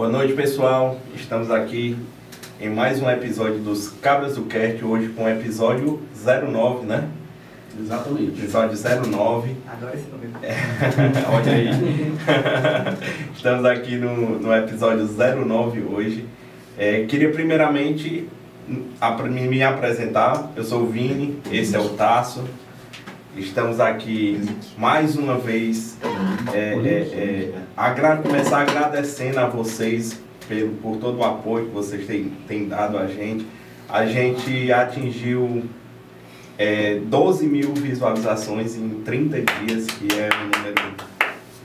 Boa noite, pessoal. Estamos aqui em mais um episódio dos Cabras do Cast, hoje com o episódio 09, né? Exatamente. Episódio 09. Adoro esse número. Olha aí. Estamos aqui no, no episódio 09 hoje. É, queria primeiramente me apresentar. Eu sou o Vini, esse é o Tasso. Estamos aqui mais uma vez é, é, é, começar agradecendo a vocês pelo, por todo o apoio que vocês têm, têm dado a gente. A gente atingiu é, 12 mil visualizações em 30 dias, que é um número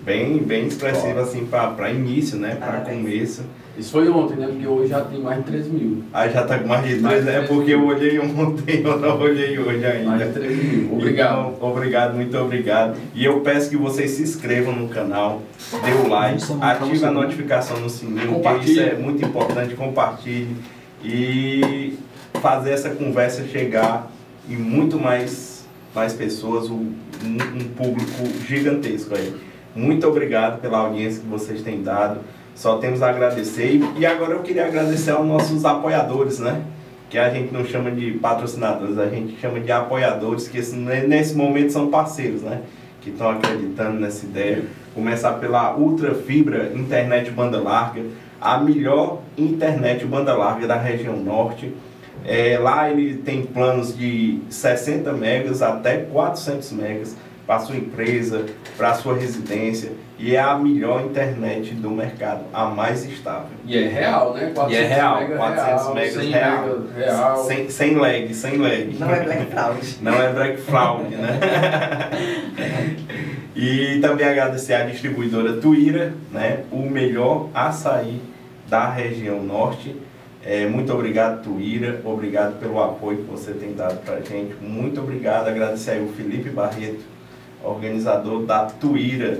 bem, bem expressivo assim para início, né? Para começo. Isso foi ontem, né? Porque hoje já tem mais de 3 mil. Aí já tá com mais de Mais três, de é três porque eu mil. olhei ontem, eu não olhei hoje ainda. Mais de 3 mil. Obrigado. Então, obrigado, muito obrigado. E eu peço que vocês se inscrevam no canal, dê o like, ative a notificação no sininho, que Compartilhe. isso é muito importante, compartilhe e fazer essa conversa chegar em muito mais, mais pessoas, um, um público gigantesco aí. Muito obrigado pela audiência que vocês têm dado. Só temos a agradecer. E- agora eu queria agradecer aos nossos apoiadores, né? Que a gente não chama de patrocinadores, a gente chama de apoiadores, que esse- nesse momento são parceiros, né? Que estão acreditando nessa ideia. Começar pela Ultra Fibra Internet Banda Larga, a melhor internet banda larga da região norte. É, lá ele tem planos de 60 megas até 400 megas para sua empresa, para sua residência e é a melhor internet do mercado, a mais estável. E é real, né? 400 E é real, mega 400 megas 100 real. mega real. Sem, sem lag, sem lag. Não é Black Fraud. Não é Black Fraud, né? e também agradecer à distribuidora Tuíra, né? O melhor açaí da região norte. É, muito obrigado, Tuíra. Obrigado pelo apoio que você tem dado pra gente. Muito obrigado. Agradecer aí o Felipe Barreto, organizador da Tuíra.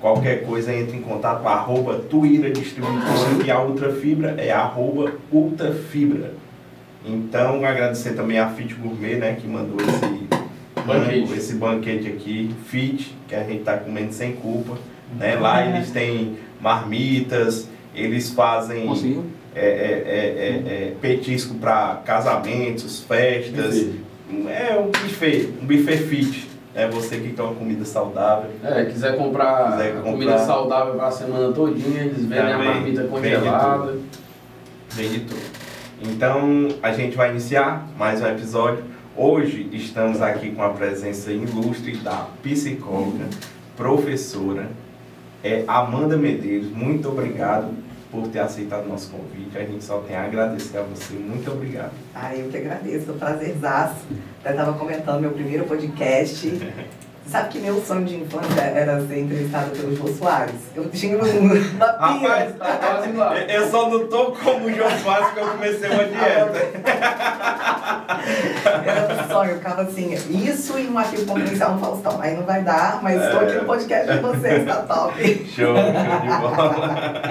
Qualquer coisa, entre em contato com arroba Tuíra Distribuidora e a Ultrafibra é arroba Ultrafibra. Então, agradecer também a Fit Gourmet, né, que mandou esse Banquete. esse banquete aqui, Fit, que a gente tá comendo sem culpa. Né? Lá eles têm marmitas, eles fazem é, é, é, é, é, petisco para casamentos, festas. É um buffet, um buffet fit. É você que quer uma comida saudável. É, quiser comprar, Quiser comida comprar. saudável para a semana todinha, eles vendem a marmita vende congelada. Vem de tudo. Então a gente vai iniciar mais um episódio. Hoje estamos aqui com a presença ilustre da psicóloga, professora, é Amanda Medeiros. Muito obrigado por ter aceitado o nosso convite. A gente só tem a agradecer a você. Muito obrigado. Ah, eu que agradeço, prazerzaço. Eu estava comentando meu primeiro podcast. Sabe que meu sonho de infância era ser entrevistada pelo Jô Soares? Eu tinha um- uma Rapaz, pira. Tá quase lá. Eu só não tô como o João Soares porque eu comecei uma dieta. Era um sonho, eu ficava assim, isso e um arquivo confidencial no Faustão. Aí não vai dar, mas estou aqui no podcast de vocês, tá top. Show, show de bola.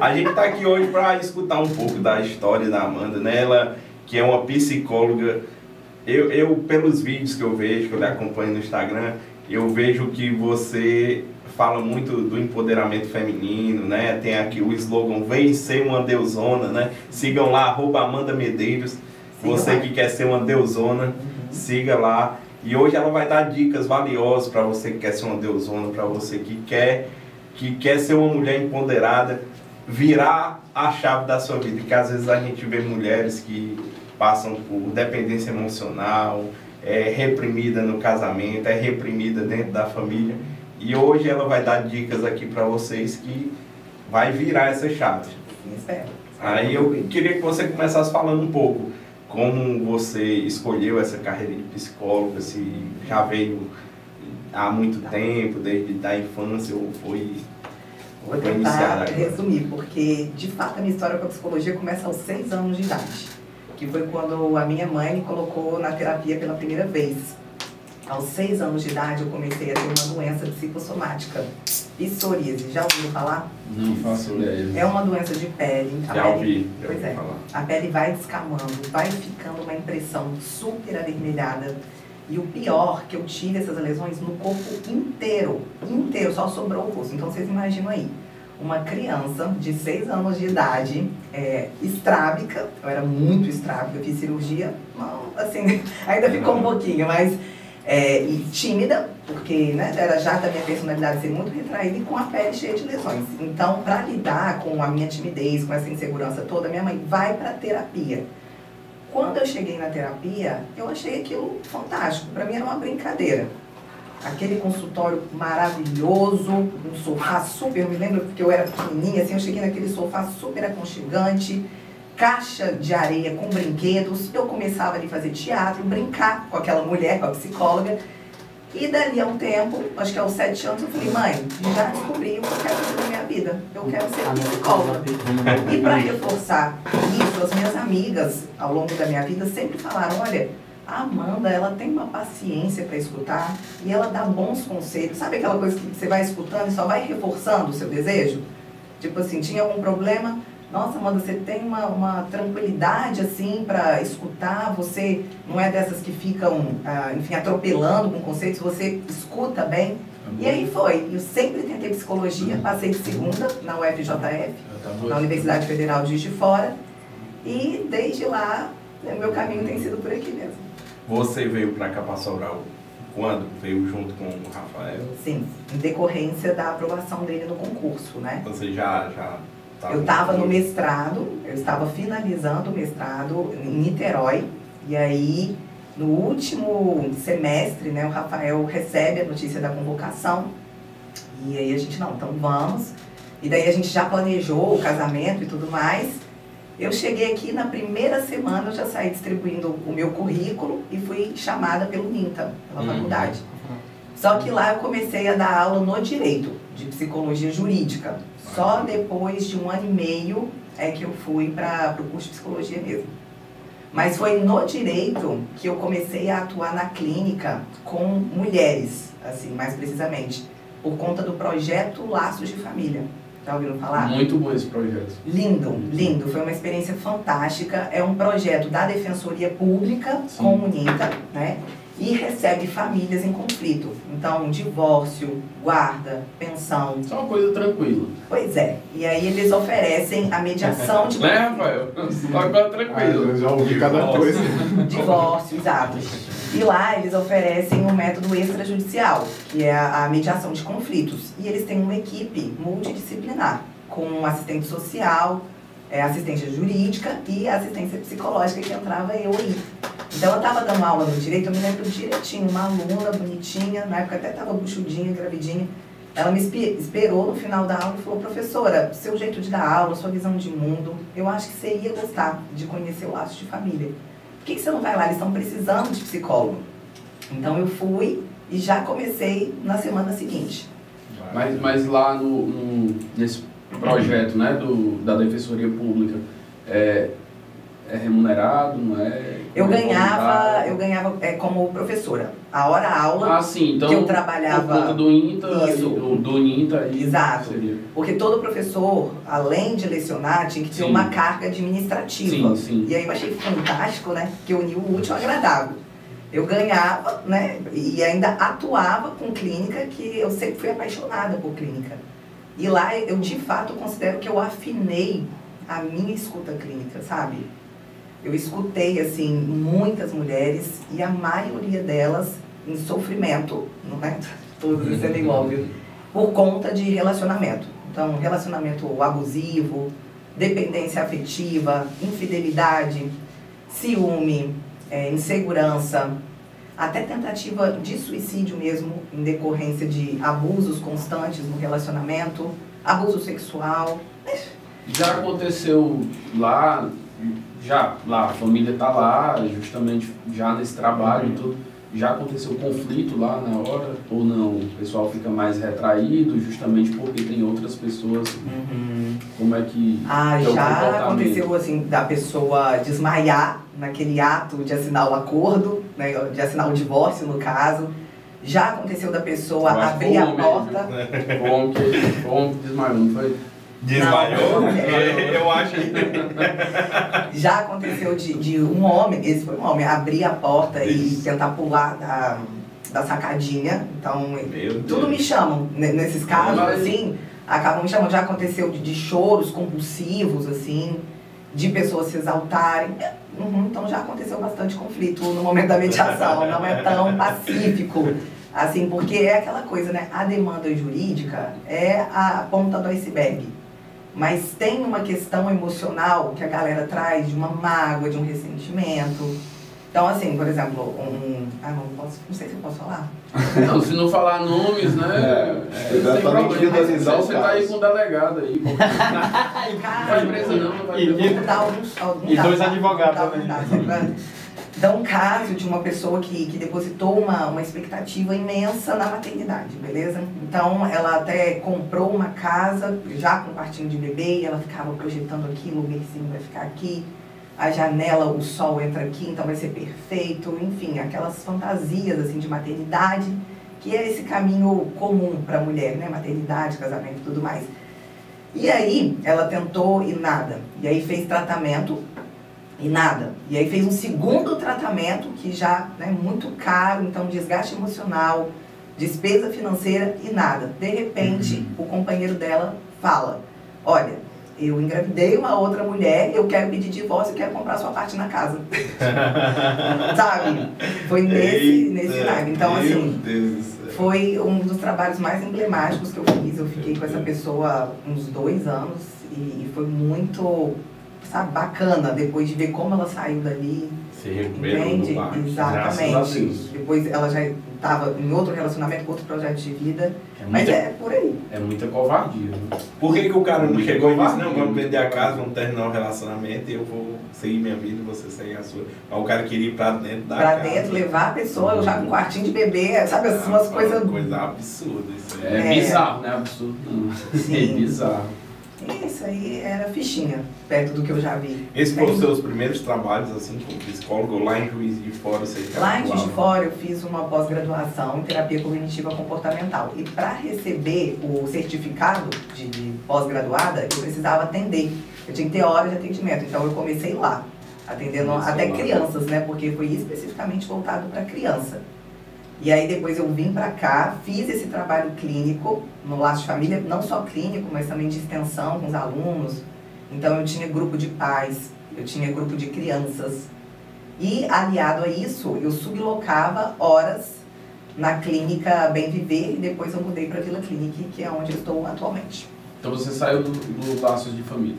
A gente tá aqui hoje para escutar um pouco da história da Amanda, né? Ela que é uma psicóloga. Eu, eu, pelos vídeos que eu vejo, que eu lhe acompanho no Instagram, eu vejo que você fala muito do empoderamento feminino, né? Tem aqui o slogan Vem ser uma deusona, né? Sigam lá, arroba Amanda Medeiros. Você lá. que quer ser uma deusona, siga lá. E hoje ela vai dar dicas valiosas para você que quer ser uma deusona, para você que quer que quer ser uma mulher empoderada, virar a chave da sua vida. Que às vezes a gente vê mulheres que passam por dependência emocional, é reprimida no casamento, é reprimida dentro da família. E hoje ela vai dar dicas aqui para vocês que vai virar essa chave. Espero. Aí eu queria que você começasse falando um pouco como você escolheu essa carreira de psicóloga, se já veio há muito tempo, desde da infância, ou foi, Vou tentar resumir, porque de fato a minha história com a psicologia começa aos seis anos de idade, que foi quando a minha mãe me colocou na terapia pela primeira vez. Aos seis anos de idade eu comecei a ter uma doença psicossomática, psoríase. Já ouviram falar? Não faço ideia. É uma doença de pele. a Já pele- ouvi, já Pois ouvi é. falar. A pele vai descamando, vai ficando uma impressão super avermelhada. E o pior, que eu tive essas lesões no corpo inteiro. Inteiro, só sobrou o rosto. Então vocês imaginam aí. uma criança de 6 anos de idade, é, estrábica, eu era muito estrábica, eu fiz cirurgia, não, assim, ainda ficou um pouquinho, mas é, e tímida, porque né, era já da minha personalidade ser muito retraída e com a pele cheia de lesões. Então, para lidar com a minha timidez, com essa insegurança toda, minha mãe vai para terapia. Quando eu cheguei na terapia, eu achei aquilo fantástico. Para mim era uma brincadeira. Aquele consultório maravilhoso, um sofá super, eu me lembro que eu era pequenininha, assim, eu cheguei naquele sofá super aconchegante, caixa de areia com brinquedos. Eu começava ali a fazer teatro, brincar com aquela mulher, com a psicóloga. E dali a um tempo, acho que aos sete anos, eu falei, mãe, já descobri o que eu quero fazer na minha vida. Eu quero ser psicóloga. E para reforçar isso, as minhas amigas, ao longo da minha vida, sempre falaram, olha, a Amanda, ela tem uma paciência para escutar e ela dá bons conselhos. Sabe aquela coisa que você vai escutando e só vai reforçando o seu desejo? Tipo assim, tinha algum problema, nossa, Amanda, você tem uma, uma tranquilidade assim para escutar, você não é dessas que ficam, ah, enfim, atropelando com conceitos, você escuta bem. E aí foi. Eu sempre tentei psicologia, passei de segunda na UFJF, na Universidade Federal de Juiz de Fora. E desde lá, o meu caminho tem sido por aqui mesmo. Você veio para cá Sobral quando? Veio junto com o Rafael? Sim, em decorrência da aprovação dele no concurso, né? Você já, já Tá eu estava no mestrado, eu estava finalizando o mestrado em Niterói, e aí no último semestre, né, o Rafael recebe a notícia da convocação, e aí a gente, não, então vamos. E daí a gente já planejou o casamento e tudo mais. Eu cheguei aqui na primeira semana, eu já saí distribuindo o meu currículo e fui chamada pelo NINTA, pela uhum. faculdade. Só que lá eu comecei a dar aula no direito, de psicologia jurídica. Só depois de um ano e meio é que eu fui para o curso de psicologia mesmo. Mas foi no direito que eu comecei a atuar na clínica com mulheres, assim, mais precisamente, por conta do projeto Laços de Família. Já ouviram falar? Muito bom esse projeto. Lindo, lindo. Foi uma experiência fantástica. É um projeto da Defensoria Pública Sim. com o NITA, né? E recebe famílias em conflito. Então, divórcio, guarda, pensão. Só uma coisa tranquila. Pois é. E aí eles oferecem a mediação de. Né, Rafael? Uma coisa tranquila. Ah, já ouvi cada coisa. Divórcio, exato. E lá eles oferecem um método extrajudicial, que é a mediação de conflitos. E eles têm uma equipe multidisciplinar, com assistente social, é, assistência jurídica e assistência psicológica, que entrava eu aí. Então eu estava dando aula no direito, eu me lembro direitinho, uma aluna bonitinha, na época até estava buchudinha, gravidinha. Ela me esperou no final da aula e falou, professora, seu jeito de dar aula, sua visão de mundo, eu acho que você ia gostar de conhecer o laço de família. Por que, que você não vai lá? Eles estão precisando de psicólogo. Então eu fui e já comecei na semana seguinte. Mas, mas lá no, no nesse projeto né, do, da Defensoria Pública, é, é remunerado, não é? Eu ganhava, eu ganhava é, como professora. A hora aula ah, sim, então, que eu trabalhava. Por conta do INTA, isso. do, do INTA. Exato. Seria. Porque todo professor, além de lecionar, tinha que ter sim. uma carga administrativa. Sim, sim. E aí eu achei fantástico, né? Que uniu o útil ao agradável. Eu ganhava, né? E ainda atuava com clínica, que eu sempre fui apaixonada por clínica. E lá eu de fato considero que eu afinei a minha escuta clínica, sabe? Eu escutei, assim, muitas mulheres e a maioria delas em sofrimento, não é? Tudo sendo é viu? Por conta de relacionamento. Então, relacionamento abusivo, dependência afetiva, infidelidade, ciúme, é, insegurança, até tentativa de suicídio mesmo, em decorrência de abusos constantes no relacionamento, abuso sexual. Já aconteceu lá já lá, a família tá lá, justamente já nesse trabalho e tudo. Já aconteceu conflito lá na hora? Ou não? O pessoal fica mais retraído justamente porque tem outras pessoas? Uhum. Como é que. Ah, já aconteceu assim, da pessoa desmaiar naquele ato de assinar o acordo, né, de assinar o divórcio no caso. Já aconteceu da pessoa abrir a porta. Mesmo, né? Bom que, bom que desmaiou, não foi? Desmaiou? Não, eu acho Já aconteceu de, de um homem, esse foi um homem, abrir a porta Isso. e tentar pular da, da sacadinha. Então, tudo me chamam nesses casos, assim. acabam me chamando. Já aconteceu de, de choros compulsivos, assim, de pessoas se exaltarem. Uhum, então já aconteceu bastante conflito no momento da mediação, não é tão pacífico. Assim, porque é aquela coisa, né? A demanda jurídica é a ponta do iceberg. Mas tem uma questão emocional que a galera traz de uma mágoa, de um ressentimento. Então, assim, por exemplo, um. Ah, não, posso, não sei se eu posso falar. Não, se não falar nomes, né? É, é, não tem individualizar o Você tá aí com o delegado aí. Cara, não vai não, vai e, e, alguns, alguns e dois advogados também. Então, um caso de uma pessoa que, que depositou uma, uma expectativa imensa na maternidade, beleza? Então, ela até comprou uma casa já com quartinho de bebê e ela ficava projetando aquilo, o bercinho vai ficar aqui, a janela, o sol entra aqui, então vai ser perfeito, enfim, aquelas fantasias assim de maternidade, que é esse caminho comum para a mulher, né? Maternidade, casamento e tudo mais. E aí, ela tentou e nada. E aí fez tratamento e nada. E aí fez um segundo tratamento que já é né, muito caro, então desgaste emocional, despesa financeira e nada. De repente, uhum. o companheiro dela fala: Olha, eu engravidei uma outra mulher, eu quero pedir divórcio, eu quero comprar sua parte na casa. Sabe? Foi nesse, nesse live. Então, assim, foi um dos trabalhos mais emblemáticos que eu fiz. Eu fiquei com essa pessoa uns dois anos e foi muito sabe, bacana, depois de ver como ela saiu dali. Se recuperou entende? do Exatamente. Depois ela já estava em outro relacionamento, com outro projeto de vida. É mas muita, é por aí. É muita covardia. Né? Por que, que o cara não chegou e disse, não, vamos vender a casa, vamos terminar o relacionamento e eu vou seguir minha vida e você seguir a sua. Mas o cara queria ir pra dentro da pra casa. Pra dentro, levar a pessoa já com um quartinho de bebê, sabe? Ah, umas coisas... coisa absurda isso aí. É, é bizarro, né? Absurdo. Sim. É bizarro. Isso aí era fichinha, perto do que eu já vi. Esses foram os seus primeiros trabalhos, assim, como psicólogo, lá em Juiz de Fora? Você lá em Juiz de Fora eu fiz uma pós-graduação em terapia cognitiva comportamental. E para receber o certificado de, de pós-graduada, eu precisava atender. Eu tinha que ter hora de atendimento, então eu comecei lá, atendendo até lá. crianças, né? Porque foi especificamente voltado para criança. E aí depois eu vim para cá, fiz esse trabalho clínico no Laço de Família, não só clínico, mas também de extensão com os alunos. Então eu tinha grupo de pais, eu tinha grupo de crianças. E aliado a isso, eu sublocava horas na clínica Bem Viver e depois eu mudei para Vila Clinic, que é onde eu estou atualmente. Então você saiu do, do Laços de Família?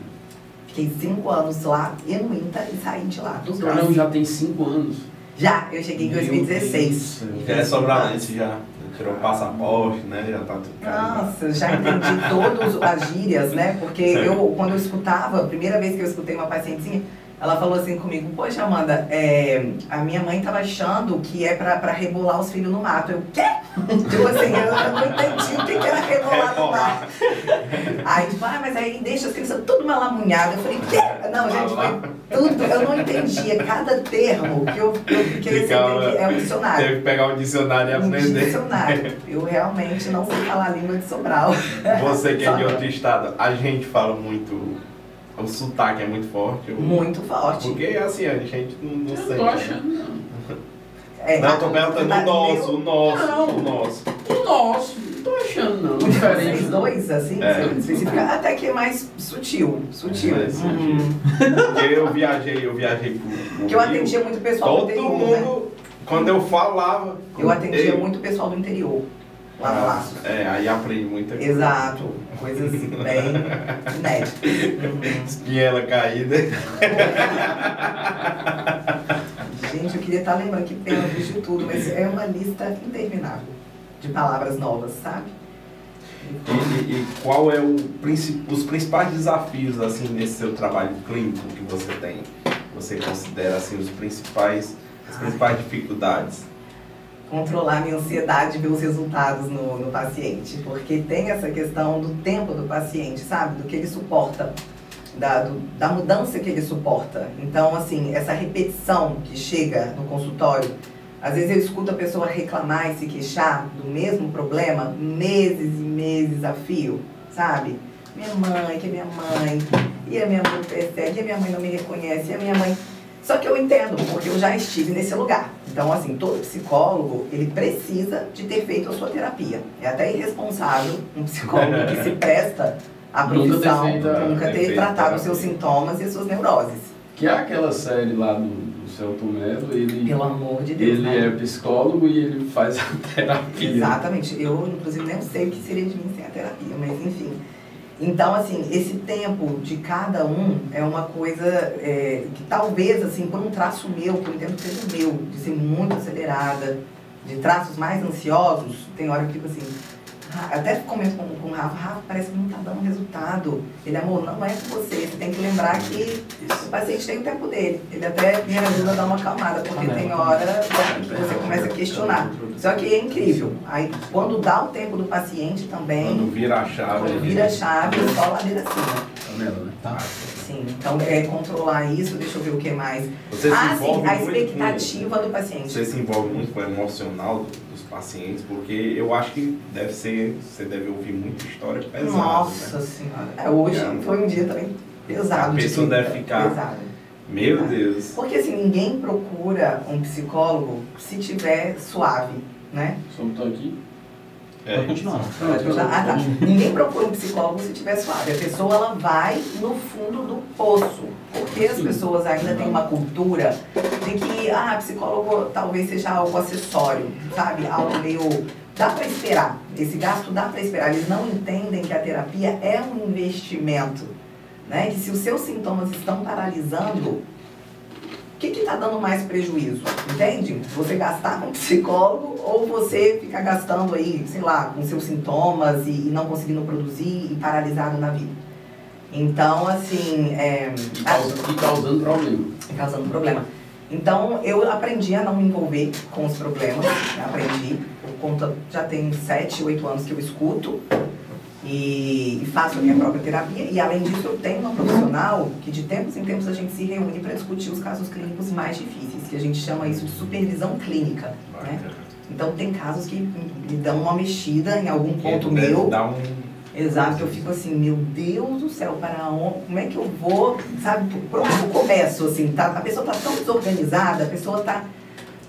Fiquei cinco anos lá no INTA e saí de lá. Dos Caramba, já tem cinco anos. Já, eu cheguei em 2016. É sobralente já. Tirou passaporte, né? Já tá tudo Nossa, já entendi todas as gírias, né? Porque eu, quando eu escutava, a primeira vez que eu escutei uma pacientezinha, ela falou assim comigo, poxa Amanda, é, a minha mãe tava achando que é pra, pra rebolar os filhos no mato. Eu, quê? Tipo assim, eu, não entendi o que, era rebolar no mato. Aí, tipo, ah, mas aí deixa as crianças tudo malamunhadas. Eu falei, quê? Não, gente, foi tudo, eu não entendia cada termo que eu, eu fiquei assim, é um dicionário. Teve que pegar um dicionário e aprender. Um dicionário. Eu realmente não sei falar a língua de Sobral. Você que é de outro estado, a gente fala muito o sotaque é muito forte. Muito forte. Porque assim, a gente não, não eu sente. Tô achando, não. É, não, tô perguntando o nosso, o nosso, não, o nosso. O nosso, não tô achando não. Diferente. Vocês dois, assim, é. específica, até que é mais sutil. Sutil. É, uhum. Porque eu viajei, eu viajei pro. pro Porque eu atendia muito pessoal Todo do interior. Todo mundo, né? quando eu falava. Eu atendia muito pessoal do interior. Lá no Laço. É, aí aprende muita coisa. Exato. Coisas bem inéditas. Espinhela caída. Gente, eu queria estar lembrando que pena de tudo, mas é uma lista interminável de palavras novas, sabe? E, e, e qual é o os principais desafios assim nesse seu trabalho clínico que você tem? Você considera assim os principais as principais dificuldades? controlar minha ansiedade e ver os resultados no, no paciente, porque tem essa questão do tempo do paciente, sabe? Do que ele suporta, da, do, da mudança que ele suporta. Então, assim, essa repetição que chega no consultório, às vezes eu escuto a pessoa reclamar e se queixar do mesmo problema meses e meses a fio, sabe? Minha mãe, que é minha mãe, e a minha mãe persegue, e a minha mãe não me reconhece, e a minha mãe só que eu entendo, porque eu já estive nesse lugar. Então, assim, todo psicólogo, ele precisa de ter feito a sua terapia. É até irresponsável um psicólogo que se presta à profissão, Nunca a- nunca ter tratado os seus sintomas e as suas neuroses. Que é aquela série lá do, do Celto Mello, ele, Pelo amor de Deus, ele né? é psicólogo e ele faz a terapia. Exatamente. Eu, inclusive, nem sei o que seria de mim sem a terapia, mas enfim. Então, assim, esse tempo de cada um é uma coisa é, que talvez, assim, por um traço meu, que eu entendo que seja meu, de ser muito acelerada, de traços mais ansiosos, tem hora que fico assim, até comento com, com o Rafa, Rafa, parece que não tá dando resultado. Ele, amor, não é com você, você tem que lembrar que o paciente tem o tempo dele. Ele até me ajuda a dar uma acalmada, porque tem hora que você começa a questionar. Só que é incrível. Aí, quando dá o tempo do paciente também, Quando vira a chave. quando vira a chave, só ladeira acima. Tá vendo, né? Tá. Sim, então é controlar isso, deixa eu ver o que mais. Você se ah, sim, a expectativa do com, paciente. Você se envolve muito com o emocional do- dos pacientes, porque eu acho que deve ser, você deve ouvir muita história pesada. Nossa Né? senhora. É, hoje É. foi um dia também pesado. A de pessoa vida, deve ficar- Pesado. Meu Deus. Porque assim, ninguém procura um psicólogo se tiver suave, né? Só botou aqui. Pode continuar. Ah, tá. Ninguém procura um psicólogo se tiver suave. A pessoa ela vai no fundo do poço. Porque as pessoas ainda têm uma cultura de que, ah, psicólogo talvez seja algo acessório, sabe? Algo meio. Dá para esperar. Esse gasto dá para esperar. Eles não entendem que a terapia é um investimento. Né? Que se os seus sintomas estão paralisando, que está dando mais prejuízo? Entende? Você gastar com um psicólogo ou você ficar gastando aí, sei lá, com seus sintomas e, e não conseguindo produzir e paralisado na vida. Então, assim, é, E, causa, e causando problema. causando problema. Então, eu aprendi a não me envolver com os problemas, aprendi. Por conta, já tem sete, oito anos que eu escuto e, e faço a minha própria terapia. E, além disso, eu tenho uma profissional que, de tempos em tempos, a gente se reúne para discutir os casos clínicos mais difíceis, que a gente chama isso de supervisão clínica. Né? Então, tem casos que me dão uma mexida em algum ponto meu. dar um Exato, eu fico assim, meu Deus do céu, para onde, como é que eu vou, sabe, por onde eu começo, assim, tá? A pessoa tá tão desorganizada, a pessoa tá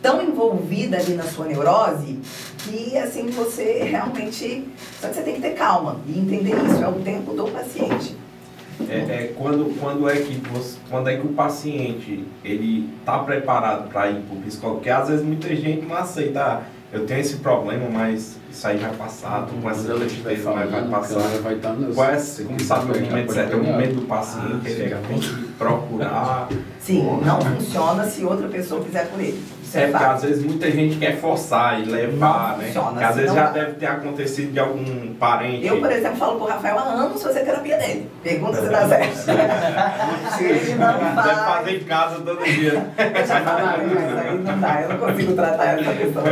tão envolvida ali na sua neurose, que, assim, você realmente, só que você tem que ter calma e entender isso, é o tempo do paciente. É, é quando, quando, é que você, quando é que o paciente ele está preparado para ir para o psicólogo? Porque às vezes muita gente não aceita, "Ah, eu tenho esse problema, mas isso aí vai passar, tô com essa tristeza, mas vai passar. vai estar nas... Qual é, como sabe o momento certo? É o momento do Ah, paciente, ele fica é tem que procurar. Sim, não funciona se outra pessoa fizer por ele. É é porque às vezes muita gente quer forçar e levar, Não né? funciona, Porque às vezes já dá. deve ter acontecido de algum parente. Eu, por exemplo, falo pro Rafael há anos fazer terapia dele. Pergunta se dá certo. Ele não Deve faz. fazer em casa todo dia. Eu já falei, mas aí não dá, eu não consigo tratar essa pessoa.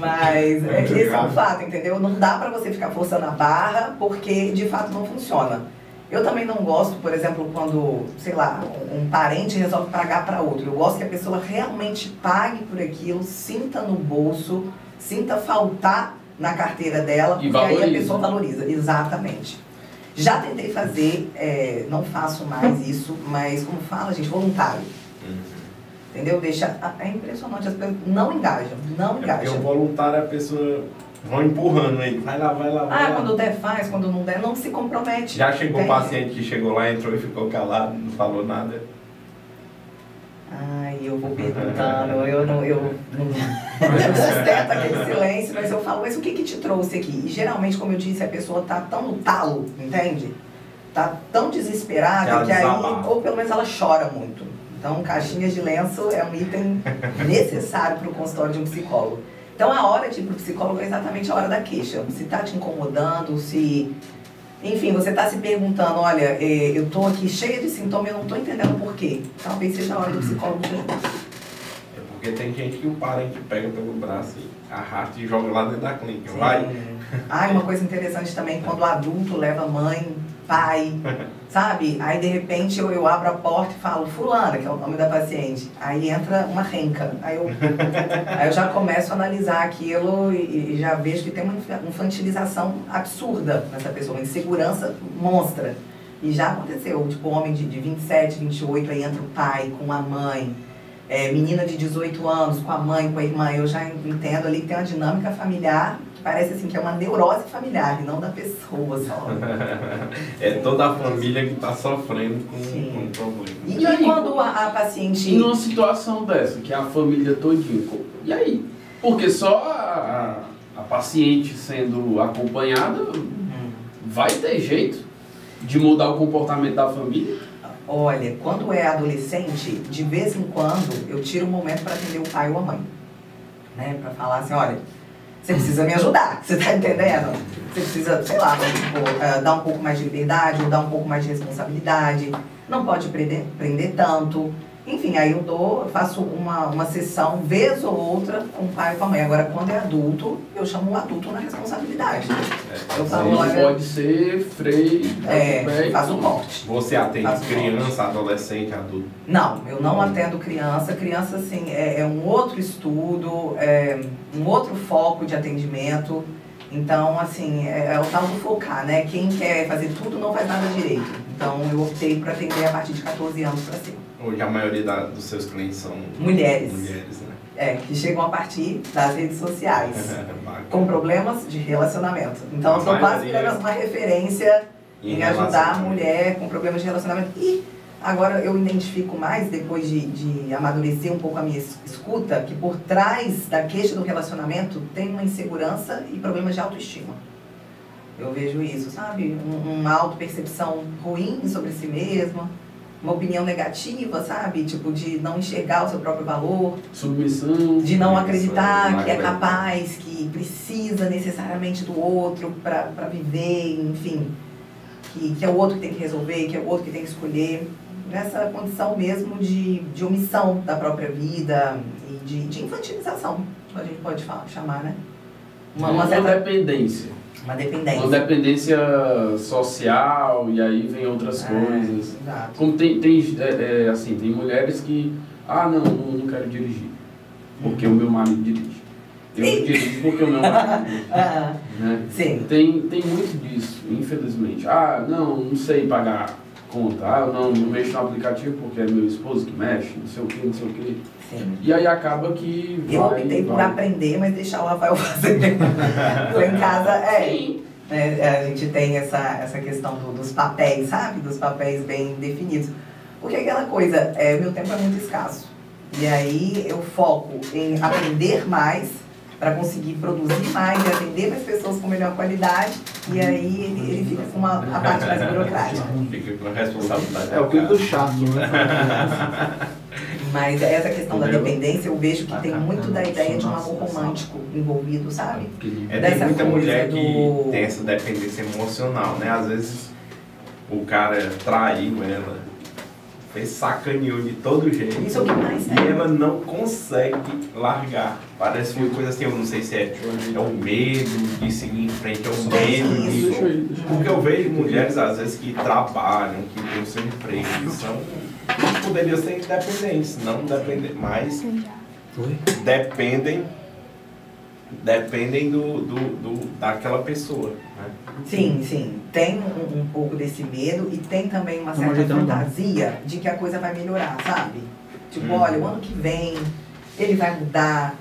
Mas é, esse é um fato, entendeu? Não dá pra você ficar forçando a barra, porque de fato não funciona. Eu também não gosto, por exemplo, quando, sei lá, um parente resolve pagar para outro. Eu gosto que a pessoa realmente pague por aquilo, sinta no bolso, sinta faltar na carteira dela, E porque aí a pessoa valoriza. Exatamente. Já tentei fazer, é, não faço mais isso, mas como fala, gente, voluntário. Entendeu? Deixa. É impressionante, as pessoas não engajam, não É porque engajam. o voluntário a pessoa vão empurrando ele. Vai lá, vai lá, vai Ah, lá. quando der, faz, quando não der, não se compromete. Já chegou o Entende? paciente que chegou lá, entrou e ficou calado, não falou nada. Ai, eu vou perguntando, eu não, eu não, eu sustento aquele silêncio, mas eu falo, mas o que que te trouxe aqui? E geralmente, como eu disse, a pessoa tá tão no talo, entende? Tá tão desesperada Que que aí, ou pelo menos ela chora muito. Então, caixinhas de lenço é um item necessário para o consultório de um psicólogo. Então, a hora de ir para o psicólogo é exatamente a hora da queixa. Se tá te incomodando, se enfim, você está se perguntando, olha, eh, eu estou aqui cheia de sintomas e eu não estou entendendo por quê. Talvez seja a hora do psicólogo te ajudar. É porque tem gente que o parente pega pelo braço e arrasta e joga lá dentro da clínica. Vai. Sim. Ah, e uma coisa interessante também, quando o adulto leva mãe, pai, sabe? Aí de repente eu, eu abro a porta e falo, fulana, que é o nome da paciente. Aí entra uma renca. Aí eu, aí eu já começo a analisar aquilo e, e já vejo que tem uma infa- infantilização absurda nessa pessoa, uma insegurança monstra. E já aconteceu, tipo, homem de, de 27, 28, aí entra o pai com a mãe. é, menina de 18 anos com a mãe, com a irmã, eu já entendo ali que tem uma dinâmica familiar parece assim que é uma neurose familiar e não da pessoa só. é toda a família que está sofrendo com, com um problema. E, e aí, quando a, a, paciente. Numa situação dessa, que é a família todinha, e aí? Porque só a, a paciente sendo acompanhada hum. vai ter jeito de mudar o comportamento da família? Olha, quando é adolescente, de vez em quando eu tiro um momento para atender o pai ou a mãe. Né? Para falar assim, olha, você precisa me ajudar, você tá entendendo? Você precisa, sei lá, tipo, dar um pouco mais de liberdade, ou dar um pouco mais de responsabilidade. Não pode prender, prender tanto. Enfim, aí eu dou, faço uma, uma sessão, vez ou outra, com o pai e com a mãe. Agora, quando é adulto, eu chamo o adulto na responsabilidade. É, eu falo, olha, pode ser freio, é, faz um corte. Você atende criança, adolescente, adulto? Não, eu não atendo criança. Criança, assim, é, é um outro estudo, é um outro foco de atendimento. Então, assim, é, é o tal do focar, né? Quem quer fazer tudo não faz nada direito. Então, eu optei por atender a partir de 14 anos para cima. Hoje a maioria da, dos seus clientes são mulheres. Mulheres, né? É, que chegam a partir das redes sociais. com problemas de relacionamento. Então, eu sou quase uma referência em, em ajudar a mulher com problemas de relacionamento. E agora eu identifico mais, depois de, de amadurecer um pouco a minha escuta, que por trás da queixa do relacionamento tem uma insegurança e problemas de autoestima. Eu vejo isso, sabe? Um, uma autopercepção ruim sobre si mesma uma opinião negativa, sabe? Tipo, de não enxergar o seu próprio valor. Submissão. De não acreditar que é capaz, que precisa necessariamente do outro para viver, enfim. Que, que é o outro que tem que resolver, que é o outro que tem que escolher. Nessa condição mesmo de, de omissão da própria vida e de, de infantilização, a gente pode falar, chamar, né? Uma, uma certa dependência. Uma dependência. Uma dependência social e aí vem outras é, coisas. Exato. Como tem, tem é, é, assim, tem mulheres que, ah não, não, não quero dirigir, porque o meu marido dirige. Eu Sim. dirijo porque o meu marido dirige. né? Sim. Tem, tem muito disso, infelizmente. Ah, não, não sei pagar conta. Ah, eu não, não mexo no aplicativo porque é meu esposo que mexe, não sei o que, não sei o que. Sim. E aí acaba que. Eu vai, optei por aprender, mas deixar o Rafael fazer. Lá em casa, é. Sim. É, a gente tem essa, essa questão do, dos papéis, sabe? Dos papéis bem definidos. Porque aquela coisa, é, meu tempo é muito escasso. E aí eu foco em aprender mais para conseguir produzir mais e atender mais pessoas com melhor qualidade. E aí ele, ele fica com uma, a parte mais burocrática. Fica com a responsabilidade. É o clipe do chato, né? Mas essa questão da dependência, eu vejo que tem muito da ideia de um amor romântico envolvido, sabe? É, tem muita mulher que tem essa dependência emocional, né? Às vezes o cara traiu ela, fez sacaneou de todo jeito. Isso é o que mais E ela não consegue largar. Parece uma coisa assim, eu não sei se é, é o medo de seguir em frente, é o medo de. Porque eu vejo mulheres, às vezes, que trabalham, que têm o seu emprego, são poderiam ser independentes, não dependem, mas dependem dependem do, do, do, daquela pessoa. Né? Sim, sim. Tem um, um, pouco desse medo e tem também uma certa fantasia de que a coisa vai melhorar, sabe? Tipo, hum. olha, o ano que vem ele vai mudar.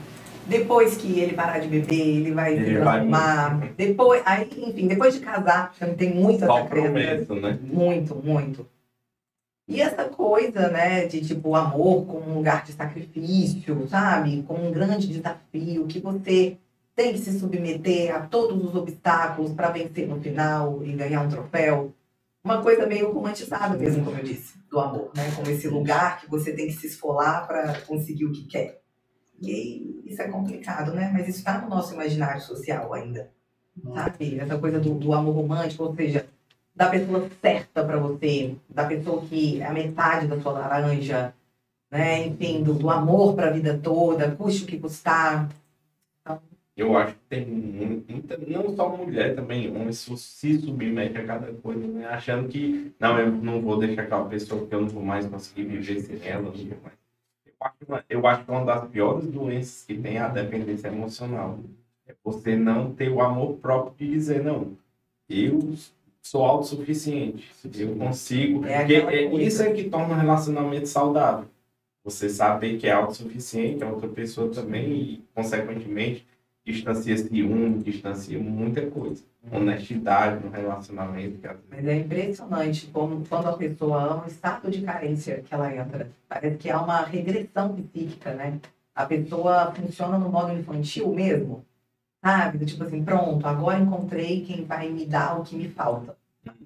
Depois que ele parar de beber, ele vai ele se transformar. Vai... Depois, aí, enfim, depois de casar, tem muita essa crença. Né? Muito, muito. E essa coisa, né, de tipo, o amor como um lugar de sacrifício, sabe? Como um grande desafio, que você tem que se submeter a todos os obstáculos para vencer no final e ganhar um troféu. Uma coisa meio romantizada mesmo, como eu disse, do amor, né? Como esse lugar que você tem que se esfolar para conseguir o que quer. E isso é complicado, né? Mas isso está no nosso imaginário social ainda, sabe? Essa coisa do, do amor romântico, ou seja, da pessoa certa para você, da pessoa que é a metade da sua laranja, né? Enfim, do, do amor para a vida toda, custe o que custar. Eu acho que tem muita, não só mulher também, homens se submete a cada coisa, né? Achando que, não, eu não vou deixar aquela pessoa porque eu não vou mais conseguir viver sem ela. Eu acho, eu acho que uma das piores doenças que tem é a dependência emocional. É você não ter o amor próprio de dizer, não, eu sou autossuficiente. Eu consigo. É é, isso é que torna um relacionamento saudável. Você saber que é autossuficiente, a outra pessoa também, e, consequentemente, distancia-se um, distancia muita coisa. Honestidade no relacionamento. Vezes- Mas é impressionante como quando a pessoa ama o estado de carência que ela entra. Parece que há uma regressão psíquica, né? A pessoa funciona no modo infantil mesmo, sabe? Tipo assim, pronto, agora encontrei quem vai me dar o que me falta.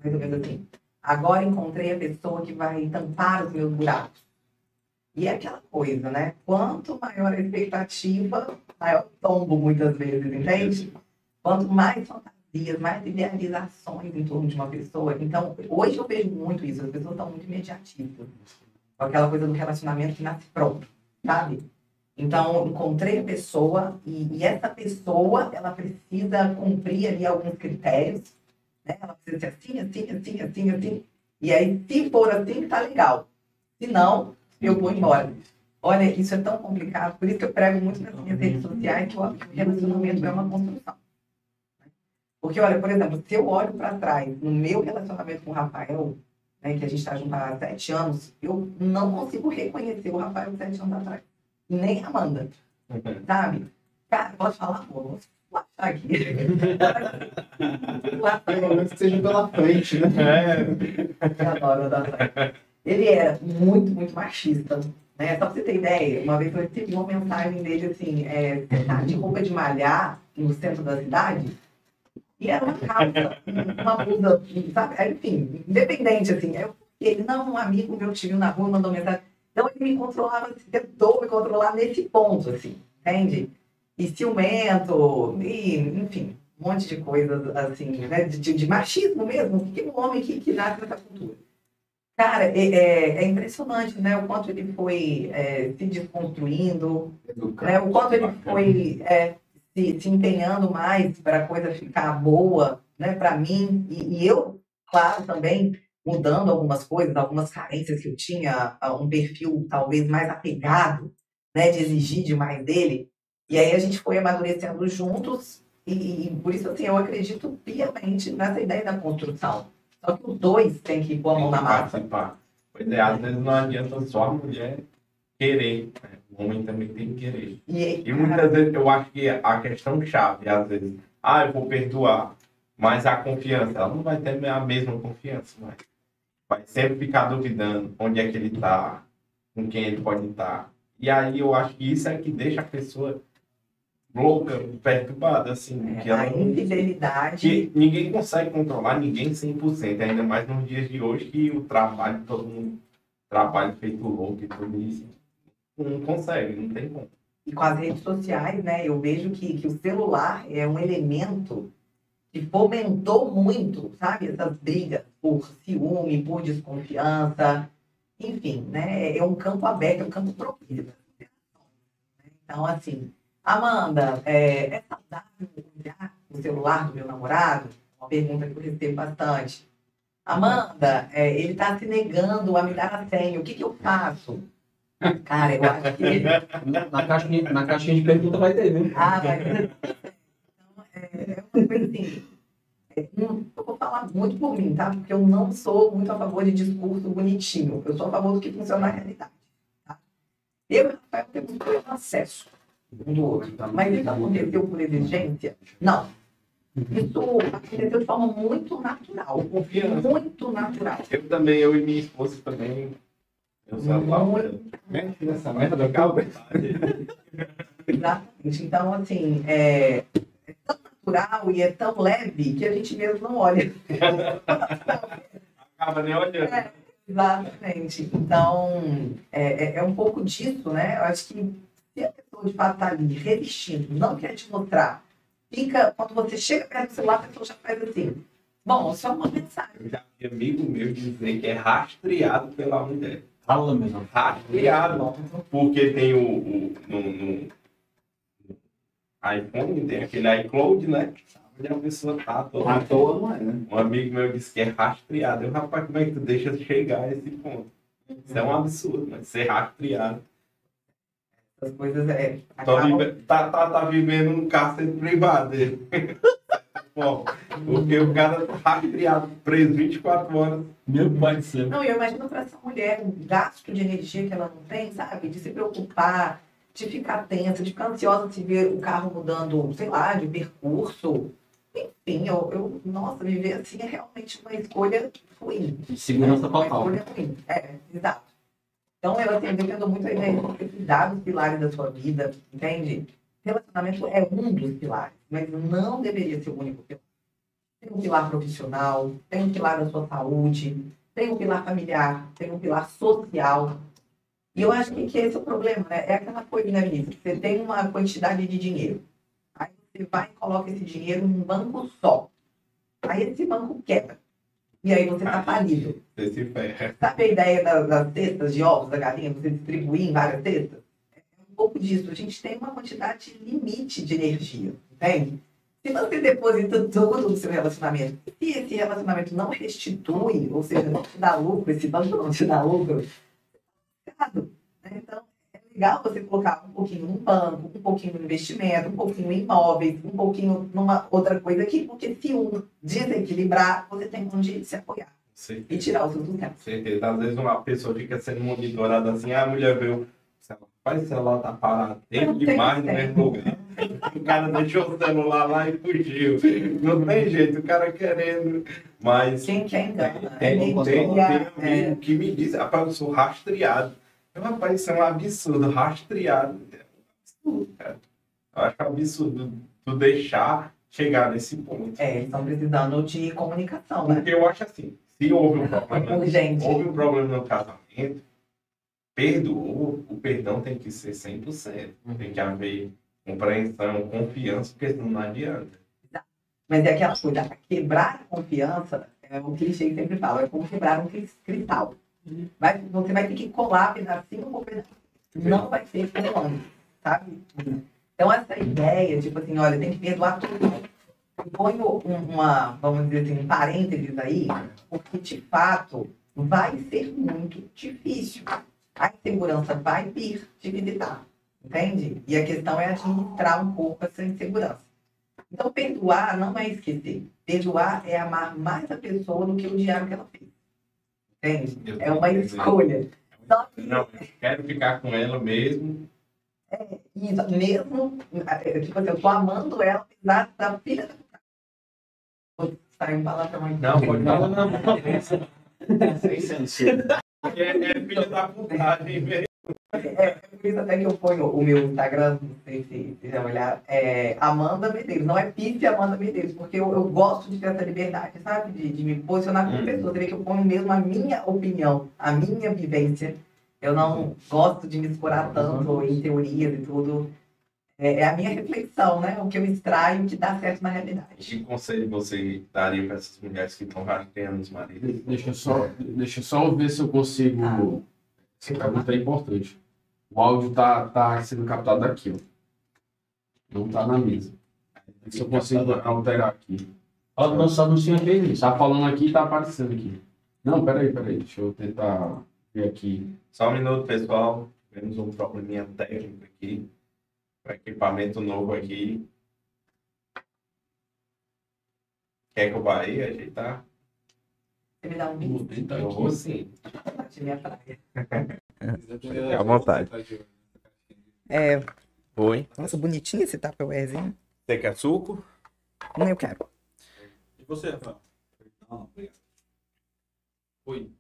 Mais ou menos assim. Agora encontrei a pessoa que vai tampar os meus buracos. E é aquela coisa, né? Quanto maior a expectativa, maior tombo muitas vezes, entende? Quanto mais fantasias, mais idealizações em torno de uma pessoa. Então, hoje eu vejo muito isso. As pessoas estão muito imediatistas. Com aquela coisa do relacionamento que nasce pronto, sabe? Então, encontrei a pessoa e, e essa pessoa, ela precisa cumprir ali alguns critérios. Né? Ela precisa ser assim, assim, assim, assim, assim. E aí, se for assim, tá legal. Se não, eu vou embora. Olha, isso é tão complicado. Por isso que eu prego muito nas minhas redes sociais que o relacionamento é uma construção. Porque, olha, por exemplo, se eu olho para trás no meu relacionamento com o Rafael, né, que a gente está junto há sete anos, eu não consigo reconhecer o Rafael sete anos atrás. Nem a Amanda, sabe? Cara, posso falar? Vou achar aqui. Pelo menos que seja pela frente, né? eu adoro o Rafael. Ele era muito, muito machista. Né? Só pra você ter ideia, uma vez eu recebi uma mensagem dele assim, é, tá de roupa de malhar no centro da cidade? E era uma calça, uma blusa, sabe? Enfim, independente, assim. Eu, ele, não, um amigo meu viu na rua, mandou mensagem. Então ele me controlava, assim, tentou me controlar nesse ponto, assim, entende? E ciumento, e, enfim, um monte de coisas, assim, né? De, de- de machismo mesmo. O que que um homem que, que nasce nessa cultura? Cara, é, é- é impressionante, né? O quanto ele foi é, se desconstruindo, né? O quanto ele foi é, se, se empenhando mais para a coisa ficar boa, né? Para mim e, e eu, claro, também mudando algumas coisas, algumas carências que eu tinha, um perfil talvez mais apegado, né? De exigir demais dele. E aí a gente foi amadurecendo juntos e, e por isso assim eu acredito piamente nessa ideia da construção. Só que os dois têm que pôr a mão na massa. participar. Pois é, às vezes não adianta só a mulher querer, né? o homem também tem que querer. E, E muitas vezes eu acho que a questão chave, às vezes, ah, eu vou perdoar, mas a confiança, ela não vai ter a mesma confiança, mas vai sempre ficar duvidando onde é que ele está, com quem ele pode estar. E aí eu acho que isso é que deixa a pessoa louca, perturbada, assim, que é, ela a infidelidade que ninguém consegue controlar ninguém 100%, ainda mais nos dias de hoje que o trabalho, todo mundo trabalha feito louco e tudo isso. Não consegue, não tem como. e com as redes sociais, né, eu vejo que, que o celular é um elemento que fomentou muito, sabe, essas brigas por ciúme, por desconfiança, enfim, né, é um campo aberto, é um campo propício. Então, assim, Amanda, é, é saudável olhar o celular do meu namorado? Uma pergunta que eu recebo bastante. Amanda, é, ele está se negando a me dar a senha, o que, que eu faço? Cara, eu acho que Na caixinha, na caixinha de pergunta vai ter, viu? ah, mas... Então, é é uma coisa assim. é, Eu vou falar muito por mim, tá? Porque eu não sou muito a favor de discurso bonitinho. Eu sou a favor do que funciona na realidade. Tá? Eu e o Rafael temos pleno acesso um do outro. Mas isso aconteceu por exigência? Não. Isso aconteceu de forma muito natural. Confiança. Muito natural. Eu também, eu e minha esposa também. Eu sou lá. Mexe nessa merda, calma. Exatamente. Então, assim, é, é tão natural e é tão leve que a gente mesmo não olha. Acaba nem olhando. É, exatamente. Então, é, é, é um pouco disso, né? Eu acho que de fato está ali resistindo, não quer te mostrar, fica, quando você chega perto do celular, a pessoa já faz assim. Bom, só uma mensagem. Eu já vi amigo meu dizer que é rastreado pela mulher. Fala mesmo. Rastreado. Porque tem o. o no, no- no iPhone, tem aquele iCloud, né? Onde a pessoa tá toda. À toa não é, né? Um amigo meu disse que é rastreado. Eu, rapaz, como é que tu deixa chegar a esse ponto? Isso é um absurdo, mas ser rastreado. As coisas é, Tá, acabam vive- tá, tá, tá vivendo um cárcere privado dele. forma. Porque o cara tá rastreado, preso 24 horas. Meu pai do céu. Não, eu imagino para essa mulher o gasto de energia que ela não tem, sabe? De se preocupar, de ficar tensa, de ficar ansiosa se ver o carro mudando, sei lá, de percurso. Enfim, eu, eu nossa, viver assim é realmente uma escolha ruim. Segurança Uma total. escolha ruim. É, exato. Então, eu eu defendo muito a ideia de cuidar dos pilares da sua vida, entende? Relacionamento é um dos pilares, mas não deveria ser o único pilar. Tem um pilar profissional, tem um pilar da sua saúde, tem um pilar familiar, tem um pilar social. E eu acho que, esse é o problema, né? É aquela coisa, né, Vinícius? Você tem uma quantidade de dinheiro. Aí você vai e coloca esse dinheiro num banco só. Aí esse banco quebra. E aí você tá falido. Você se ferra. Sabe a ideia das, das cestas de ovos da galinha? Você distribuir em várias cestas? É um pouco disso. A gente tem uma quantidade limite de energia, entende? Se você deposita tudo no seu relacionamento, e esse relacionamento não restitui, ou seja, não te dá lucro, esse banco não te dá lucro, errado. Né? Então, legal você colocar um pouquinho num banco, um pouquinho no investimento, um pouquinho em imóveis, um pouquinho numa outra coisa aqui, porque se um desequilibrar, você tem onde se apoiar e tirar o seu sustento. certeza. Às vezes uma pessoa fica sendo monitorada assim, ah, a mulher vê o celular, faz o celular tá parado tempo tem demais no mesmo lugar. O cara deixou o celular lá e fugiu. Não tem jeito, o cara querendo. Mas Quem quer engana. tem, tem, Energia, tem um é, que me diz, rapaz, eu sou rastreado. Rapaz, isso é um absurdo, rastreado. É um absurdo, cara. Eu acho que é um absurdo tu deixar chegar nesse ponto. é, eles estão precisando de comunicação, né? Porque eu acho assim, se houve um problema Urgente. houve um problema no casamento, perdoou, o perdão tem que ser 100%. Tem que haver compreensão, confiança, porque senão não adianta. Mas é aquela coisa, quebrar a confiança, é o clichê que sempre fala, é como quebrar um cris- cristal. Vai, você vai ter que colar pedacinho por pedacinho. Não vai ser colando, sabe? Então essa ideia, tipo assim, olha, tem que perdoar tudo. Eu ponho um- uma, vamos dizer assim, um parênteses aí, porque de fato vai ser muito difícil. A insegurança vai vir te visitar, entende? E a questão é administrar um pouco essa insegurança. Então, perdoar não é esquecer. Perdoar é amar mais a pessoa do que o que ela fez. Entende? É uma escolha. Só que, Não, eu quero ficar com ela mesmo. isso, mesmo, é, tipo assim, eu tô amando ela, apesar da filha da puta. Sai um palavrão aí. Não, pode Não, falar. não, não. Sem censura. É, é filha da putagem mesmo. É, por isso até que eu ponho o meu Instagram, não sei se vocês vão olhar, é Amanda Medeiros. Não é Pisse Amanda Medeiros, porque eu, eu gosto de ter essa liberdade, sabe? De, de me posicionar como Hum. pessoa. Você vê que eu ponho mesmo a minha opinião, a minha vivência. Eu não gosto de me escorar tanto em teorias e tudo. É, é a minha reflexão, né? O que eu extraio que dá certo na realidade. Que conselho você daria para essas mulheres que estão rastreando os maridos? Deixa eu só, deixa eu só ver se eu consigo. Ah. Essa pergunta é importante. O áudio tá, tá sendo captado daqui, ó. Não tá na mesa. Se eu consigo alterar aqui. Ó, nosso anúncio aqui, isso. Tá falando aqui e tá aparecendo aqui. Não, peraí, peraí. Deixa eu tentar ver aqui. Só um minuto, pessoal. Tivemos um probleminha técnico aqui. Um equipamento novo aqui. Quer que eu vá aí ajeitar? Você me dá um Vou bico tentar Eu vou sim. de minha praia. Fique à vontade. É, Oi. nossa, bonitinho esse Tupperwarezinho. Você quer suco? Não, eu quero. E você, Rafael? Não, obrigado. Oi.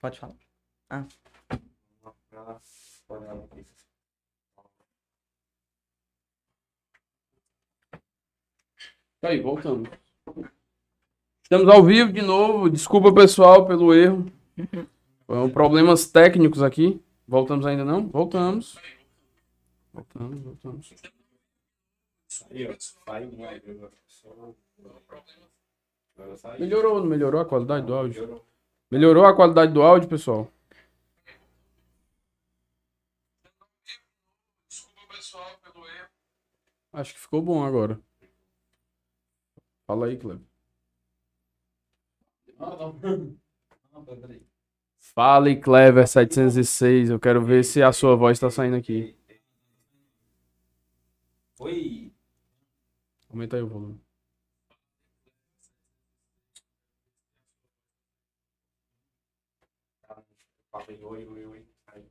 Pode falar. Aí, voltamos. Estamos ao vivo de novo. Desculpa, pessoal, pelo erro. Foram problemas técnicos aqui. Voltamos ainda não? Voltamos. Voltamos, voltamos. Melhorou, não melhorou a qualidade do áudio? Melhorou a qualidade do áudio, pessoal? Acho que ficou bom agora. Fala aí, Cleber. Fala aí, Clever 706. Eu quero ver se a sua voz está saindo aqui. Oi. Aumenta aí o volume. Falei oi, oi, oi. Aí.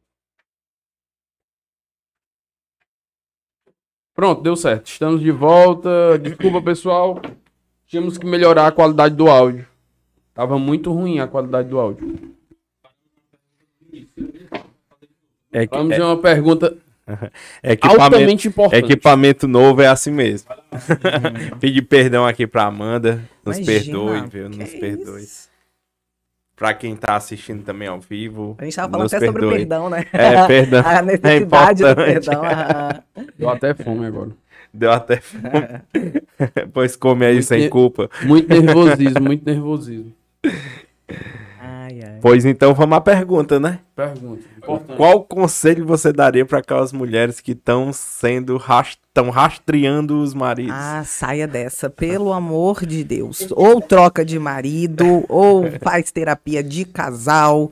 Pronto, deu certo. Estamos de volta. Desculpa, pessoal. Tínhamos que melhorar a qualidade do áudio. Tava muito ruim a qualidade do áudio. É que- Vamos ver uma pergunta é equipamento, altamente importante. equipamento novo é assim mesmo. Pedir perdão aqui pra Amanda. Nos Imagina, perdoe, viu? Nos isso. Perdoe. Pra quem tá assistindo também ao vivo. A gente tava falando até sobre o perdoe. perdão, né? É, perdão. A necessidade do importante. perdão. aham. Deu até fome agora. Deu até fome. pois come aí sem Muito- culpa. Muito nervosismo, muito nervosismo. Ai, ai. Pois então vamos à pergunta, né? Pergunta. Importante. Qual conselho você daria para aquelas mulheres que estão sendo estão rastreando os maridos? Ah, saia dessa, pelo amor de Deus. Ou troca de marido, ou faz terapia de casal.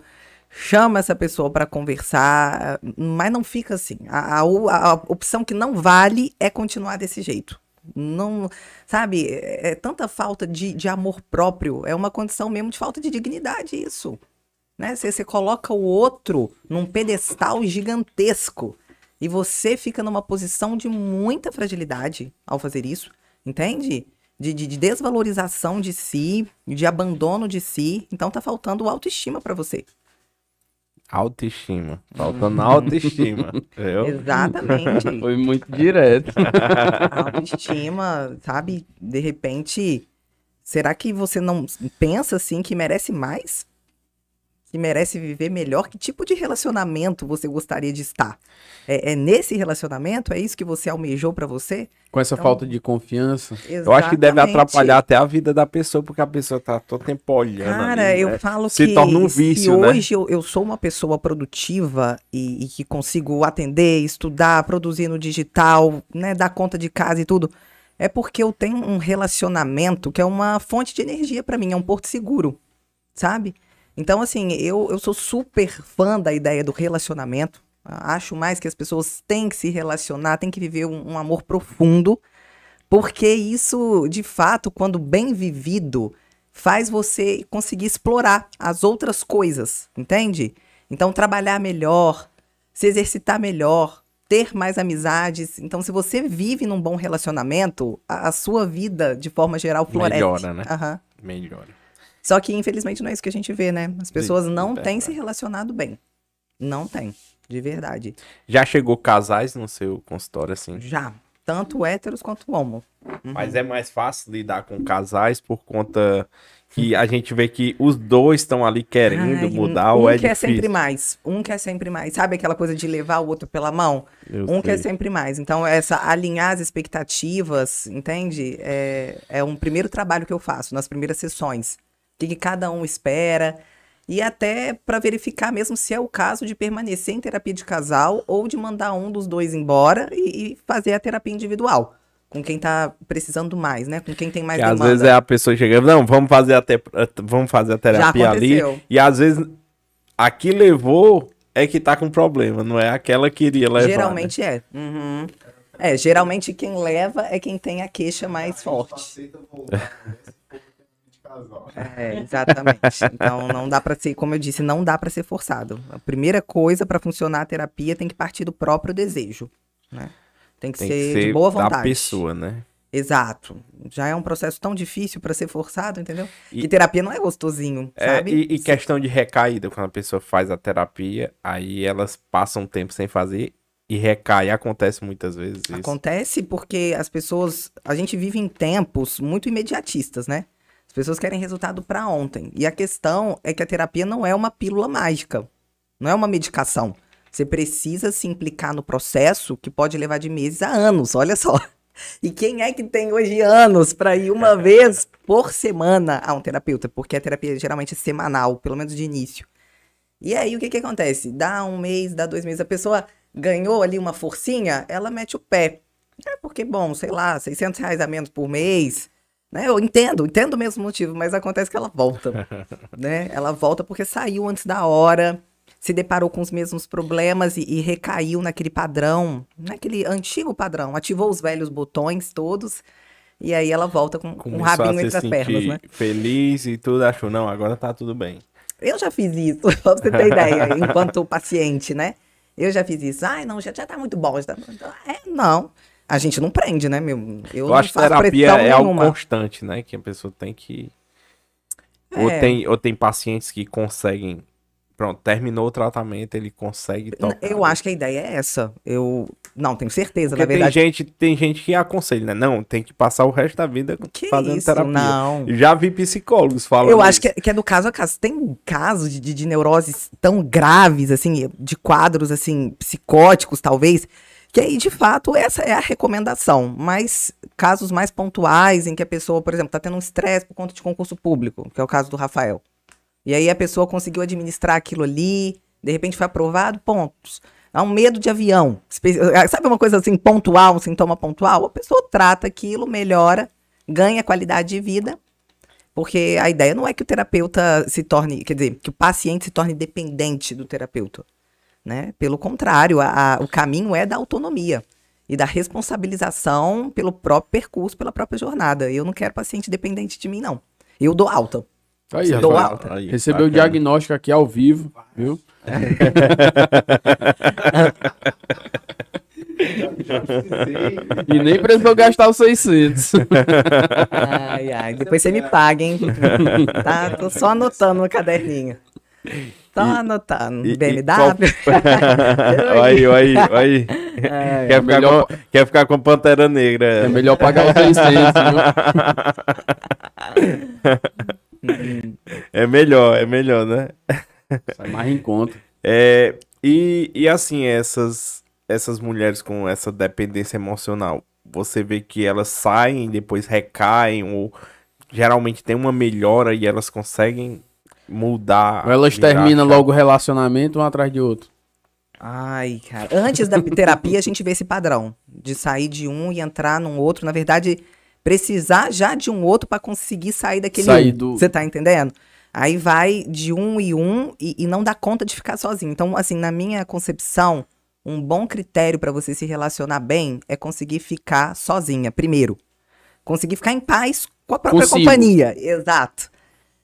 Chama essa pessoa para conversar, mas não fica assim. A, a- a opção que não vale é continuar desse jeito. Não, sabe, é, é tanta falta de, de amor próprio, é uma condição mesmo de falta de dignidade isso. Né? Você, você coloca o outro num pedestal gigantesco e você fica numa posição de muita fragilidade ao fazer isso, entende? De, de, de desvalorização de si, de abandono de si. Então tá faltando autoestima para você. Autoestima. Faltando autoestima. viu? Exatamente. Foi muito direto. autoestima, sabe? De repente, será que você não pensa assim que merece mais? Que merece viver melhor? Que tipo de relacionamento você gostaria de estar? É, é nesse relacionamento? É isso que você almejou pra você? Com essa Então- falta de confiança. Eu acho que deve Exatamente. atrapalhar até a vida da pessoa, porque a pessoa tá todo tempo olhando. Cara, ali, eu né? falo se que torna um se vício, né? hoje eu, eu sou uma pessoa produtiva e, e que consigo atender, estudar, produzir no digital, né, dar conta de casa e tudo, é porque eu tenho um relacionamento que é uma fonte de energia pra mim, é um porto seguro, sabe? Então, assim, eu, eu sou super fã da ideia do relacionamento. Acho mais que as pessoas têm que se relacionar, têm que viver um, um amor profundo, porque isso, de fato, quando bem vivido, faz você conseguir explorar as outras coisas, entende? Então, trabalhar melhor, se exercitar melhor, ter mais amizades. Então, se você vive num bom relacionamento, a, a sua vida, de forma geral, floresce. Melhora, né? Aham. Melhora. Só que, infelizmente, não é isso que a gente vê, né? As pessoas não têm verdade. se relacionado bem. Não tem, de verdade. Já chegou casais no seu consultório, assim? Já. Tanto héteros quanto homo. Mas é mais fácil lidar com casais por conta que a gente vê que os dois estão ali querendo Ai, mudar um ou é quer difícil. sempre mais. Um quer sempre mais. Sabe aquela coisa de levar o outro pela mão? Eu um quer sei. sempre mais. Então, essa alinhar as expectativas, entende? É, é um primeiro trabalho que eu faço nas primeiras sessões. O que, que cada um espera. E até para verificar mesmo se é o caso de permanecer em terapia de casal ou de mandar um dos dois embora e, e fazer a terapia individual. Com quem tá precisando mais, né? Com quem tem mais Que às demanda. vezes é a pessoa chegando, não, vamos fazer a, te- vamos fazer a terapia ali. aconteceu. E às vezes a que levou é que tá com problema, não é aquela que iria levar. né? Geralmente é. Uhum. É, geralmente quem leva é quem tem a queixa mais forte. É, exatamente. Então não dá pra ser, como eu disse, não dá pra ser forçado. A primeira coisa pra funcionar a terapia tem que partir do próprio desejo, né? Tem que, Tem ser, que ser de boa da vontade. pessoa, né? Exato. Já é um processo tão difícil pra ser forçado, entendeu? E- Que terapia não é gostosinho, É, sabe? e, e questão de recaída, quando a pessoa faz a terapia, aí elas passam um tempo sem fazer e recai. Acontece muitas vezes isso. Acontece porque as pessoas. A gente vive em tempos muito imediatistas, né? As pessoas querem resultado pra ontem. E a questão é que a terapia não é uma pílula mágica. Não é uma medicação. Você precisa se implicar no processo que pode levar de meses a anos, olha só. E quem é que tem hoje anos para ir uma vez por semana a um terapeuta? Porque a terapia geralmente é semanal, pelo menos de início. E aí o que que acontece? Dá um mês, dá dois meses, a pessoa ganhou ali uma forcinha, ela mete o pé. É porque, bom, sei lá, 600 reais a menos por mês, né? Eu entendo, entendo o mesmo motivo, mas acontece que ela volta, né? Ela volta porque saiu antes da hora, se deparou com os mesmos problemas e, e recaiu naquele padrão, naquele antigo padrão, ativou os velhos botões todos, e aí ela volta com, com um Começou a rabinho entre as pernas, né? feliz e tudo, achou, não, agora tá tudo bem. Eu já fiz isso, pra você ter ideia, enquanto paciente, né? Eu já fiz isso. Ai, não, já, já tá muito bom. Já tá... É, não. A gente não prende, né, meu? Eu, Eu, acho que terapia é algo nenhuma. constante, né? Que a pessoa tem que. Ou, É. tem, ou tem pacientes que conseguem. Pronto, terminou o tratamento, ele consegue tocar. Eu acho que a ideia é essa. Eu não tenho certeza, Porque na verdade. tem gente, tem gente que aconselha, né? Não, tem que passar o resto da vida Que fazendo isso? terapia. Não. Já vi psicólogos falando. Eu acho que é, que é do caso a caso. Tem casos de, de neuroses tão graves, assim, de quadros, assim, psicóticos, talvez, que aí, de fato, essa é a recomendação. Mas casos mais pontuais, em que a pessoa, por exemplo, tá tendo um estresse por conta de concurso público, que é o caso do Rafael. E aí a pessoa conseguiu administrar aquilo ali, de repente foi aprovado, pontos. Há um medo de avião. espe- Sabe uma coisa assim, pontual, um sintoma pontual? A pessoa trata aquilo, melhora, ganha qualidade de vida porque a ideia não é que o terapeuta se torne, quer dizer, que o paciente se torne dependente do terapeuta, né? Pelo contrário, a- a- o caminho é da autonomia e da responsabilização pelo próprio percurso, pela própria jornada. Eu não quero paciente dependente de mim, não. Eu dou alta. Aí, Dou alta. Aí, Recebeu o diagnóstico aqui ao vivo, viu? E nem precisou gastar os 600. Ai, ai. Depois você me paga, hein? tá? Tô só anotando no caderninho. Só anotando. e- e BMW. olha aí, olha aí, olha aí. Ai, Quer, ficar melhor- com, quer ficar com Pantera Negra. É melhor pagar 600, viu? É melhor, é melhor, né? Sai mais em conta. É, e, e assim, essas, essas mulheres com essa dependência emocional, você vê que elas saem, depois recaem, ou geralmente tem uma melhora e elas conseguem mudar. Ou elas terminam logo o relacionamento um atrás de outro. Ai, cara. Antes da terapia, a gente vê esse padrão de sair de um e entrar num outro. Na verdade, precisar já de um outro para conseguir sair daquele Sair do- Você tá entendendo? Aí vai de um e um e, e não dá conta de ficar sozinho. Então, assim, na minha concepção, um bom critério para você se relacionar bem é conseguir ficar sozinha, primeiro. Conseguir ficar em paz com a própria Consigo. companhia. Exato.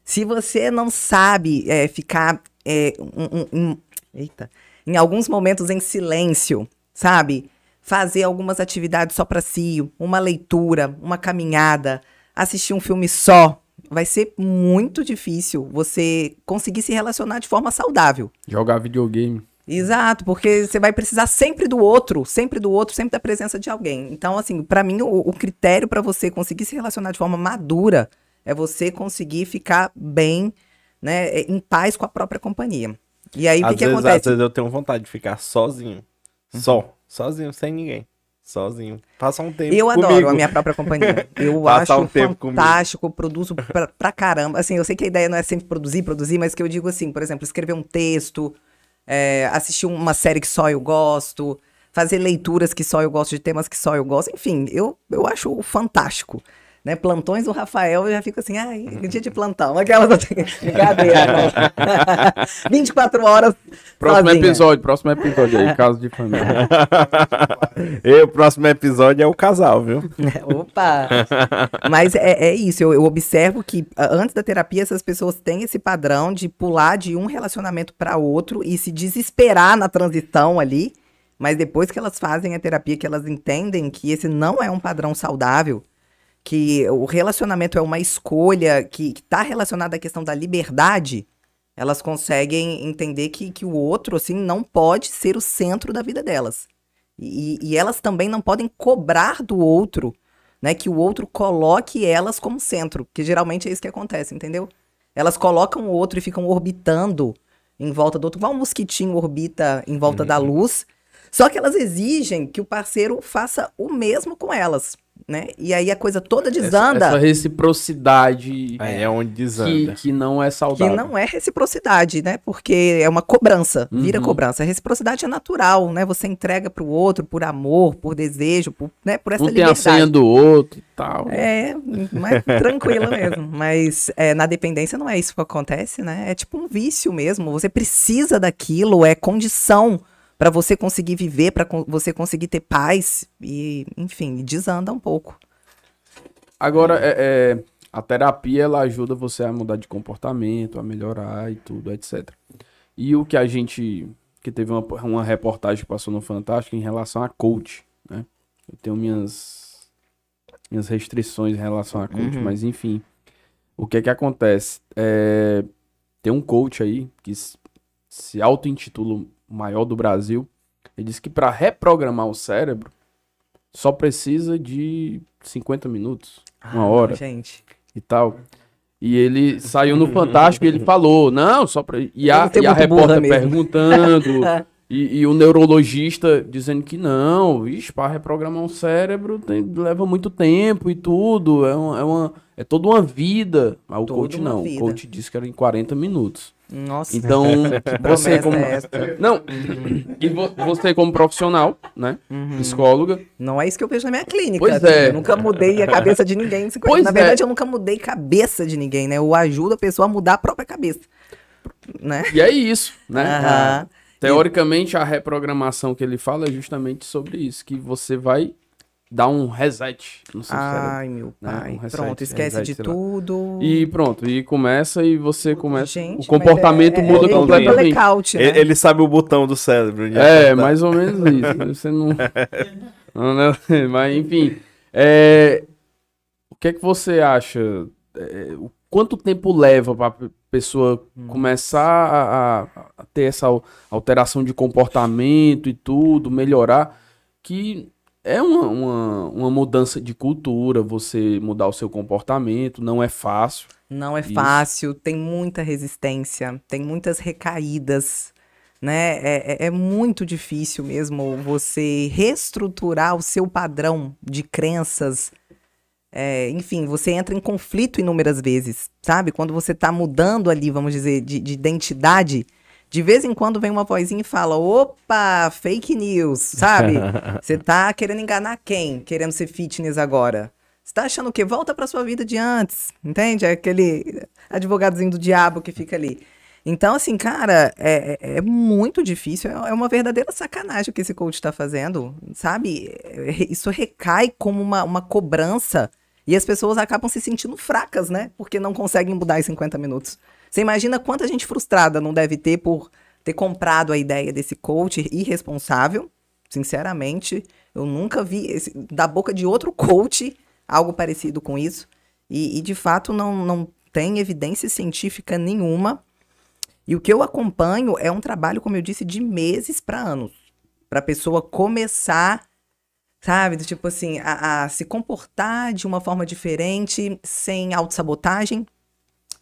Se você não sabe é, ficar é, um- um- um- eita, em alguns momentos em silêncio, sabe? Fazer algumas atividades só para si, uma leitura, uma caminhada, assistir um filme só, vai ser muito difícil você conseguir se relacionar de forma saudável. Jogar videogame. Exato, porque você vai precisar sempre do outro, sempre do outro, sempre da presença de alguém. Então, assim, pra mim, o, o critério pra você conseguir se relacionar de forma madura é você conseguir ficar bem, né, em paz com a própria companhia. E aí, o Às que, que vezes, às acontece? vezes eu tenho vontade de ficar sozinho. Só. Sozinho, sem ninguém. Sozinho. Passar um tempo Eu comigo. adoro a minha própria companhia. Eu acho um tempo comigo. fantástico, produzo pra, pra caramba. Assim, eu sei que a ideia não é sempre produzir, produzir, mas que eu digo assim, por exemplo, escrever um texto, é, assistir uma série que só eu gosto, fazer leituras que só eu gosto, de temas que só eu gosto. Enfim, eu, eu acho fantástico. Né, plantões do Rafael, eu já fico assim, ai, dia de plantão. Aquelas assim, brincadeira. não. 24 horas. Próximo sozinha. episódio, próximo episódio aí, caso de família. e o próximo episódio é o casal, viu? Opa! Mas é, é isso, eu, eu observo que ah, antes da terapia essas pessoas têm esse padrão de pular de um relacionamento para outro e se desesperar na transição ali, mas depois que elas fazem a terapia, que elas entendem que esse não é um padrão saudável, que o relacionamento é uma escolha que está relacionada à questão da liberdade, elas conseguem entender que, que o outro, assim, não pode ser o centro da vida delas. E, e elas também não podem cobrar do outro, né, que o outro coloque elas como centro, que geralmente é isso que acontece, entendeu? Elas colocam o outro e ficam orbitando em volta do outro, igual um mosquitinho orbita em volta da luz. Só que elas exigem que o parceiro faça o mesmo com elas, né? E aí a coisa toda desanda. Essa, essa reciprocidade Aí é onde que, desanda. que não é Que saudável. não é reciprocidade, né? Porque é uma cobrança, vira Uhum. cobrança. A reciprocidade é natural, né? Você entrega pro outro por amor, por desejo, por, né? por essa um tem a liberdade. senha do outro e tal. É, mas tranquilo mesmo. Mas é, na dependência não é isso que acontece, né? É tipo um vício mesmo. Você precisa daquilo, é condição para você conseguir viver, para você conseguir ter paz e, enfim, desanda um pouco. Agora, é, é, a terapia ela ajuda você a mudar de comportamento, a melhorar e tudo, etc. E o que a gente. Que teve uma, uma reportagem que passou no Fantástico em relação a coach, né? Eu tenho minhas, minhas restrições em relação a coach, Uhum. mas enfim. O que é que acontece? É, tem um coach aí que se auto-intitula o maior do Brasil. Ele disse que para reprogramar o cérebro só precisa de 50 minutos, uma Ah, hora Gente. e tal. E ele saiu no Fantástico e ele falou, não, só pra... E a, e a repórter perguntando, e, e o neurologista dizendo que não, vixe, para reprogramar um cérebro tem- leva muito tempo e tudo, é, uma, é, uma, é toda uma vida. Mas o Toda coach uma não, vida. o coach disse que era em 40 minutos. Nossa. Então, você como... é essa? Não, e vo- você como profissional, né, Uhum. psicóloga, Não é isso que eu vejo na minha clínica. Pois é. Eu nunca mudei a cabeça de ninguém. em 50 Pois na é. verdade, eu nunca mudei cabeça de ninguém, né? Eu ajudo a pessoa a mudar a própria cabeça. Né? e é isso, né? Aham. Teoricamente, a reprogramação que ele fala é justamente sobre isso, que você vai dar um reset no seu cérebro. Ai, meu né? pai. Um reset, Pronto, esquece reset, de tudo. E pronto, e começa e você começa. Gente, o comportamento mas é- muda é, é completamente. blackout, né? Ele, ele sabe o botão do cérebro. onde É, mais ou menos isso. Você não. não, né? Mas, enfim. é, O que é que você acha? É, o Quanto tempo leva para a pessoa Hum. começar a, a- a ter essa al- alteração de comportamento e tudo, melhorar? Que é uma, uma, uma mudança de cultura, você mudar o seu comportamento, não é fácil. Não é Isso. fácil, tem muita resistência, tem muitas recaídas, né? É, é- é muito difícil mesmo você reestruturar o seu padrão de crenças. É, enfim, você entra em conflito inúmeras vezes, sabe? Quando você tá mudando ali, vamos dizer, de, de identidade, de vez em quando vem uma vozinha e fala: opa, fake news, sabe? Você tá querendo enganar quem? Querendo ser fitness agora? Você tá achando o quê? Volta pra sua vida de antes, entende? É aquele advogadozinho do diabo que fica ali. Então, assim, cara, é, é- é muito difícil, é é uma verdadeira sacanagem o que esse coach tá fazendo, sabe? É- Isso recai como uma, uma cobrança e as pessoas acabam se sentindo fracas, né? Porque não conseguem mudar em 50 minutos. Você imagina quanta gente frustrada não deve ter por ter comprado a ideia desse coach irresponsável. Sinceramente, eu nunca vi esse- da boca de outro coach algo parecido com isso. E, e, de fato não, não tem evidência científica nenhuma. E o que eu acompanho é um trabalho, como eu disse, de meses para anos. Para a pessoa começar, sabe, tipo assim, a, a se comportar de uma forma diferente, sem autossabotagem,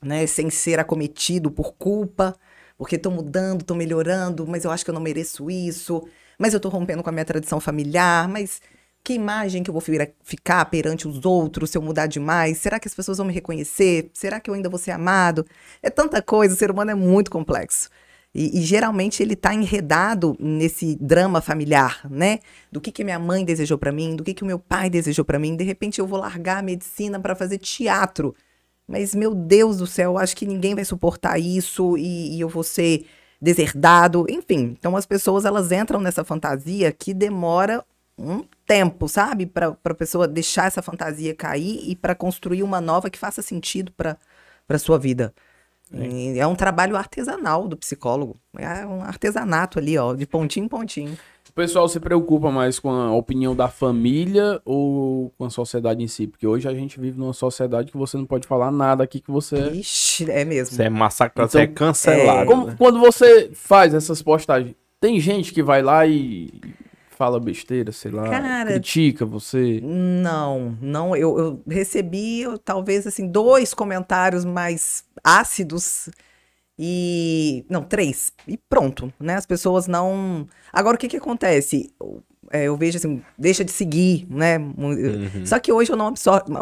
né? Sem ser acometido por culpa, porque tô mudando, tô melhorando, mas eu acho que eu não mereço isso, mas eu tô rompendo com a minha tradição familiar, mas que imagem que eu vou ficar perante os outros se eu mudar demais? Será que as pessoas vão me reconhecer? Será que eu ainda vou ser amado? É tanta coisa, o ser humano é muito complexo. E, e geralmente ele está enredado nesse drama familiar, né? Do que, que minha mãe desejou para mim, do que, que o meu pai desejou para mim. De repente eu vou largar a medicina para fazer teatro. Mas, meu Deus do céu, acho que ninguém vai suportar isso e, e eu vou ser deserdado. Enfim, então as pessoas elas entram nessa fantasia que demora um tempo, sabe? Para a pessoa deixar essa fantasia cair e para construir uma nova que faça sentido para a sua vida. E É um trabalho artesanal do psicólogo. É um artesanato ali, ó, de pontinho em pontinho. Pessoal se preocupa mais com a opinião da família ou com a sociedade em si? Porque hoje a gente vive numa sociedade que você não pode falar nada aqui que você. Ixi, é mesmo. Você é massacrado, Então, você é cancelado. Como- né? quando você faz essas postagens, tem gente que vai lá e fala besteira, sei lá, Cara, critica você. Não, não, eu, eu recebi eu, talvez assim dois comentários mais ácidos e não três e pronto, né? As pessoas não. Agora o que que acontece? Eu, é, eu vejo assim, deixa de seguir, né? Uhum. Só que hoje eu não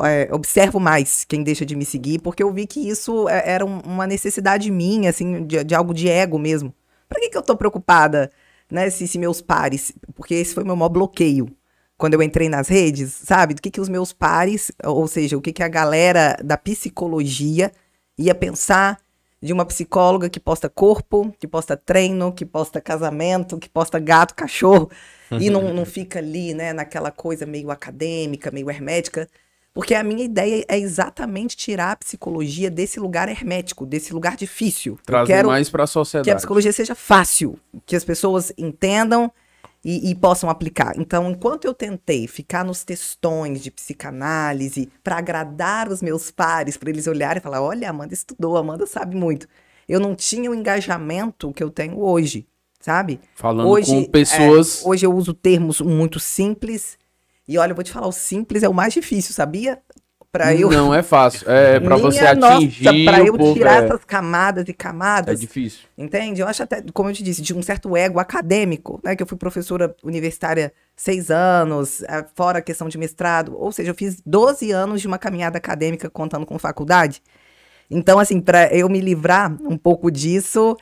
é, observo mais quem deixa de me seguir porque eu vi que isso é- era um- uma necessidade minha, assim, de, de algo de ego mesmo. Pra que que eu tô preocupada, né? Se, se meus pares, porque esse foi meu maior bloqueio quando eu entrei nas redes, sabe? Do que, que os meus pares, ou seja, o que, que a galera da psicologia ia pensar de uma psicóloga que posta corpo, que posta treino, que posta casamento, que posta gato, cachorro, e não, não fica ali, né, naquela coisa meio acadêmica, meio hermética. Porque a minha ideia é exatamente tirar a psicologia desse lugar hermético, desse lugar difícil. Trazer quero mais que a sociedade. psicologia seja fácil, que as pessoas entendam e, e possam aplicar. Então, enquanto eu tentei ficar nos textões de psicanálise para agradar os meus pares, para eles olharem e falar: olha, Amanda estudou, Amanda sabe muito. Eu não tinha o engajamento que eu tenho hoje, sabe? Falando hoje, com pessoas. é, hoje eu uso termos muito simples. E olha, eu vou te falar, o simples é o mais difícil, sabia? Para eu. Não é fácil. É pra você Minha atingir. nossa, pra o eu povo, tirar é, essas camadas e é camadas. difícil. Entende? Eu acho até, como eu te disse, de um certo ego acadêmico, né? Que eu fui professora universitária seis anos, eh, fora a questão de mestrado. Ou seja, eu fiz 12 anos de uma caminhada acadêmica contando com faculdade. Então, assim, para eu me livrar um pouco disso,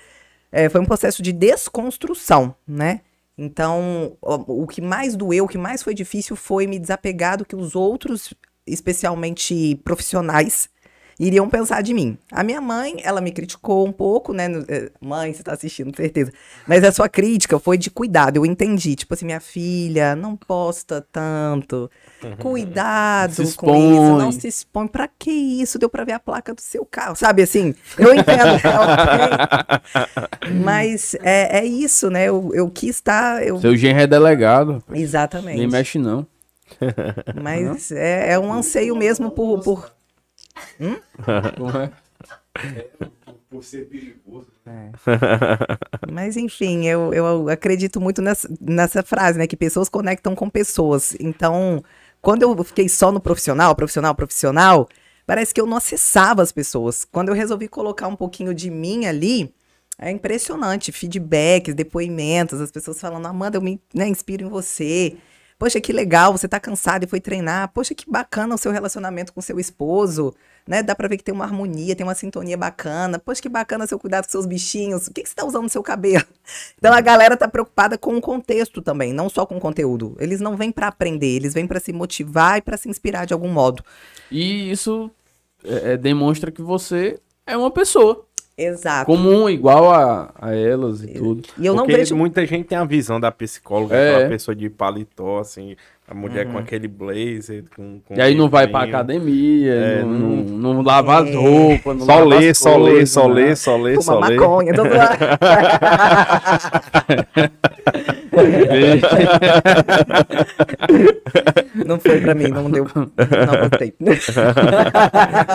eh, foi um processo de desconstrução, né? Então, o, o que mais doeu, o que mais foi difícil foi me desapegar do que os outros, especialmente profissionais, iriam pensar de mim. A minha mãe, ela me criticou um pouco, né? eh, Mãe, você tá assistindo, com certeza. Mas a sua crítica foi de cuidado, eu entendi. Tipo assim, minha filha, não posta tanto. Cuidado Se com isso, não se expõe. Pra que isso? Deu pra ver a placa do seu carro, sabe assim? Eu entendo. ok. Mas é, é isso, né? Eu, eu quis estar... Eu... Seu genro é delegado. Nem Exatamente. mexe, não. Mas é, é um anseio mesmo por... por... Como é? Por ser perigoso. Mas enfim, eu, eu acredito muito nessa, nessa frase, né? Que pessoas conectam com pessoas. Então, quando eu fiquei só no profissional, profissional, profissional, parece que eu não acessava as pessoas. Quando eu resolvi colocar um pouquinho de mim ali, é impressionante. Feedbacks, depoimentos, as pessoas falando, Amanda, eu me né, inspiro em você. Poxa, que legal, você tá cansado e foi treinar. Poxa, que bacana o seu relacionamento com seu esposo, né? Dá pra ver que tem uma harmonia, tem uma sintonia bacana. Poxa, que bacana seu cuidado com seus bichinhos. O que, que você tá usando no seu cabelo? Então a galera tá preocupada com o contexto também, não só com o conteúdo. Eles não vêm pra aprender, eles vêm pra se motivar e pra se inspirar de algum modo. E isso é, é, demonstra que você é uma pessoa Exato. comum, igual a, a elas e tudo. E eu não Porque vejo muita gente tem a visão da psicóloga, É. aquela pessoa de paletó, assim, a mulher Uhum. com aquele blazer, com, com E aí não vai pra academia, É, não, não- não, lava as É. roupas, não Só lava lê, as só lê, coisas, só né? lê, só lê, fuma só lê. maconha. todo não foi pra mim, não deu. Não gostei.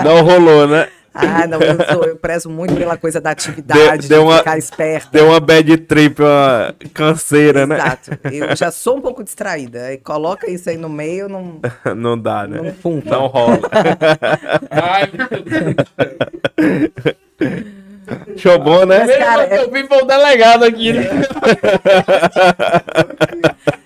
Não rolou, né? Ah, não, eu, sou- eu prezo muito pela coisa da atividade, Deu- deu de uma- ficar esperto. Deu uma bad trip, uma canseira, né? Exato. Eu já sou um pouco distraída. Aí coloca isso aí no meio, não, Não dá, não né? funca. Não rola. Ai, Show bom, né? Mas, cara, é- eu vim para o delegado aqui, né?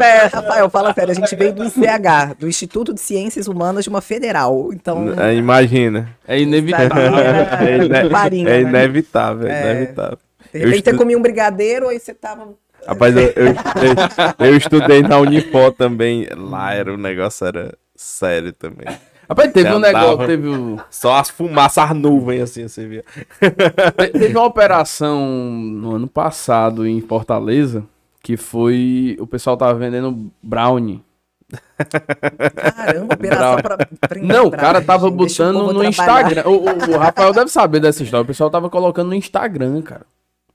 É, Rafael, fala sério, a gente veio do ICH, do Instituto de Ciências Humanas de uma federal. Então, É, Imagina. É inevitável. É, ine- farinha, é né? inevitável, é É. inevitável. de repente você comia um brigadeiro, aí você tava. Rapaz, eu, eu, eu- eu estudei na Unipó também. Lá era o negócio era sério também. Rapaz, teve um Andava. negócio, teve, um- Só as fumaças, as nuvens, assim, você via. te- teve uma operação no ano passado em Fortaleza, que foi, o pessoal tava vendendo brownie. Caramba, operação pra, pra Não, o cara tava botando no trabalhar. Instagram. O, o- o Rafael deve saber dessa história. O pessoal tava colocando no Instagram, cara.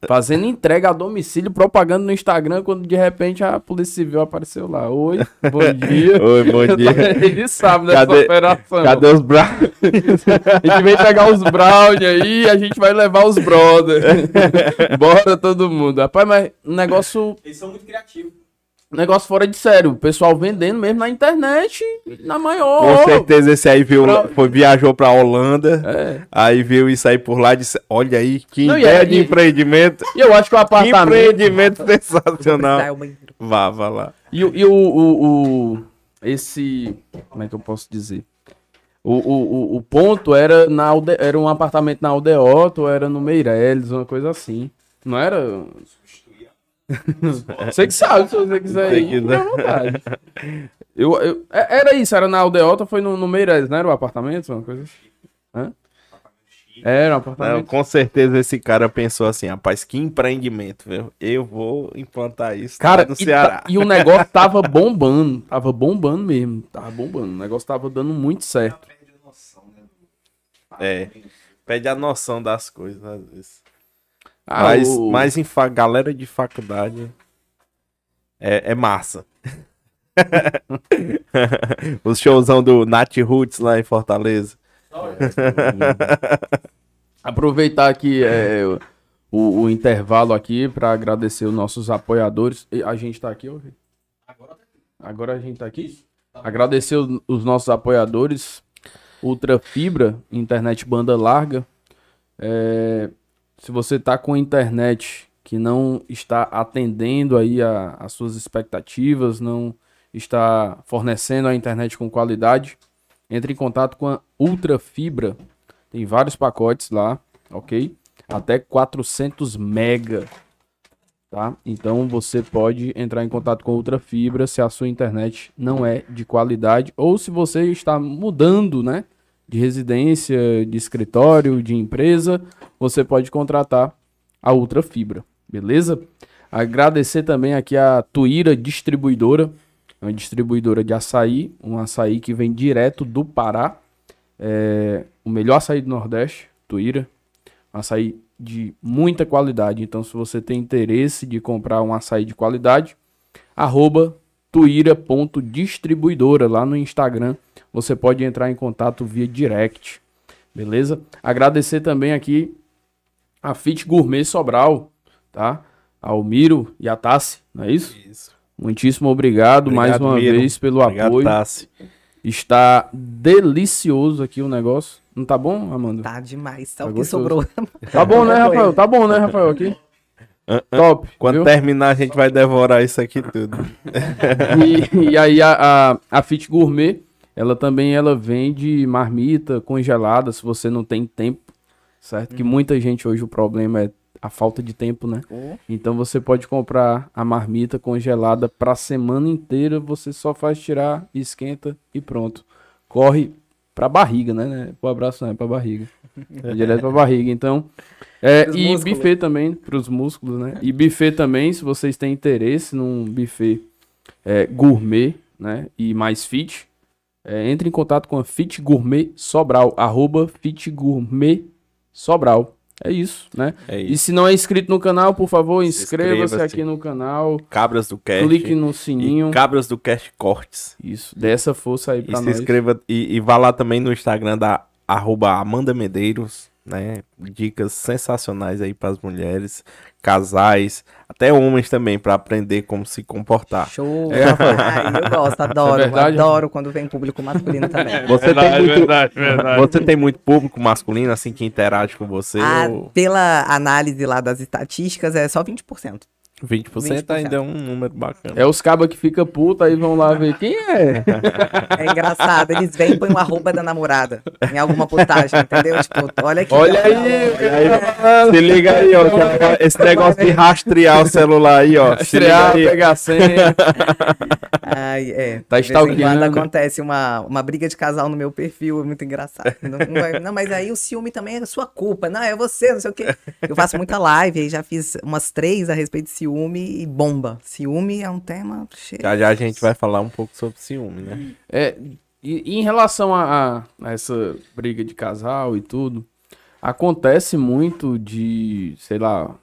Fazendo entrega a domicílio, propaganda no Instagram, quando de repente a Polícia Civil apareceu lá. Oi, bom dia. Oi, bom dia. Ele sabe dessa Cadê- operação. Cadê os braços? A gente vem pegar os brownie aí e a gente vai levar os brother. Bora todo mundo. Rapaz, mas um negócio, Eles são muito criativos. Negócio fora de sério. O pessoal vendendo mesmo na internet, na maior. Com certeza esse aí viu, Pra- foi, viajou pra Holanda, É. aí viu isso aí por lá e disse, olha aí, que Não, e ideia aí- de empreendimento. E eu acho que o Que apartamento. empreendimento sensacional. Vá, vá lá. E, o- e o, o, o- Esse. Como é que eu posso dizer? O, o, o, o ponto era, na Alde, era um apartamento na Aldeota ou era no Meireles, uma coisa assim. Não era. Você que sabe, se você quiser ir, vontade. Eu, eu, é- era isso, era na Aldeota, foi no, no Meireles, não era o apartamento? Uma coisa assim? Era um Não, apartamento. com certeza esse cara pensou assim, rapaz, que empreendimento, viu? Eu vou implantar isso Cara, no e, Ceará. ta- e o negócio tava bombando. Tava bombando mesmo. Tava bombando. O negócio tava dando muito certo. É, perde a noção das coisas, às vezes. Ah, mas, o- mas em fa- galera de faculdade é, é massa. Os showzão do Nat Roots lá em Fortaleza. Aproveitar aqui é, o, o intervalo aqui para agradecer os nossos apoiadores. E A gente tá aqui, ouvi? Agora a gente tá aqui? Agradecer os, os nossos apoiadores. Ultra Fibra, internet banda larga. É, se você tá com internet que não está atendendo aí a- as suas expectativas, não está fornecendo a internet com qualidade, entre em contato com a Ultra Fibra. Tem vários pacotes lá, ok? Até 400 mega, tá? Então você pode entrar em contato com a Ultra Fibra se a sua internet não é de qualidade ou se você está mudando, né? De residência, de escritório, de empresa, você pode contratar a Ultra Fibra, beleza? Agradecer também aqui a Tuíra Distribuidora, é uma distribuidora de açaí, um açaí que vem direto do Pará, é o melhor açaí do Nordeste, Tuíra, um açaí de muita qualidade. Então, se você tem interesse de comprar um açaí de qualidade, arroba tuíra.distribuidora lá no Instagram, você pode entrar em contato via direct, beleza? Agradecer também aqui a Fit Gourmet Sobral, tá? Ao Miro e a Tassi, não é isso? Isso. Muitíssimo obrigado, mais Obrigado, uma Miro. vez pelo Obrigado, apoio. Tassi. Está delicioso aqui o negócio. Não tá bom, Amanda? Tá demais. Só Tá o que gostoso. sobrou. Tá bom, né, Rafael? Tá bom, né, Rafael? Aqui. Top. Quando viu? terminar, a gente vai devorar isso aqui tudo. E, e aí a, a, a Fit Gourmet, ela também ela vende marmita congelada, se você não tem tempo, certo? Que muita gente hoje o problema é a falta de tempo, né? Então você pode comprar a marmita congelada para semana inteira, você só faz tirar, esquenta e pronto. Corre pra barriga, né? né? Pro abraço não é pra barriga. É direto pra barriga. Então, é, e músculos. buffet também pros músculos, né? E buffet também, se vocês têm interesse num buffet é, gourmet, né? E mais fit, é, entre em contato com a Fit Gourmet Sobral, arroba Fit Gourmet Sobral. É isso, né? É E isso. se não é inscrito no canal, por favor, Se inscreva-se inscreva-se. aqui no canal, Cabras do Cast. clique no sininho. E Cabras do Cast Cortes. Isso, dê essa força aí E pra se nós. inscreva e, e vá lá também no Instagram da arroba Amanda Medeiros, né? Dicas sensacionais aí para as mulheres, casais, até homens também, para aprender como se comportar. Show. É. Ai, eu gosto, adoro. É verdade? adoro quando vem público masculino também. Você tem muito, você tem muito público masculino assim que interage com você? Ah, ou pela análise lá das estatísticas, é só 20%. 20%, 20%. ainda é um número bacana. É os cabas que fica puta aí vão lá ver quem é. É engraçado, eles vêm e põem o arroba da namorada em alguma postagem, entendeu? Tipo, olha aqui. Olha ó. aí, Se liga aí, ó. que Esse negócio de rastrear o celular aí, ó. Se liga estrear, aí. pegar a senha. Ai, é. Tá stalkeando. acontece uma, uma briga de casal no meu perfil, é muito engraçado. Não, não vai- não, mas aí o ciúme também é sua culpa. Não, é você, não sei o quê. Eu faço muita live, aí já fiz umas três a respeito de ciúme e bomba. Ciúme é um tema cheio. Já já a gente vai falar um pouco sobre ciúme, né? É, e, e em relação a, a- a essa briga de casal e tudo, acontece muito de, sei lá,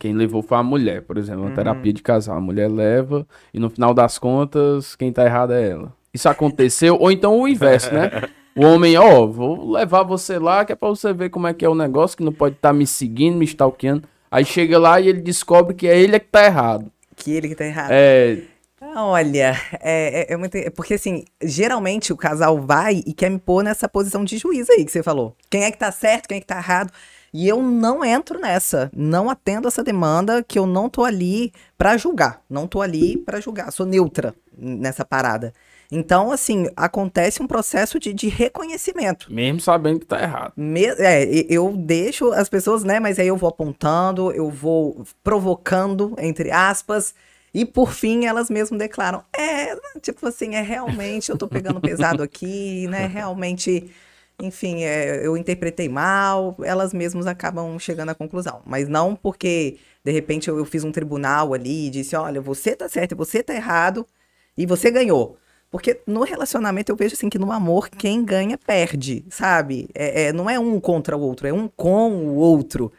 quem levou foi a mulher, por exemplo, uma Uhum. terapia de casal. A mulher leva e no final das contas, quem tá errado é ela. Isso aconteceu, ou então o inverso, né? O homem, ó, vou levar você lá, que é pra você ver como é que é o negócio, que não pode estar me seguindo, me stalkeando. Aí chega lá e ele descobre que é ele é que tá errado. Que ele que tá errado. É, Olha, é, é, é muito. é Porque assim, geralmente o casal vai e quer me pôr nessa posição de juiz aí que você falou. Quem é que tá certo, quem é que tá errado. E eu não entro nessa. Não atendo essa demanda, que eu não tô ali pra julgar. Não tô ali pra julgar. Sou neutra nessa parada. Então, assim, acontece um processo de, de reconhecimento. mesmo sabendo que tá errado. Me- é, eu deixo as pessoas, né? Mas aí eu vou apontando, eu vou provocando, entre aspas, e por fim elas mesmas declaram: é, tipo assim, é realmente, eu tô pegando pesado aqui, né? Realmente, enfim, é, eu interpretei mal, elas mesmas acabam chegando à conclusão. Mas não porque, de repente, eu, eu fiz um tribunal ali e disse: olha, você tá certo e você tá errado, e você ganhou. Porque no relacionamento eu vejo assim que no amor quem ganha perde, sabe? É, é- não é um contra o outro, é um com o outro.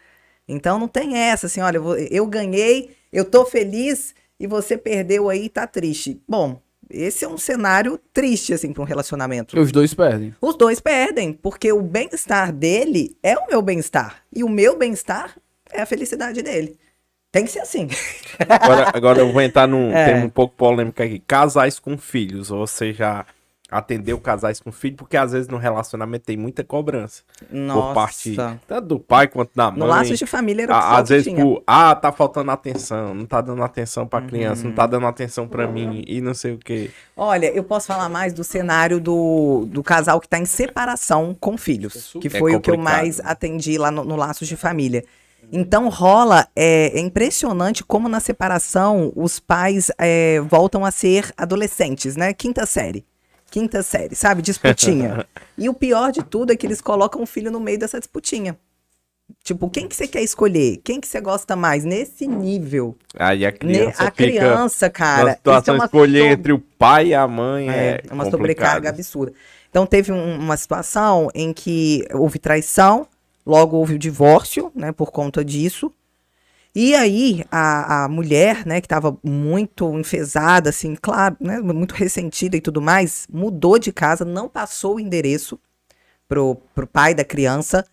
Então não tem essa assim, olha, eu vou- eu ganhei, eu tô feliz e você perdeu aí e tá triste. Bom, esse é um cenário triste assim para um relacionamento. Os dois perdem. Os dois perdem, porque o bem-estar dele é o meu bem-estar e o meu bem-estar é a felicidade dele. Tem que ser assim. Agora, agora eu vou entrar num É. tema um pouco polêmico aqui. Casais com filhos. Você já atendeu casais com filhos? Porque às vezes no relacionamento tem muita cobrança. Por parte tanto do pai quanto da mãe. No laço de família era o que Às vezes, tinha. por, ah, tá faltando atenção, não tá dando atenção pra criança, Uhum. não tá dando atenção pra mim e não sei o quê. Olha, eu posso falar mais do cenário do, do casal que está em separação com filhos, que É foi o que eu mais atendi lá no, no Laços de Família. Então rola, é, é impressionante como na separação os pais é, voltam a ser adolescentes, né? Quinta série. Quinta série, sabe? Disputinha. e o pior de tudo é que eles colocam o filho no meio dessa disputinha. Tipo, quem que você quer escolher? Quem que você gosta mais? Nesse nível. Aí a Ne- criança a fica criança, cara. situação é uma escolher sob- entre o pai e a mãe. É, é, uma complicado. sobrecarga absurda. Então teve um- uma situação em que houve traição, logo houve o divórcio, né, por conta disso. E aí a, a mulher, né, que estava muito enfesada, assim, claro, né, muito ressentida e tudo mais, mudou de casa, não passou o endereço pro, pro pai da criança,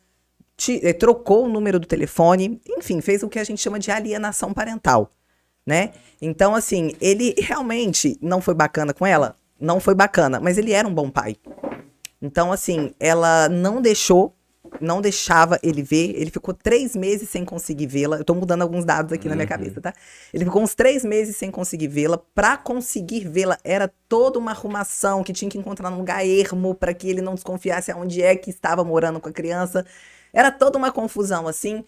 ti- eh, trocou o número do telefone, enfim, fez o que a gente chama de alienação parental, né? Então, assim, ele realmente não foi bacana com ela? Não foi bacana, mas ele era um bom pai. Então, assim, ela não deixou, não deixava ele ver. Ele ficou três meses sem conseguir vê-la. Eu tô mudando alguns dados aqui na minha cabeça, tá? Ele ficou uns três meses sem conseguir vê-la. Pra conseguir vê-la, era toda uma arrumação que tinha que encontrar num lugar ermo para que ele não desconfiasse aonde é que estava morando com a criança. Era toda uma confusão, assim.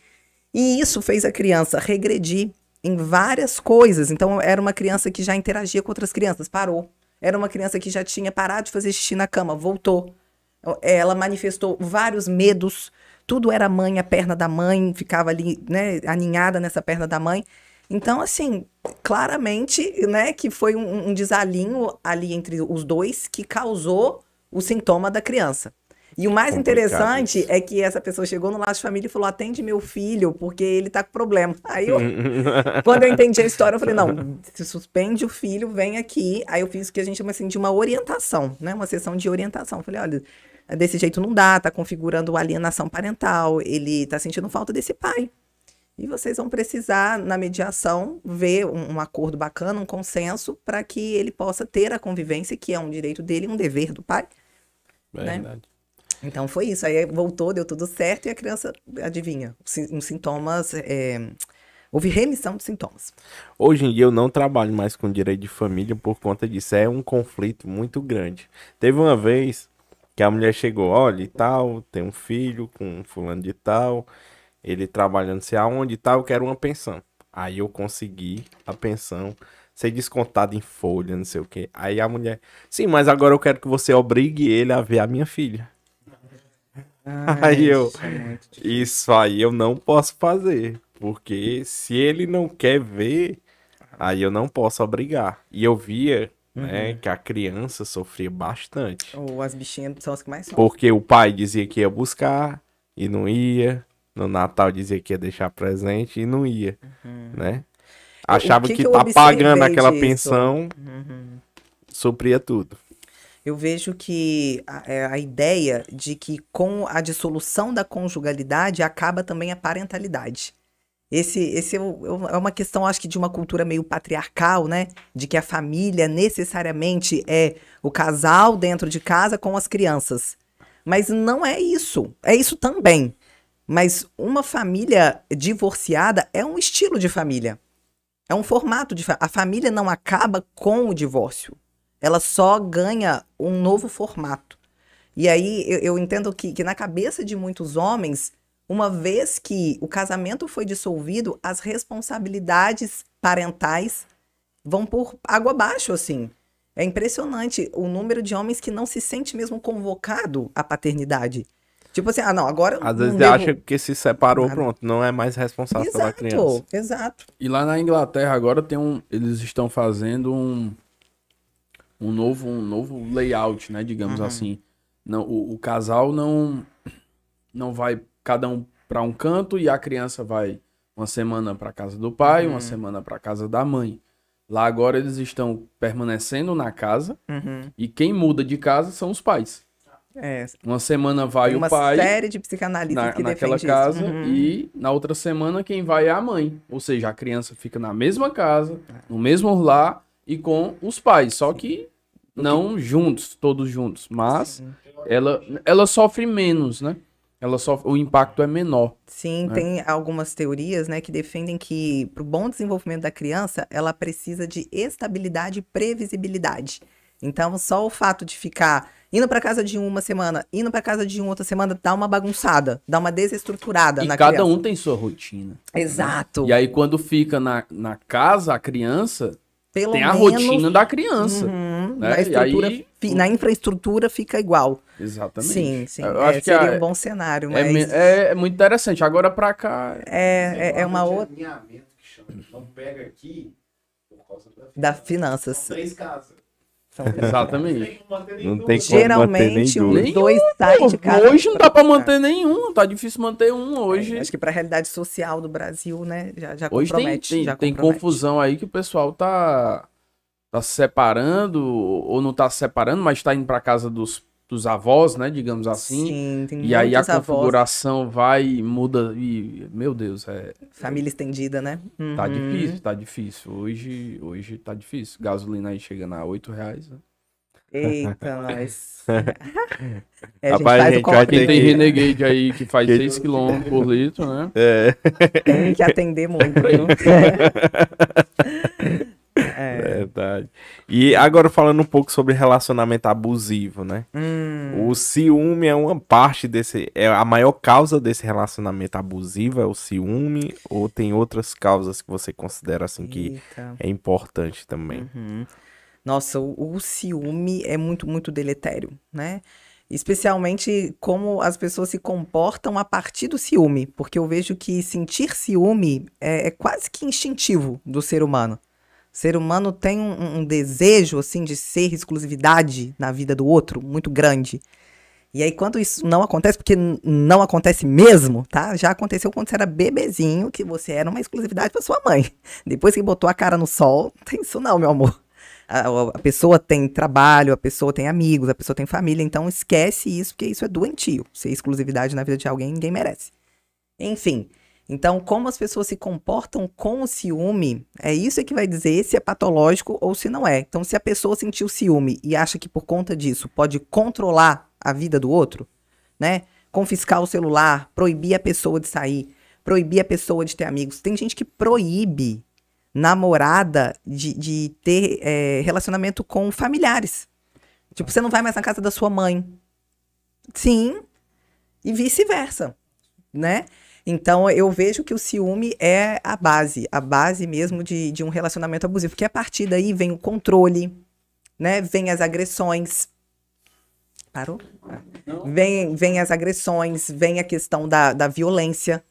E isso fez a criança regredir em várias coisas. Então, era uma criança que já interagia com outras crianças, parou. Era uma criança que já tinha parado de fazer xixi na cama, voltou. Ela manifestou vários medos. Tudo era mãe, a perna da mãe, ficava ali, né, aninhada nessa perna da mãe. Então, assim, claramente, né, que foi um, um desalinho ali entre os dois que causou o sintoma da criança. E o mais interessante isso. é que essa pessoa chegou no laço de família e falou: atende meu filho, porque ele tá com problema. Aí eu, quando eu entendi a história, eu falei, não, se suspende o filho, vem aqui. Aí eu fiz o que a gente chama assim de uma orientação, né? Uma sessão de orientação. Eu Falei, olha, desse jeito não dá, tá configurando alienação parental, ele tá sentindo falta desse pai. E vocês vão precisar, na mediação, ver um, um acordo bacana, um consenso, para que ele possa ter a convivência, que é um direito dele e um dever do pai. né? Verdade. Então foi isso. Aí voltou, deu tudo certo e a criança, adivinha, uns sintomas. é, Houve remissão de sintomas. Hoje em dia eu não trabalho mais com direito de família por conta disso. É um conflito muito grande. Teve uma vez que a mulher chegou, olha e tal, tem um filho com um fulano de tal, ele trabalhando sei aonde e tal, eu quero uma pensão. Aí eu consegui a pensão ser descontada em folha, não sei o quê. Aí a mulher, sim, mas agora eu quero que você obrigue ele a ver a minha filha. Aí eu, isso aí eu não posso fazer, porque se ele não quer ver, aí eu não posso obrigar. E eu via, né, que a criança sofria bastante, Ou as bichinhas são as que mais são. porque o pai dizia que ia buscar e não ia, no Natal dizia que ia deixar presente e não ia, Uhum. né? Achava que que, que eu tá pagando aquela disso? pensão Uhum. supria tudo. Eu vejo que a, é, a ideia de que com a dissolução da conjugalidade acaba também a parentalidade. Esse, esse é, é uma- é uma questão, acho que, de uma cultura meio patriarcal, né? De que a família necessariamente é o casal dentro de casa com as crianças. Mas não é isso. É isso também. Mas uma família divorciada é um estilo de família. É um formato de. fa- A família não acaba com o divórcio. Ela só ganha um novo formato. E aí eu, eu entendo que, que na cabeça de muitos homens, uma vez que o casamento foi dissolvido, as responsabilidades parentais vão por água abaixo, assim. É impressionante o número de homens que não se sente mesmo convocado à paternidade. Tipo assim, ah, não, agora. Às não vezes devo- acha que se separou, nada. pronto, não é mais responsável pela criança. Exato, exato. E lá na Inglaterra agora tem um, eles estão fazendo um um novo um novo layout, né, digamos assim. Não, o, o casal não não vai cada um para um canto e a criança vai uma semana para casa do pai, uma semana para casa da mãe. Lá agora eles estão permanecendo na casa Uhum. e quem muda de casa são os pais. É, Uma semana vai tem o uma pai série de psicanalistas na, que naquela casa. Uhum. e na outra semana quem vai é a mãe. Ou seja, a criança fica na mesma casa, no mesmo lar e com os pais, só que não juntos, todos juntos, mas ela ela sofre menos, né? Ela sofre, o impacto é menor. Sim, né? tem algumas teorias, né, que defendem que para o bom desenvolvimento da criança, ela precisa de estabilidade e previsibilidade. Então, só o fato de ficar indo para casa de um uma semana, indo para casa de um outra semana, dá uma bagunçada, dá uma desestruturada E na cada criança. um tem sua rotina. Exato. E aí quando fica na, na casa a criança, Pelo tem a menos, rotina da criança. uhum, né? na, E estrutura, aí- na infraestrutura fica igual. Exatamente. Sim, sim. Eu É, acho que seria a- um bom cenário, é, mas é, é muito interessante. Agora pra cá, é, é, é uma outra Alinhamento que chama. Não pega aqui por causa da da finanças. três casas. São- Exatamente. Não tem como manter nem Geralmente, duas. os dois saem de casa. Hoje não dá pra manter nenhum, tá difícil manter um hoje. É, acho que para a realidade social do Brasil, né, já, já hoje tem, compromete. tem, já tem compromete. confusão aí que o pessoal tá, tá se separando, ou não tá se separando, mas tá indo pra casa dos, dos avós, né, digamos assim. Sim, tem E aí a muitos avós, configuração vai e muda e, meu Deus, é, família estendida, né? tá Uhum. difícil, tá difícil. Hoje, hoje tá difícil. Gasolina aí chegando a 8 reais, né? Eita, nós. É, a gente Rapaz, a faz gente o vai Quem tem Renegade aí que faz Que- 6 km por litro, né? É, tem que atender muito, viu? É. verdade. E agora falando um pouco sobre relacionamento abusivo, né? Hum, O ciúme é uma parte desse. É a maior causa desse relacionamento abusivo é o ciúme, ou tem outras causas que você considera assim que eita. é importante também? Uhum. Nossa, o, o ciúme é muito, muito deletério, né? Especialmente como as pessoas se comportam a partir do ciúme, porque eu vejo que sentir ciúme é, é quase que instintivo do ser humano. Ser humano tem um, um desejo, assim, de ser exclusividade na vida do outro muito grande. E aí, quando isso não acontece, porque não acontece mesmo, tá? Já aconteceu quando você era bebezinho, que você era uma exclusividade para sua mãe. Depois que botou a cara no sol, não tem isso não, meu amor. A, a pessoa tem trabalho, a pessoa tem amigos, a pessoa tem família, então esquece isso, porque isso é doentio. Ser exclusividade na vida de alguém, ninguém merece. Enfim, então como as pessoas se comportam com o ciúme, é isso que vai dizer se é patológico ou se não é. Então, se a pessoa sentiu ciúme e acha que por conta disso pode controlar a vida do outro, né? Confiscar o celular, proibir a pessoa de sair, proibir a pessoa de ter amigos. Tem gente que proíbe namorada de, de ter é, relacionamento com familiares. Tipo, você não vai mais na casa da sua mãe. Sim. E vice-versa, né? Então, eu vejo que o ciúme é a base, a base mesmo de, de um relacionamento abusivo. Porque a partir daí vem o controle, né? Vem as agressões. Parou? Ah. Vem, vem as agressões, vem a questão da, da violência.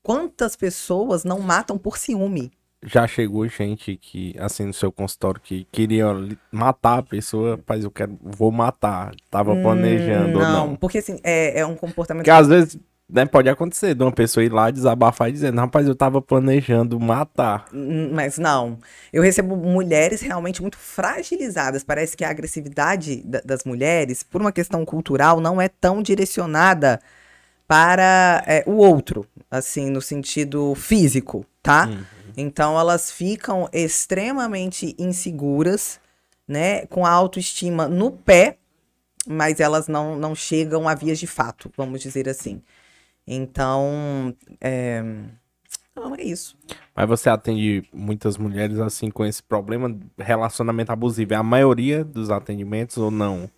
Quantas pessoas não matam por ciúme? Já chegou gente que, assim, no seu consultório, que queria matar a pessoa, mas eu quero, vou matar. Tava planejando ou Hum, não, não. porque assim, é, é um comportamento. Porque às vezes né, pode acontecer de uma pessoa ir lá desabafar e dizendo, rapaz, eu tava planejando matar. Hum, Mas não. Eu recebo mulheres realmente muito fragilizadas. Parece que a agressividade da- das mulheres, por uma questão cultural, não é tão direcionada para é, o outro, assim, no sentido físico, tá? Então elas ficam extremamente inseguras, né? Com a autoestima no pé, mas elas não, não chegam a vias de fato, vamos dizer assim. Então, é... não é isso. Mas você atende muitas mulheres assim com esse problema de relacionamento abusivo. É a maioria dos atendimentos ou não?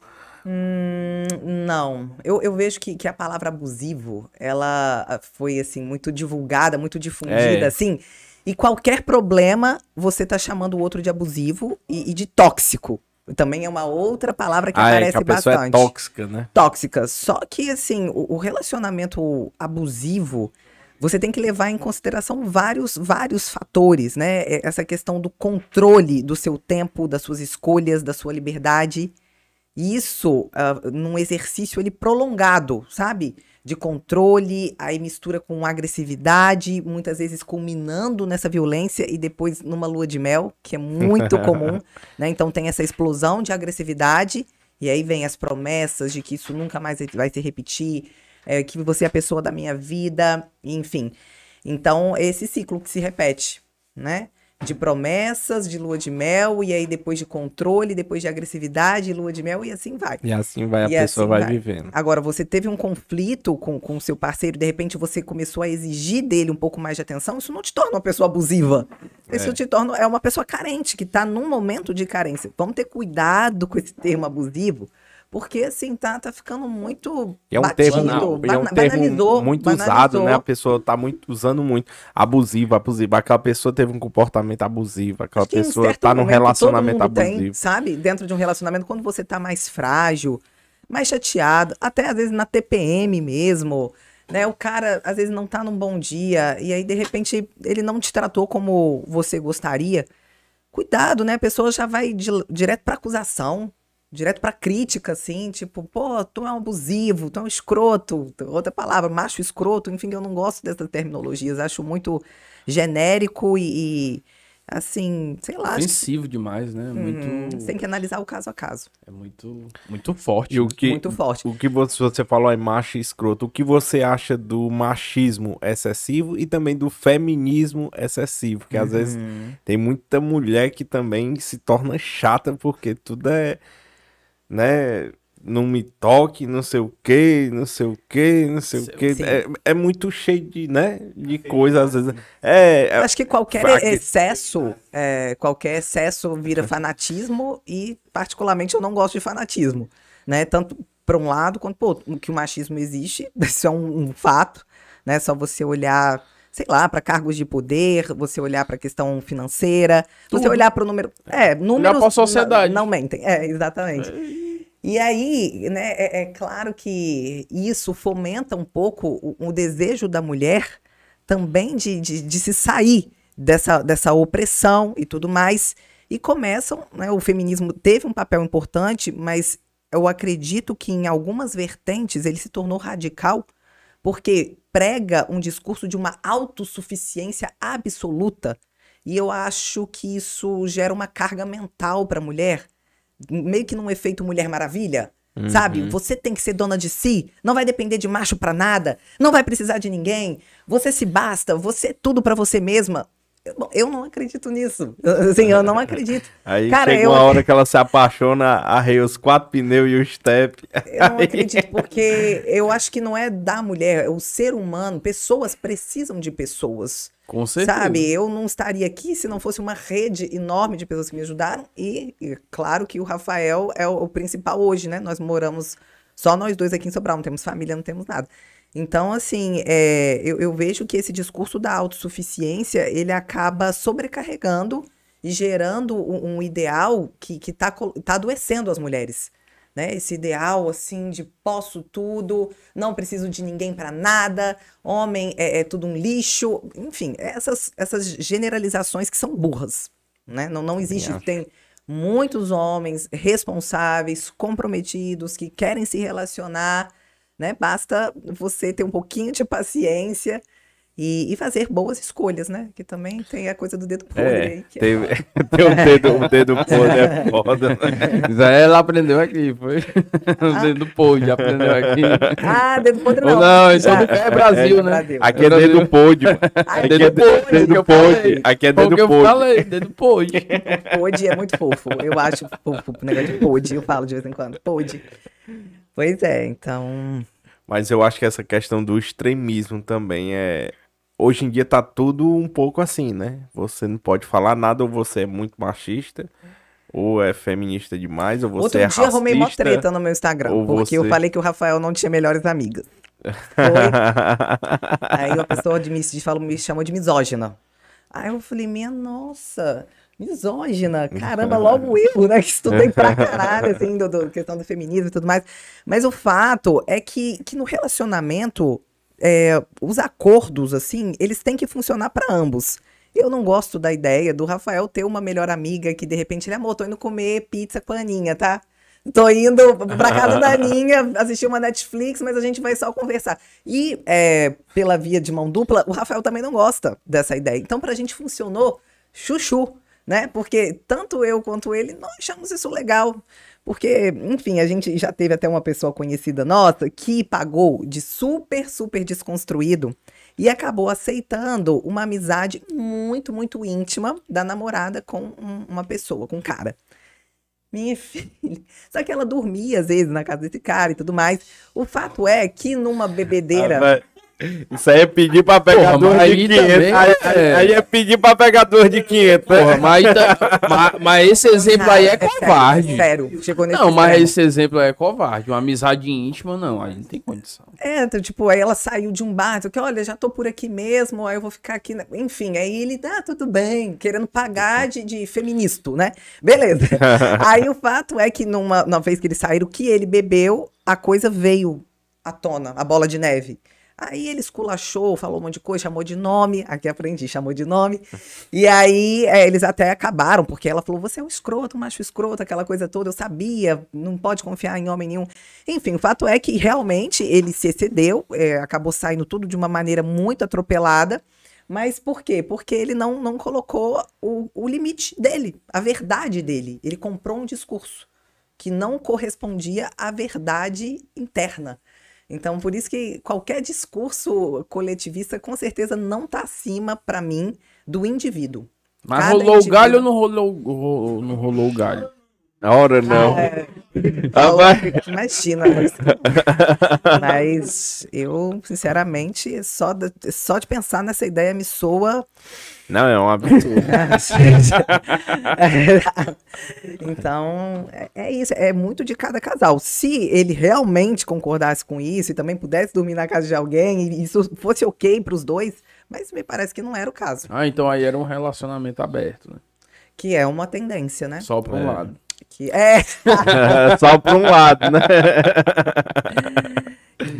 Hum, não, eu, eu vejo que, que a palavra abusivo, ela ah, foi, assim, muito divulgada, muito difundida, É. assim, e qualquer problema, você tá chamando o outro de abusivo e, e de tóxico. Também é uma outra palavra que ah, é aparece que a pessoa bastante. é tóxica, né? tóxicas. Só que, assim, o, o relacionamento abusivo, você tem que levar em consideração vários, vários fatores, né? É Essa questão do controle do seu tempo, das suas escolhas, da sua liberdade. Isso, ah, num exercício ele prolongado, sabe? De controle, aí mistura com agressividade, muitas vezes culminando nessa violência e depois numa lua de mel, que é muito comum, né? Então tem essa explosão de agressividade e aí vem as promessas de que isso nunca mais vai se repetir, é, que você é a pessoa da minha vida, enfim. Então, esse ciclo que se repete, né? De promessas, de lua de mel, e aí depois de controle, depois de agressividade, lua de mel, e assim vai. E assim vai a E pessoa assim vai, vai. vivendo. Agora, você teve um conflito com com o seu parceiro, de repente você começou a exigir dele um pouco mais de atenção, isso não te torna uma pessoa abusiva. Isso É. te torna é uma pessoa carente, que está num momento de carência. Vamos ter cuidado com esse termo abusivo, porque assim, tá, tá ficando muito E é um batido, termo, e é um termo banalizou, muito usado, banalizou. né? A pessoa tá muito usando muito. Abusivo, abusivo. Aquela pessoa teve um comportamento abusivo. Aquela pessoa tá num relacionamento mundo tem, abusivo. sabe? Dentro de um relacionamento, quando você tá mais frágil, mais chateado, até às vezes na TPM mesmo, né? O cara às vezes não tá num bom dia e aí de repente ele não te tratou como você gostaria. Cuidado, né? A pessoa já vai di- direto pra acusação, direto pra crítica, assim, tipo, pô, tu é um abusivo, tu é um escroto, outra palavra, macho escroto, enfim, eu não gosto dessas terminologias, acho muito genérico e, e, assim, sei lá, acho que Ofensivo demais, né? Muito. Uhum, você tem que analisar o caso a caso. É muito, muito forte. E o que, Muito forte. O que você, você falou é macho e escroto. O que você acha do machismo excessivo e também do feminismo excessivo? Porque às vezes Uhum. tem muita mulher que também se torna chata porque tudo é, né? Não me toque, não sei o que, não sei o que, não sei o que. É, é muito cheio de, né? De coisa, às vezes. É, é- Acho que qualquer Fraque- excesso, é, qualquer excesso vira fanatismo e, particularmente, eu não gosto de fanatismo, né? Tanto para um lado quanto para outro. Que o machismo existe, isso é um, um fato, né? Só você olhar, sei lá, para cargos de poder, você olhar para a questão financeira, você Tudo. olhar para o número, é, números pra sociedade. Não, não mentem, é exatamente. E aí, né, é, é claro que isso fomenta um pouco o, o desejo da mulher também de, de, de se sair dessa, dessa opressão e tudo mais. E começam, né, o feminismo teve um papel importante, mas eu acredito que em algumas vertentes ele se tornou radical, porque prega um discurso de uma autossuficiência absoluta. E eu acho que isso gera uma carga mental para a mulher, meio que num efeito Mulher Maravilha. Sabe? Você tem que ser dona de si, não vai depender de macho pra nada, não vai precisar de ninguém, você se basta, você é tudo pra você mesma. Eu, bom, eu não acredito nisso. Assim, eu não acredito. aí Cara, chega eu- uma hora que ela se apaixona, arreia os quatto pneus e o step. Eu não acredito, porque eu acho que não é da mulher, é o ser humano. Pessoas precisam de pessoas. Com certeza. Sabe? Eu não estaria aqui se não fosse uma rede enorme de pessoas que me ajudaram. E, e claro que o Rafael é o, o principal hoje, né? Nós moramos só nós dois aqui em Sobral, não temos família, não temos nada. Então, assim, é, eu, eu vejo que esse discurso da autossuficiência, ele acaba sobrecarregando e gerando um, um ideal que, que tá, tá adoecendo as mulheres. Né? Esse ideal, assim, de posso tudo, não preciso de ninguém para nada, homem é, é tudo um lixo. Enfim, essas, essas generalizações que são burras. Né? Não, não existe. Tem muitos homens responsáveis, comprometidos, que querem se relacionar, né? Basta você ter um pouquinho de paciência e, e fazer boas escolhas, né? Que também tem a coisa do dedo podre É, aí. tem, tem o dedo, o dedo podre é foda. né? Isso aí ela aprendeu aqui, foi. Ah. O dedo pôde, aprendeu aqui. Ah, dedo podre Ou não. não, isso Ah, é Brasil, né? Brasil. Aqui é dedo podre. Ah, Aqui dedo é podre, que dedo eu podre. Aqui é dedo eu podre. falei, dedo pôde. Pode é muito fofo. Eu acho fofo. O negócio de pode, eu falo de vez em quando. Pode. Pois é, então. Mas eu acho que essa questão do extremismo também é. Hoje em dia tá tudo um pouco assim, né? Você não pode falar nada, ou você é muito machista, ou é feminista demais, ou você Outro é dia eu arrumei mó racista. treta no meu Instagram. Porque eu você- falei que o Rafael não tinha melhores amigas. Foi. Aí uma pessoa de, me, de, falou, me chamou de misógina. Aí eu falei, minha nossa, misógina, caramba, logo eu, né? Que estudei pra caralho, assim, do, do- questão do feminismo e tudo mais. Mas o fato é que, que no relacionamento, é, os acordos, assim, eles têm que funcionar pra ambos. Eu não gosto da ideia do Rafael ter uma melhor amiga que de repente ele, amor, tô indo comer pizza com a Aninha, tá? Tô indo pra casa da Aninha assistir uma Netflix, mas a gente vai só conversar. E é, pela via de mão dupla, o Rafael também não gosta dessa ideia. Então, pra gente funcionou chuchu, né? Porque tanto eu quanto ele, nós achamos isso legal. Porque, enfim, a gente já teve até uma pessoa conhecida nossa que pagou de super, super desconstruído e acabou aceitando uma amizade muito, muito íntima da namorada com um- uma pessoa, com um cara. Minha filha. Só que ela dormia às vezes na casa desse cara e tudo mais. O fato é que numa bebedeira. Ah. Isso aí é pedir pra pegar Porra, de aí 500. também aí, é- aí- é pedir pra pegar duas de 500. né? Porra, mas, tá- mas, mas esse exemplo aí é sério, covarde. é sério, chegou nesse Não, mas esse exemplo aí é covarde. Uma amizade íntima, não. Aí não tem condição. É, então, tipo, aí ela saiu de um bar, que olha, já tô por aqui mesmo, aí eu vou ficar aqui, enfim, aí ele, ah, tudo bem, querendo pagar de, de feminista, né? Beleza. aí o fato é que numa, numa vez que eles saíram, que ele bebeu, a coisa veio à tona, a bola de neve. Aí ele esculachou, falou um monte de coisa, chamou de nome, aqui aprendi, chamou de nome. E aí é, eles até acabaram, porque ela falou: você é um escroto, um macho escroto, aquela coisa toda, eu sabia, não pode confiar em homem nenhum. Enfim, o fato é que realmente ele se excedeu, é, acabou saindo tudo de uma maneira muito atropelada. Mas por quê? Porque ele não, não colocou o, o limite dele, a verdade dele. Ele comprou um discurso que não correspondia à verdade interna. Então, por isso que qualquer discurso coletivista, com certeza, não está acima, para mim, do indivíduo. Mas Cada rolou o indivíduo- galho ou não rolou, ro- não rolou o galho? Na hora não. É, Ah, vai. Imagina. Mas, mas eu, sinceramente, só de, só de pensar nessa ideia me soa. Não, é um absurdo. então, é, é isso. É muito de cada casal. Se ele realmente concordasse com isso e também pudesse dormir na casa de alguém e isso fosse ok para os dois, mas me parece que não era o caso. Ah, então aí era um relacionamento aberto, né? Que é uma tendência, né? Só pra um É. lado. Que é, Só pra um lado, né?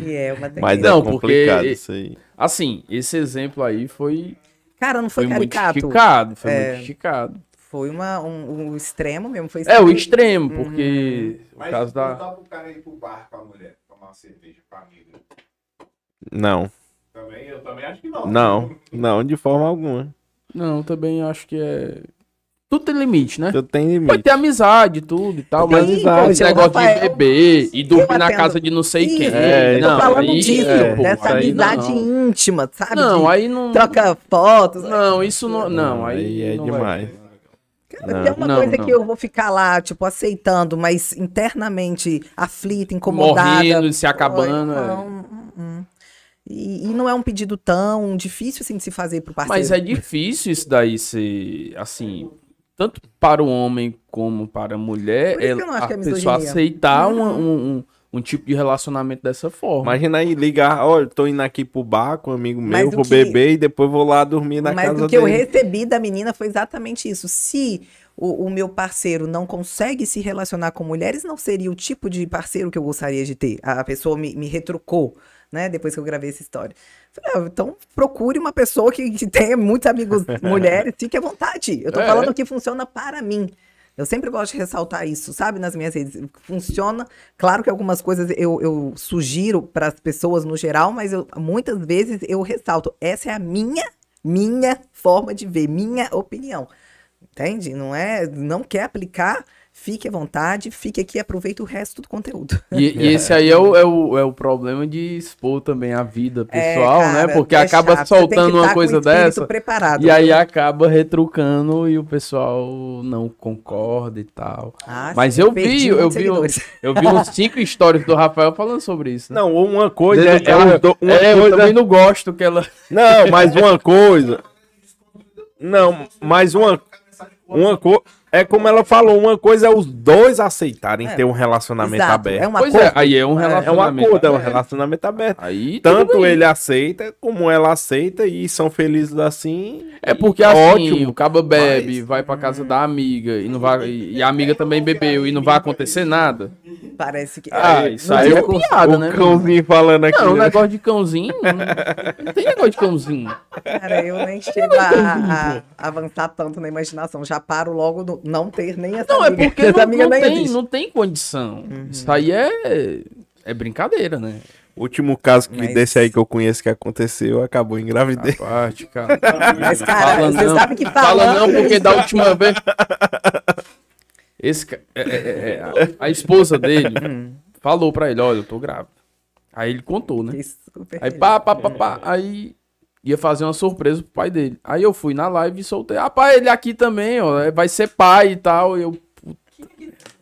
que é uma tendência. Mas Não, é complicado porque- isso aí. Assim, esse exemplo aí foi, Cara, não foi, foi muito caricato. esticado. Foi É. muito esticado. Foi uma, um, um extremo mesmo. Foi É, o extremo. extremo, porque o Mas caso não da. dá pro cara ir pro bar com a mulher, tomar uma cerveja com a amiga. Não, Também, eu também acho que não. não, não, de forma alguma. Não, também acho que é. Tudo tem limite, né? Eu tenho Pode limite. ter amizade e tudo e tal, Tem mas amizade. esse negócio Rafael, de beber e dormir na casa de não sei quem. Isso, É, eu tô não, falando aí, disso, é, pô, dessa amizade não. íntima, sabe? Não, aí não. Troca fotos. Não, isso não. Não, aí. Aí é não vai demais. Cara, Não. tem uma Não, coisa não. que eu vou ficar lá, tipo, aceitando, mas internamente aflita, incomodada. Morrendo, se acabando. Oi, é. não, hum, hum. E, e não é um pedido tão difícil assim de se fazer pro parceiro. Mas é difícil isso daí ser, assim, tanto para o homem como para a mulher, eu acho a é pessoa aceitar um, um, um tipo de relacionamento dessa forma. Imagina aí ligar, olha, tô indo aqui pro bar com um amigo Mas meu, o vou que- beber e depois vou lá dormir na Mas casa o que eu dele. recebi da menina foi exatamente isso. Se o, o meu parceiro não consegue se relacionar com mulheres, não seria o tipo de parceiro que eu gostaria de ter. A, a pessoa me, me retrucou, né? Depois que eu gravei essa história. Falei, ah, então procure uma pessoa que, tenha muitos amigos mulheres, fique à vontade. Eu tô É. falando que funciona para mim. Eu sempre gosto de ressaltar isso, sabe, nas minhas redes. Funciona. Claro que algumas coisas eu, eu sugiro para as pessoas no geral, mas eu- muitas vezes eu ressalto. Essa é a minha, minha forma de ver, minha opinião. Entende? Não é, não quer aplicar, fique à vontade, fique aqui e aproveite o resto do conteúdo. E, e esse aí é o, é, o, é o problema de expor também a vida pessoal, É, né? cara, Porque é acaba chato. Soltando uma tá coisa dessa. preparado. E aí acaba retrucando e o pessoal não concorda e tal. Ah, Mas sim, eu vi, eu vi, um- seguidores. eu vi uns cinco stories do Rafael falando sobre isso. né? Não, uma coisa é, é do- uma é, eu coisa também não gosto que ela. Não, mas uma coisa. Não, mas uma. Uma co... É como ela falou, uma coisa é os dois aceitarem É. ter um relacionamento Exato, aberto. É uma pois coisa. é, aí é um É um relacionamento. acordo, é um aberto. relacionamento aberto. Aí Tanto ele aceita como ela aceita e são felizes assim. É porque assim, Ótimo. o cabo bebe, Mas- vai pra casa da amiga e não vai e a amiga também bebeu e não vai acontecer nada. Parece que. Ah, é, isso aí é discurso- piada, o né? cãozinho falando aqui. Não, o né? negócio de cãozinho, não, não tem negócio de cãozinho. Cara, eu nem chego a, a avançar tanto na imaginação. Já paro logo no não ter nem essa Não, é amiga. porque Essa não, amiga não nem tem, não tem condição. Isso aí é, é brincadeira, né? O último caso que, Mas- desse aí que eu conheço que aconteceu, acabou engravidez. A parte, cara. Mas, cara, Fala você não. sabe que Fala falando... não, porque da última vez. Esse, é, é, é, é, a, a esposa dele falou pra ele: Olha, eu tô grávida. Aí ele contou, né? Aí pá, pá, pá, pá. Aí ia fazer uma surpresa pro pai dele. Aí eu fui na live e soltei. Ah, pai, ele aqui também, ó. é, Vai ser pai e tal. Eu,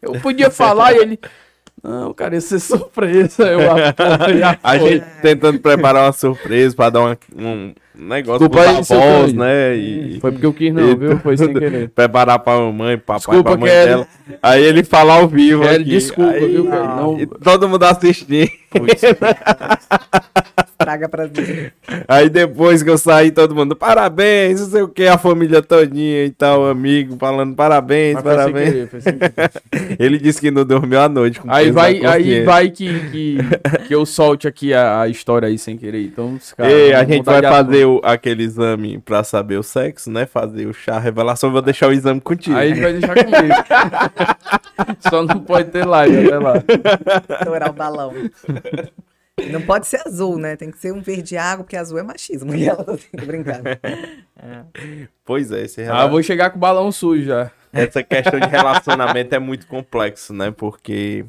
eu podia falar e ele. Não, cara, ia ser surpresa. Eu, ah, A foi. gente tentando preparar uma surpresa pra dar uma- um negócio Desculpa pros avós, né? E, Foi porque eu quis, não, e viu? Foi sem querer. Preparar pra mamãe, papai, Desculpa, pra mãe Kelly. dela. Aí ele fala ao vivo Kelly, aqui. desculpa, Aí- viu, Kelly? Não- todo mundo assistindo. Traga prazer. Aí depois que eu saí, todo mundo, parabéns, não sei o que, a família todinha e tal, amigo, falando parabéns, Mas parabéns. querer. Ele disse que não dormiu a noite. Com Aí vai, aí vai que, que, que eu solte aqui a, a história aí sem querer. Então, os caras Ei, a gente vai fazer o- aquele exame pra saber o sexo, né? Fazer o chá revelação. eu Vou deixar o exame contigo. Aí vai deixar comigo. Só não pode ter live até lá. Estourar o balão. Não pode ser azul, né? Tem que ser um verde água, porque azul é machismo. E ela tá tô brincando. Pois é, esse Ah, vou chegar com o balão sujo já. essa questão de relacionamento é muito complexo, né? Porque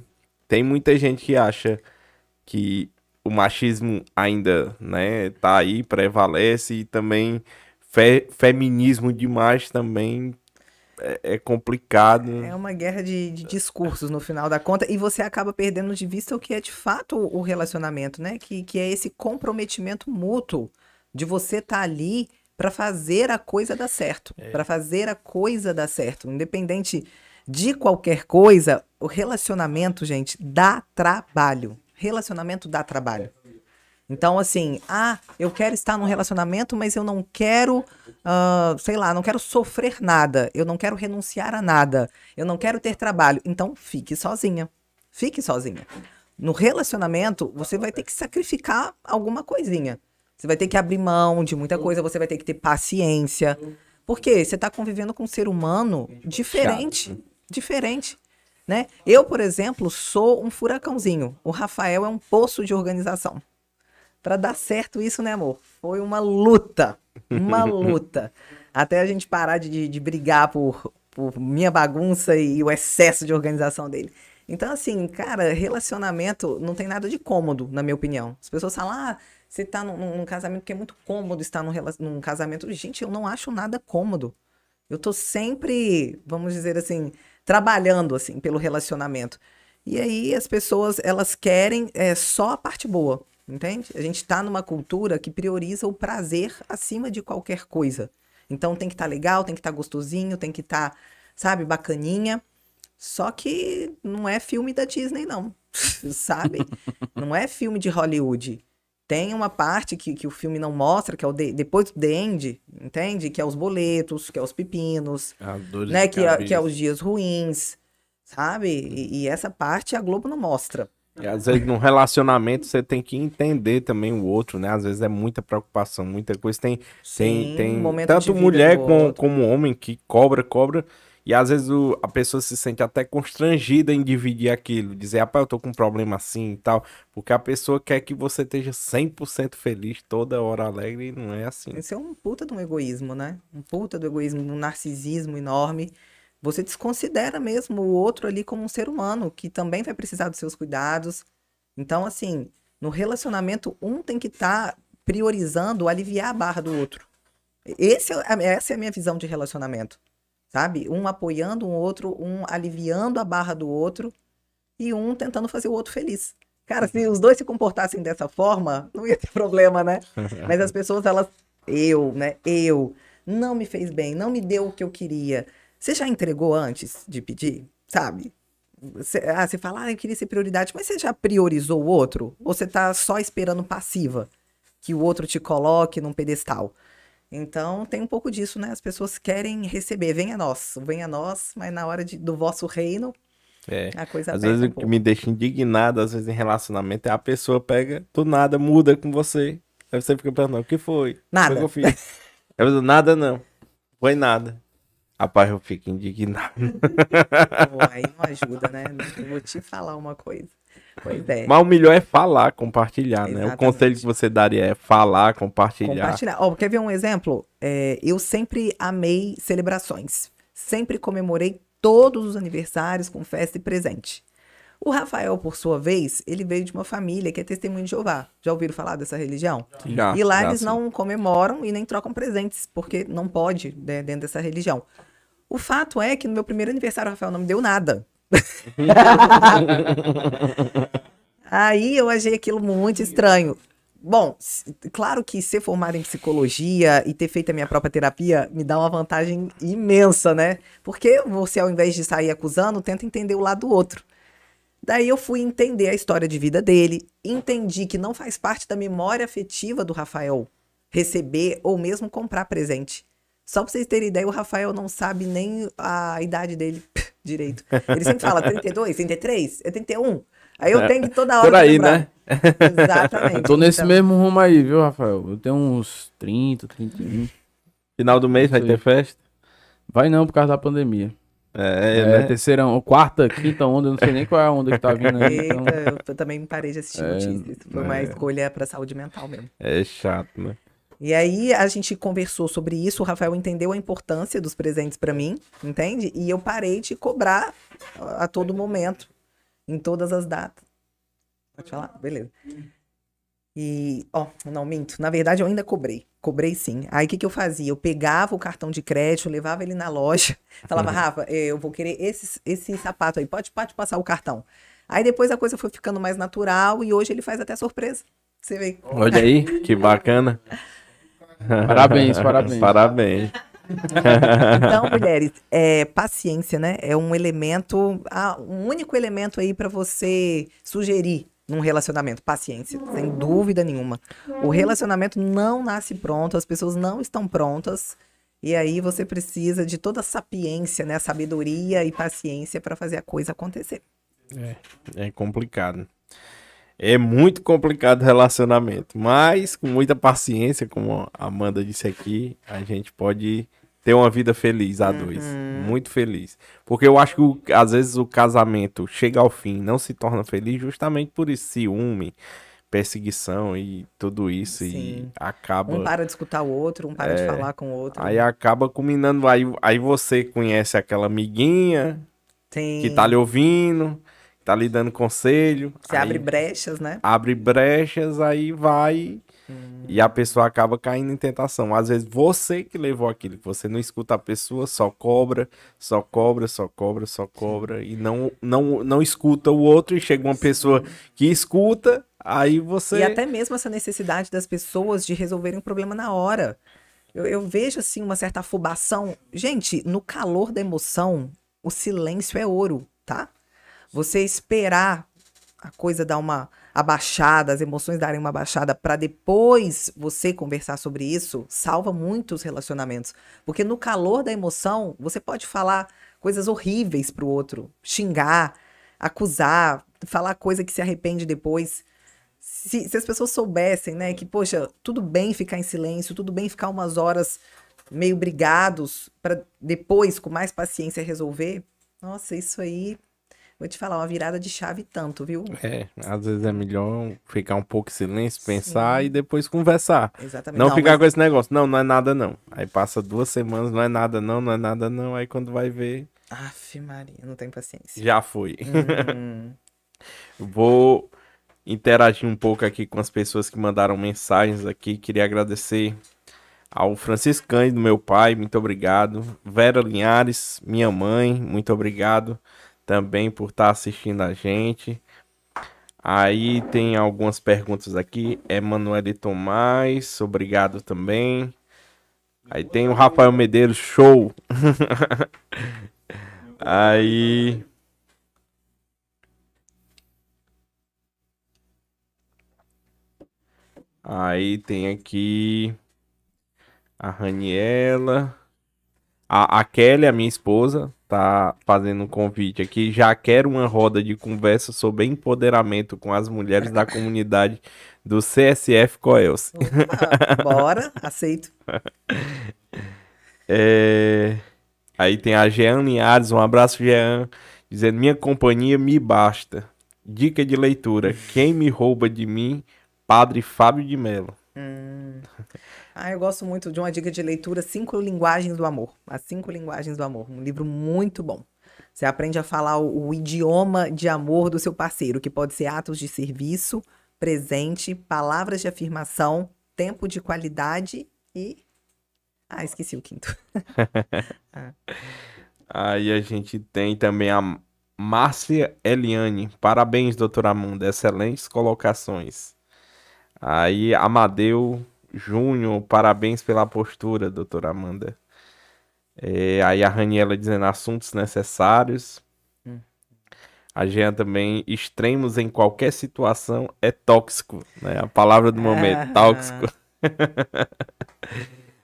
tem muita gente que acha que o machismo ainda, né, tá aí, prevalece e também fe- feminismo demais também é, é complicado. É uma guerra de, de discursos no final da conta, e você acaba perdendo de vista o que é de fato o relacionamento, né? Que, que é esse comprometimento mútuo de você estar ali para fazer a coisa dar certo, para fazer a coisa dar certo, independente de qualquer coisa, o relacionamento, gente, dá trabalho. Relacionamento dá trabalho. Então, assim, ah, eu quero estar num relacionamento, mas eu não quero, ah, sei lá, não quero sofrer nada, eu não quero renunciar a nada, eu não quero ter trabalho. Então, fique sozinha. Fique sozinha. No relacionamento, você vai ter que sacrificar alguma coisinha. Você vai ter que abrir mão de muita coisa, você vai ter que ter paciência. Porque você está convivendo com um ser humano diferente. Diferente. Né? Eu, por exemplo, sou um furacãozinho. O Rafael é um poço de organização. Para dar certo isso, né, amor? Foi uma luta. Uma luta. Até a gente parar de, de, brigar por, por minha bagunça e o excesso de organização dele. Então, assim, cara, relacionamento não tem nada de cômodo, na minha opinião. As pessoas falam, ah, você tá num, num casamento que é muito cômodo estar num, num casamento. Gente, eu não acho nada cômodo. Eu tô sempre, vamos dizer assim, trabalhando, assim, pelo relacionamento. E aí as pessoas, elas querem é, só a parte boa, entende? A gente tá numa cultura que prioriza o prazer acima de qualquer coisa. Então tem que estar legal, tem que estar gostosinho, tem que estar, sabe, bacaninha. Só que não é filme da Disney, não. sabe? Não é filme de Hollywood. Tem uma parte que, que o filme não mostra, que é o de- depois do The End, entende? Que é os boletos, que é os pepinos, né? Que é, que é os dias ruins, sabe? E, e essa parte a Globo não mostra. E às vezes num relacionamento você tem que entender também o outro, né? Às vezes é muita preocupação, muita coisa. Tem, tem, Sim, tem momento tanto mulher com- como homem que cobra, cobra. E às vezes o- a pessoa se sente até constrangida em dividir aquilo, dizer, rapaz, eu tô com um problema assim e tal, porque a pessoa quer que você esteja 100% feliz toda hora alegre e não é assim. Esse é um puta de um egoísmo, né? Um puta do egoísmo, um narcisismo enorme. Você desconsidera mesmo o outro ali como um ser humano que também vai precisar dos seus cuidados. Então, assim, no relacionamento, um tem que estar priorizando aliviar a barra do outro. Esse é, essa é a minha visão de relacionamento, sabe? Um apoiando um outro, um aliviando a barra do outro e um tentando fazer o outro feliz. Cara, se os dois se comportassem dessa forma, não ia ter problema, né? Mas as pessoas, elas, eu, né? Eu, não me fez bem, não me deu o que eu queria. Você já entregou antes de pedir, sabe? Você, ah, você fala, ah, eu queria ser prioridade, mas você já priorizou o outro? Ou você tá só esperando passiva? Que o outro te coloque num pedestal? Então, tem um pouco disso, né? As pessoas querem receber, venha a nós, venha a nós, mas na hora de- do vosso reino, É. a coisa Às vezes um o que me deixa indignado, às vezes em relacionamento, é a pessoa pega, do nada, muda com você. Aí você fica pensando, o que foi? Nada. Foi que eu fiz? Eu digo, nada não. Foi nada. Rapaz, eu fico indignado. Pô, aí não ajuda, né? Eu vou te falar uma coisa. Pois é. Mas o melhor é falar, compartilhar, né? O Exatamente. conselho que você daria é falar, compartilhar. Compartilhar. Ó, quer ver um exemplo? É, eu sempre amei celebrações. Sempre comemorei todos os aniversários com festa e presente. O Rafael, por sua vez, ele veio de uma família que é testemunho de Jeová. Já ouviram falar dessa religião? Já, e lá já eles sim. não comemoram e nem trocam presentes, porque não pode né, dentro dessa religião. O fato é que no meu primeiro aniversário o Rafael não me deu nada. Aí eu achei aquilo muito estranho. Bom, claro que ser formado em psicologia e ter feito a minha própria terapia me dá uma vantagem imensa, né? Porque você, ao invés de sair acusando, tenta entender o lado do outro. Daí eu fui entender a história de vida dele, entendi que não faz parte da memória afetiva do Rafael receber ou mesmo comprar presente. Só pra vocês terem ideia, o Rafael não sabe nem a idade dele direito. Ele sempre fala 32, 33, é 31. Aí eu tenho que toda hora Por aí, lembrar. né? Exatamente. Eu tô nesse Então, mesmo rumo aí, viu, Rafael? Eu tenho uns 30, 31. Final do mês vai ter festa? Vai não por causa da pandemia. É, É, né? terceira, quarta, quinta onda, eu não sei nem qual é a onda que tá vindo aí. Então, Eita, eu t- também parei de assistir É, notícias. Foi uma é. escolha pra saúde mental mesmo. É chato, né? E aí a gente conversou sobre isso, o Rafael entendeu a importância dos presentes pra mim, entende? E eu parei de cobrar a todo momento, em todas as datas. Pode falar? Beleza. E, ó, não minto, na verdade eu ainda cobrei. Cobrei sim. Aí o que, que eu fazia? Eu pegava o cartão de crédito, levava ele na loja, falava, Rafa, eu vou querer esse, esse sapato aí, pode, pode passar o cartão. Aí depois a coisa foi ficando mais natural e hoje ele faz até surpresa. Você vê. Olha aí, que bacana. Parabéns, parabéns. Parabéns. Então, mulheres, é, paciência, né? É um elemento, ah, um único elemento aí pra você sugerir num relacionamento. Paciência, sem dúvida nenhuma. O relacionamento não nasce pronto, as pessoas não estão prontas. E aí você precisa de toda a sapiência, né? Sabedoria e paciência pra fazer a coisa acontecer. É complicado. É muito complicado o relacionamento, mas com muita paciência, como a Amanda disse aqui, a gente pode ter uma vida feliz a dois, muito feliz. Porque eu acho que às vezes o casamento chega ao fim, não se torna feliz justamente por esse ciúme, perseguição e tudo isso e Sim. acaba Um para de escutar o outro, um para de falar com o outro. aí acaba culminando aí, aí você conhece aquela amiguinha Tem, que tá lhe ouvindo, tá lhe dando conselho, você abre brechas, né? abre brechas, aí vai e a pessoa acaba caindo em tentação. Às vezes você que levou aquilo, que você não escuta a pessoa, só cobra, só cobra, só cobra, só cobra e não não não escuta o outro e chega uma pessoa que escuta, aí você E até mesmo essa necessidade das pessoas de resolverem o problema na hora. Eu, eu vejo, assim, uma certa afobação. Gente, no calor da emoção, o silêncio é ouro, tá? Você esperar a coisa dar uma abaixada, as emoções darem uma baixada, para depois você conversar sobre isso, salva muitos relacionamentos. Porque no calor da emoção, você pode falar coisas horríveis pro outro, xingar, acusar, falar coisa que se arrepende depois. Se, se as pessoas soubessem, né, que, poxa, tudo bem ficar em silêncio, tudo bem ficar umas horas meio brigados, para depois, com mais paciência, resolver. Nossa, isso aí, vou te falar, uma virada de chave tanto, viu? É, às vezes é melhor ficar um pouco em silêncio, pensar e depois conversar. Exatamente. Não, ficar mas- com esse negócio. Não, não é nada não. Aí passa duas semanas, não é nada não, não é nada não. Aí quando vai ver, Aff, Maria, não tem paciência. já foi. Hum, Vou interagir um pouco aqui com as pessoas que mandaram mensagens aqui. Queria agradecer ao Francisco Cândido, meu pai, muito obrigado. Vera Linhares, minha mãe, muito obrigado também por estar assistindo a gente. Aí tem algumas perguntas aqui. Emanuele Tomás, obrigado também. Aí tem o Rafael Medeiros, show. Aí. Aí tem aqui a Raniela. A, a Kelly, a minha esposa, tá fazendo um convite aqui. Já quero uma roda de conversa sobre empoderamento com as mulheres da comunidade do CSF Coels. opa, bora, aceito. É, Aí tem a Jean Linhares, um abraço, Jean, dizendo: Minha companhia me basta. Dica de leitura: Quem me rouba de mim? Padre Fábio de Mello. Hum. Ah, eu gosto muito de uma dica de leitura, Cinco Linguagens do Amor. As Cinco Linguagens do Amor. Um livro muito bom. Você aprende a falar o, o idioma de amor do seu parceiro, que pode ser atos de serviço, presente, palavras de afirmação, tempo de qualidade e. Ah, esqueci o quinto. Aí a gente tem também a Márcia Eliane. Parabéns, doutora Amanda. Excelentes colocações. Aí, Amadeu Júnior. Parabéns pela postura, doutora Amanda. É, aí a Raniela dizendo assuntos necessários. Hum. A Jean também, extremos em qualquer situação é tóxico, né? A palavra do momento, Ah. tóxico.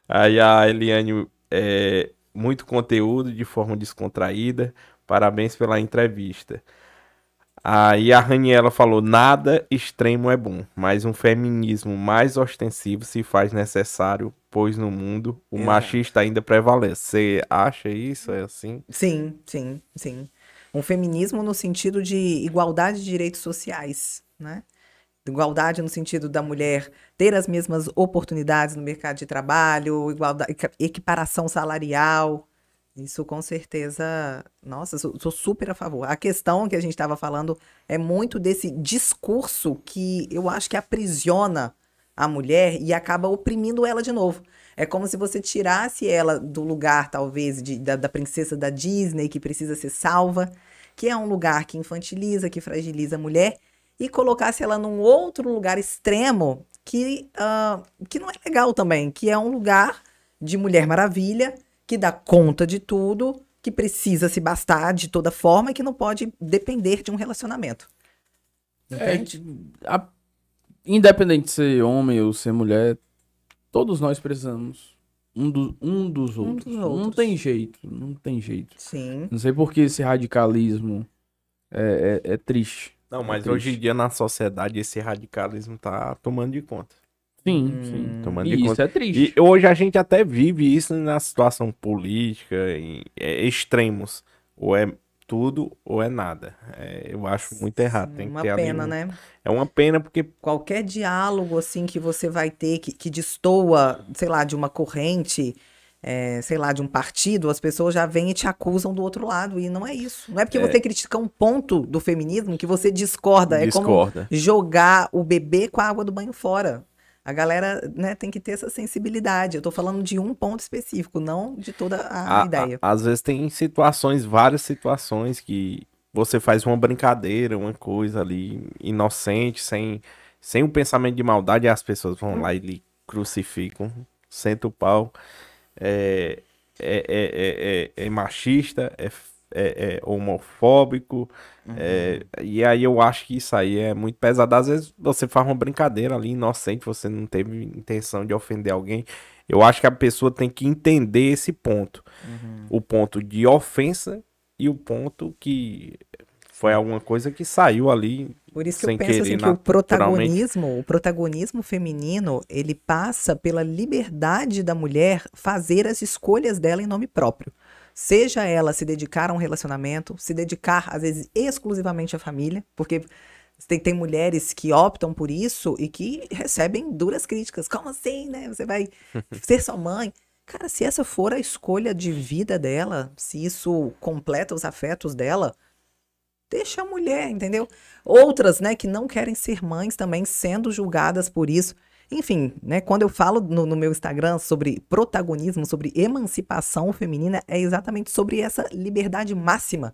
Aí a Eliane, é, muito conteúdo de forma descontraída. Parabéns pela entrevista. Aí a Raniela falou: nada extremo é bom, mas um feminismo mais ostensivo se faz necessário, pois no mundo o Exato. machista ainda prevalece. Você acha isso? É assim? Sim, sim, sim. Um feminismo no sentido de igualdade de direitos sociais, né? Igualdade no sentido da mulher ter as mesmas oportunidades no mercado de trabalho, igualdade, equi- equiparação salarial. Isso com certeza, nossa, sou, sou super a favor. A questão que a gente estava falando é muito desse discurso que eu acho que aprisiona a mulher e acaba oprimindo ela de novo. É como se você tirasse ela do lugar, talvez, de- da, da princesa da Disney, que precisa ser salva, que é um lugar que infantiliza, que fragiliza a mulher, e colocasse ela num outro lugar extremo que, ah, que não é legal também, que é um lugar de Mulher Maravilha, que dá conta de tudo, que precisa se bastar de toda forma e que não pode depender de um relacionamento. É, Entende? que a- independente de ser homem ou ser mulher, todos nós precisamos um, do, um dos Um outros. dos Não outros. tem jeito, não tem jeito. Sim. Não sei por que esse radicalismo é, é- é triste. Não, É mas triste. hoje em dia na sociedade esse radicalismo tá tomando de conta. Sim, Hum. sim. Tomando E isso conta. é triste. E hoje a gente até vive isso na situação política, em é, extremos. Ou é tudo ou é nada. É, eu acho muito errado. Tem que Uma ter ali pena, um- né? É uma pena porque qualquer diálogo assim que você vai ter que, que destoa, sei lá, de uma corrente, é, sei lá, de um partido, as pessoas já vêm e te acusam do outro lado. E não é isso. Não é porque você critica um ponto do feminismo que você discorda. É como discorda. jogar o bebê com a água do banho fora. A galera né, tem que ter essa sensibilidade. Eu tô falando de um ponto específico, não de toda a, A- a- ideia. às vezes tem situações, várias situações que você faz uma brincadeira, uma coisa ali inocente, sem, sem um pensamento de maldade, e as pessoas vão lá e lhe crucificam, senta o pau. É, é, é, é, é- é machista, é, é- é homofóbico. é- e aí eu acho que isso aí é muito pesado. Às vezes você faz uma brincadeira ali, inocente, você não teve intenção de ofender alguém. Eu acho que a pessoa tem que entender esse ponto. O ponto de ofensa e o ponto que foi alguma coisa que saiu ali Por isso que Sem eu penso assim querer, que o protagonismo, o protagonismo feminino, ele passa pela liberdade da mulher fazer as escolhas dela em nome próprio. Seja ela se dedicar a um relacionamento, se dedicar, às vezes, exclusivamente à família, porque tem, tem mulheres que optam por isso e que recebem duras críticas. Como assim, né? Você vai ser sua mãe. Cara, se essa for a escolha de vida dela, se isso completa os afetos dela, deixa a mulher, entendeu? Outras, né, que não querem ser mães também sendo julgadas por isso. Enfim, né, quando eu falo no, no meu Instagram sobre protagonismo, sobre emancipação feminina, é exatamente sobre essa liberdade máxima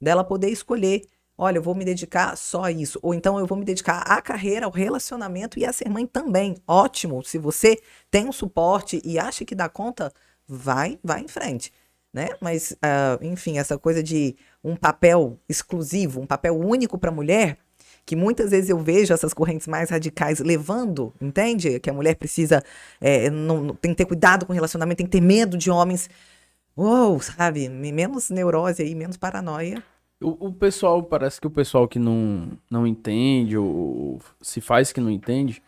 dela poder escolher. Olha, eu vou me dedicar só a isso. Ou então eu vou me dedicar à carreira, ao relacionamento e a ser mãe também. Ótimo. Se você tem um suporte e acha que dá conta, vai, vai em frente. Né? Mas, ah, enfim, essa coisa de um papel exclusivo, um papel único para a mulher, que muitas vezes eu vejo essas correntes mais radicais levando, entende? Que a mulher precisa, é, não, tem que ter cuidado com o relacionamento, tem que ter medo de homens. Uou, sabe? Menos neurose aí, menos paranoia. O, o pessoal, parece que o pessoal que não, não entende, ou, ou se faz que não entende,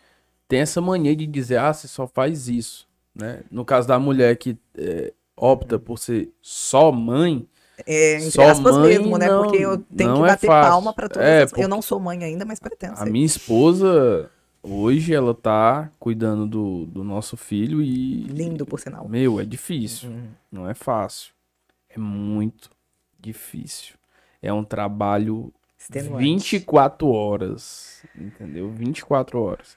tem essa mania de dizer, ah, você só faz isso, né? No caso da mulher que é, opta por ser só mãe, É, entre Só aspas mãe mesmo, né? não- Porque eu tenho não que é bater fácil. palma pra todas É, as... Eu não sou mãe ainda, mas pretendo a ser. minha esposa, hoje, ela tá cuidando do, do nosso filho e... Lindo, por sinal. Meu, é difícil. Uhum. Não é fácil. É muito difícil. É um trabalho Extenuante. 24 horas. Entendeu? 24 horas.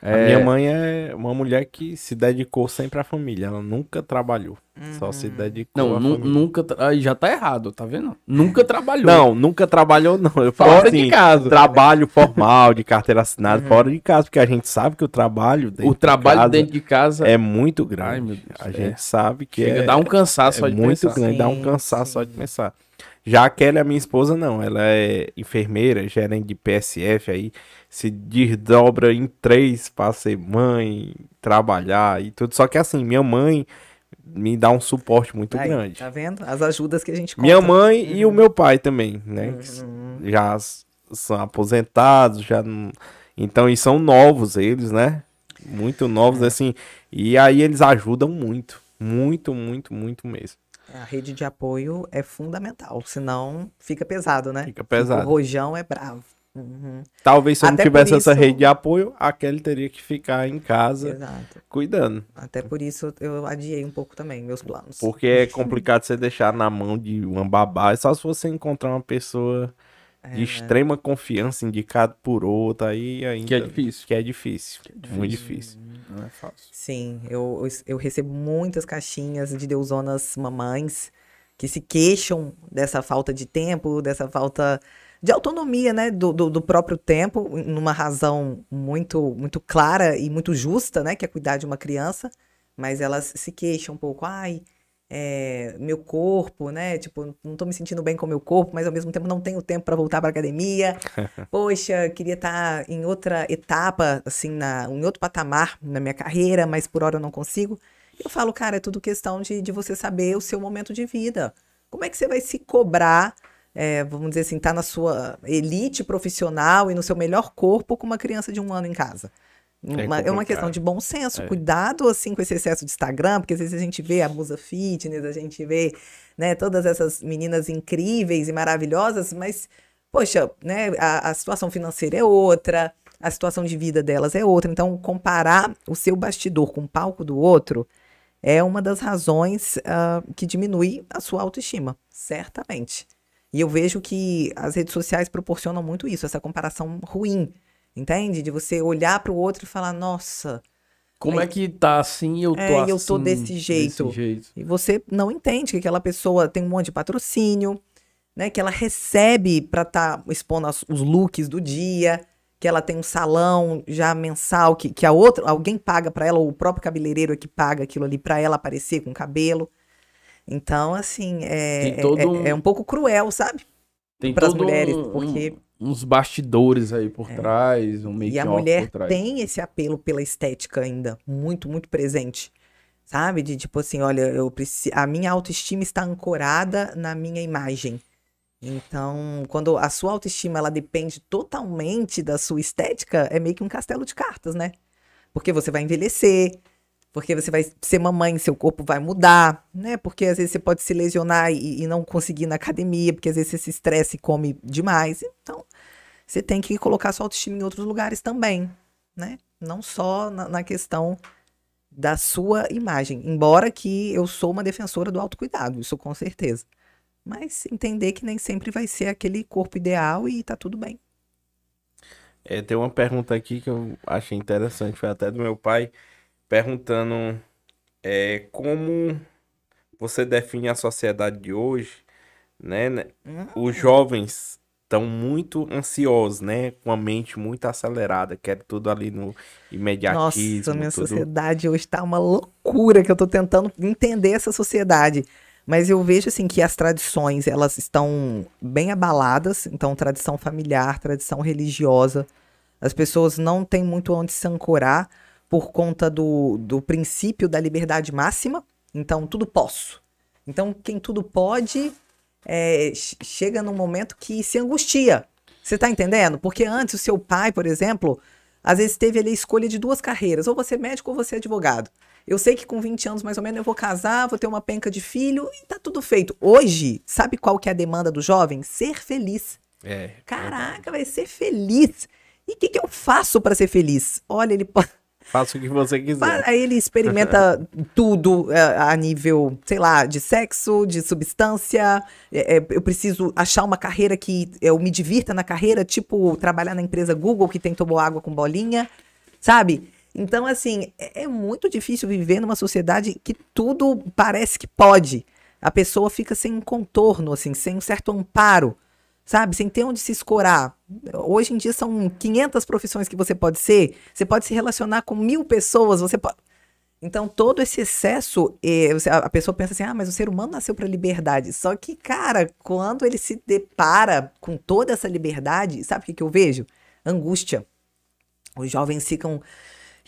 A É, minha mãe é uma mulher que se dedicou sempre à família. Ela nunca trabalhou. Só se dedicou Não, à família. nunca. tra- Aí já tá errado, tá vendo? Nunca trabalhou. Não, nunca trabalhou, não. Eu falo Fora assim, de casa. trabalho formal, de carteira assinada, fora de casa, porque a gente sabe que o trabalho dentro o trabalho de casa dentro de casa é muito grande. Ai, meu Deus, a é. gente sabe que chega é, a dar um cansaço é só de muito pensar. grande, dá um Sim, cansaço só de sim. pensar. Já a Kelly, a minha esposa, não. Ela é enfermeira, gerente de PSF, aí se desdobra em três pra ser mãe, trabalhar e tudo. Só que assim, minha mãe me dá um suporte muito Aí, grande. Tá vendo? As ajudas que a gente Minha conta. mãe e o meu pai também, né? Uhum. Já são aposentados, já não... Então, e são novos eles, né? Muito novos, assim. E aí eles ajudam muito. Muito, muito, muito mesmo. A rede de apoio é fundamental, senão fica pesado, né? Fica pesado. O rojão é bravo. Uhum. Talvez se eu não tivesse essa isso- rede de apoio, a Kelly teria que ficar em casa Exato. cuidando. Até por isso eu adiei um pouco também meus planos. Porque é complicado você deixar na mão de uma babá. É só se você encontrar uma pessoa É, de extrema confiança, indicado por outra, aí ainda... Que é difícil. Que é difícil. Muito difícil. Não é fácil. Sim, eu, eu, recebo muitas caixinhas de deusonas mamães que se queixam dessa falta de tempo, dessa falta de autonomia, né, do, do, do próprio tempo, numa razão muito, muito clara e muito justa, né, que é cuidar de uma criança, mas elas se queixam um pouco, ai, é, meu corpo, né, tipo, não tô me sentindo bem com meu corpo, mas ao mesmo tempo não tenho tempo para voltar para academia, poxa, queria estar em outra etapa, assim, na, em outro patamar na minha carreira, mas por hora eu não consigo. Eu falo, cara, é tudo questão de, de você saber o seu momento de vida. Como é que você vai se cobrar, é, vamos dizer assim, tá na sua elite profissional e no seu melhor corpo com uma criança de um ano em casa? Uma- é uma questão de bom senso, É. cuidado assim com esse excesso de Instagram, porque às vezes a gente vê a musa fitness, a gente vê, né, todas essas meninas incríveis e maravilhosas, mas poxa, né, a, a situação financeira é outra, a situação de vida delas é outra. Então, comparar o seu bastidor com o palco do outro é uma das razões ah, que diminui a sua autoestima, certamente. E eu vejo que as redes sociais proporcionam muito isso, essa comparação ruim, entende? De você olhar para o outro e falar, nossa, Como Aí- é que tá assim eu tô É, assim? eu tô desse jeito. Desse jeito. e você não entende que aquela pessoa tem um monte de patrocínio, né? Que ela recebe para estar expondo as- os looks do dia, que ela tem um salão já mensal, que, que a outra, alguém paga para ela, ou o próprio cabeleireiro é que paga aquilo ali para ela aparecer com cabelo. Então, assim, é, todo é, um- é um pouco cruel, sabe? Tem Pras todo mulheres, um- porque- um- uns bastidores aí por trás, um E a mulher tem esse apelo pela estética ainda, muito, muito presente. Sabe? De tipo assim, olha, eu preciso, a minha autoestima está ancorada na minha imagem. Então, quando a sua autoestima ela depende totalmente da sua estética, é meio que um castelo de cartas, né? Porque você vai envelhecer, porque você vai ser mamãe, seu corpo vai mudar, né? Porque às vezes você pode se lesionar e, e não conseguir ir na academia, porque às vezes você se estressa e come demais. Então, você tem que colocar sua autoestima em outros lugares também, né? Não só na, na questão da sua imagem. Embora que eu sou uma defensora do autocuidado, isso com certeza. Mas entender que nem sempre vai ser aquele corpo ideal e tá tudo bem. É, tem uma pergunta aqui que eu achei interessante, foi até do meu pai, perguntando é, como você define a sociedade de hoje, né? né? Os jovens estão muito ansiosos, né? Com a mente muito acelerada, querem tudo ali no imediatismo. Nossa, minha tudo... sociedade hoje tá uma loucura que eu tô tentando entender essa sociedade. Mas eu vejo assim que as tradições, elas estão bem abaladas, então tradição familiar, tradição religiosa. As pessoas não têm muito onde se ancorar por conta do, do princípio da liberdade máxima. Então, tudo posso. Então, quem tudo pode, é, chega num momento que se angustia. Você tá entendendo? Porque antes o seu pai, por exemplo, às vezes teve ali a escolha de duas carreiras, ou você é médico ou você é advogado. Eu sei que com 20 anos mais ou menos eu vou casar, vou ter uma penca de filho e tá tudo feito. Hoje, sabe qual que é a demanda do jovem? Ser feliz. É. Caraca, vai ser feliz. E o que, que eu faço para ser feliz? Olha, ele pode Faça o que você quiser. Aí ele experimenta tudo é, a nível, sei lá, de sexo, de substância. É, é, eu preciso achar uma carreira que eu me divirta na carreira, tipo trabalhar na empresa Google que tem tomou água com bolinha, sabe? Então, assim, é, é muito difícil viver numa sociedade que tudo parece que pode. A pessoa fica sem um contorno, assim, sem um certo amparo sabe? Sem ter onde se escorar. Hoje em dia são 500 profissões que você pode ser. Você pode se relacionar com mil pessoas. Você pode. Então, todo esse excesso, eh, a pessoa pensa assim: ah, mas o ser humano nasceu para liberdade. Só que, cara, quando ele se depara com toda essa liberdade, sabe o que, eu vejo? Angústia. Os jovens ficam.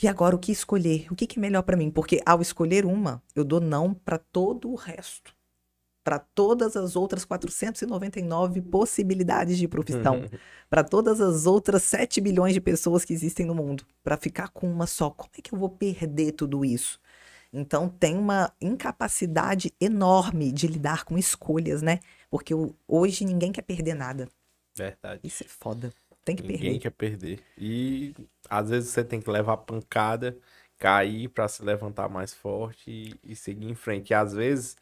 E agora o que escolher? O que, que é melhor para mim? Porque ao escolher uma, eu dou não para todo o resto para todas as outras 499 possibilidades de profissão, para todas as outras 7 bilhões de pessoas que existem no mundo, para ficar com uma só. Como é que eu vou perder tudo isso? Então tem uma incapacidade enorme de lidar com escolhas, né? Porque hoje ninguém quer perder nada. Verdade. Isso é foda. Tem que ninguém perder. quer perder. E às vezes você tem que levar pancada, cair para se levantar mais forte e, e seguir em frente. E às vezes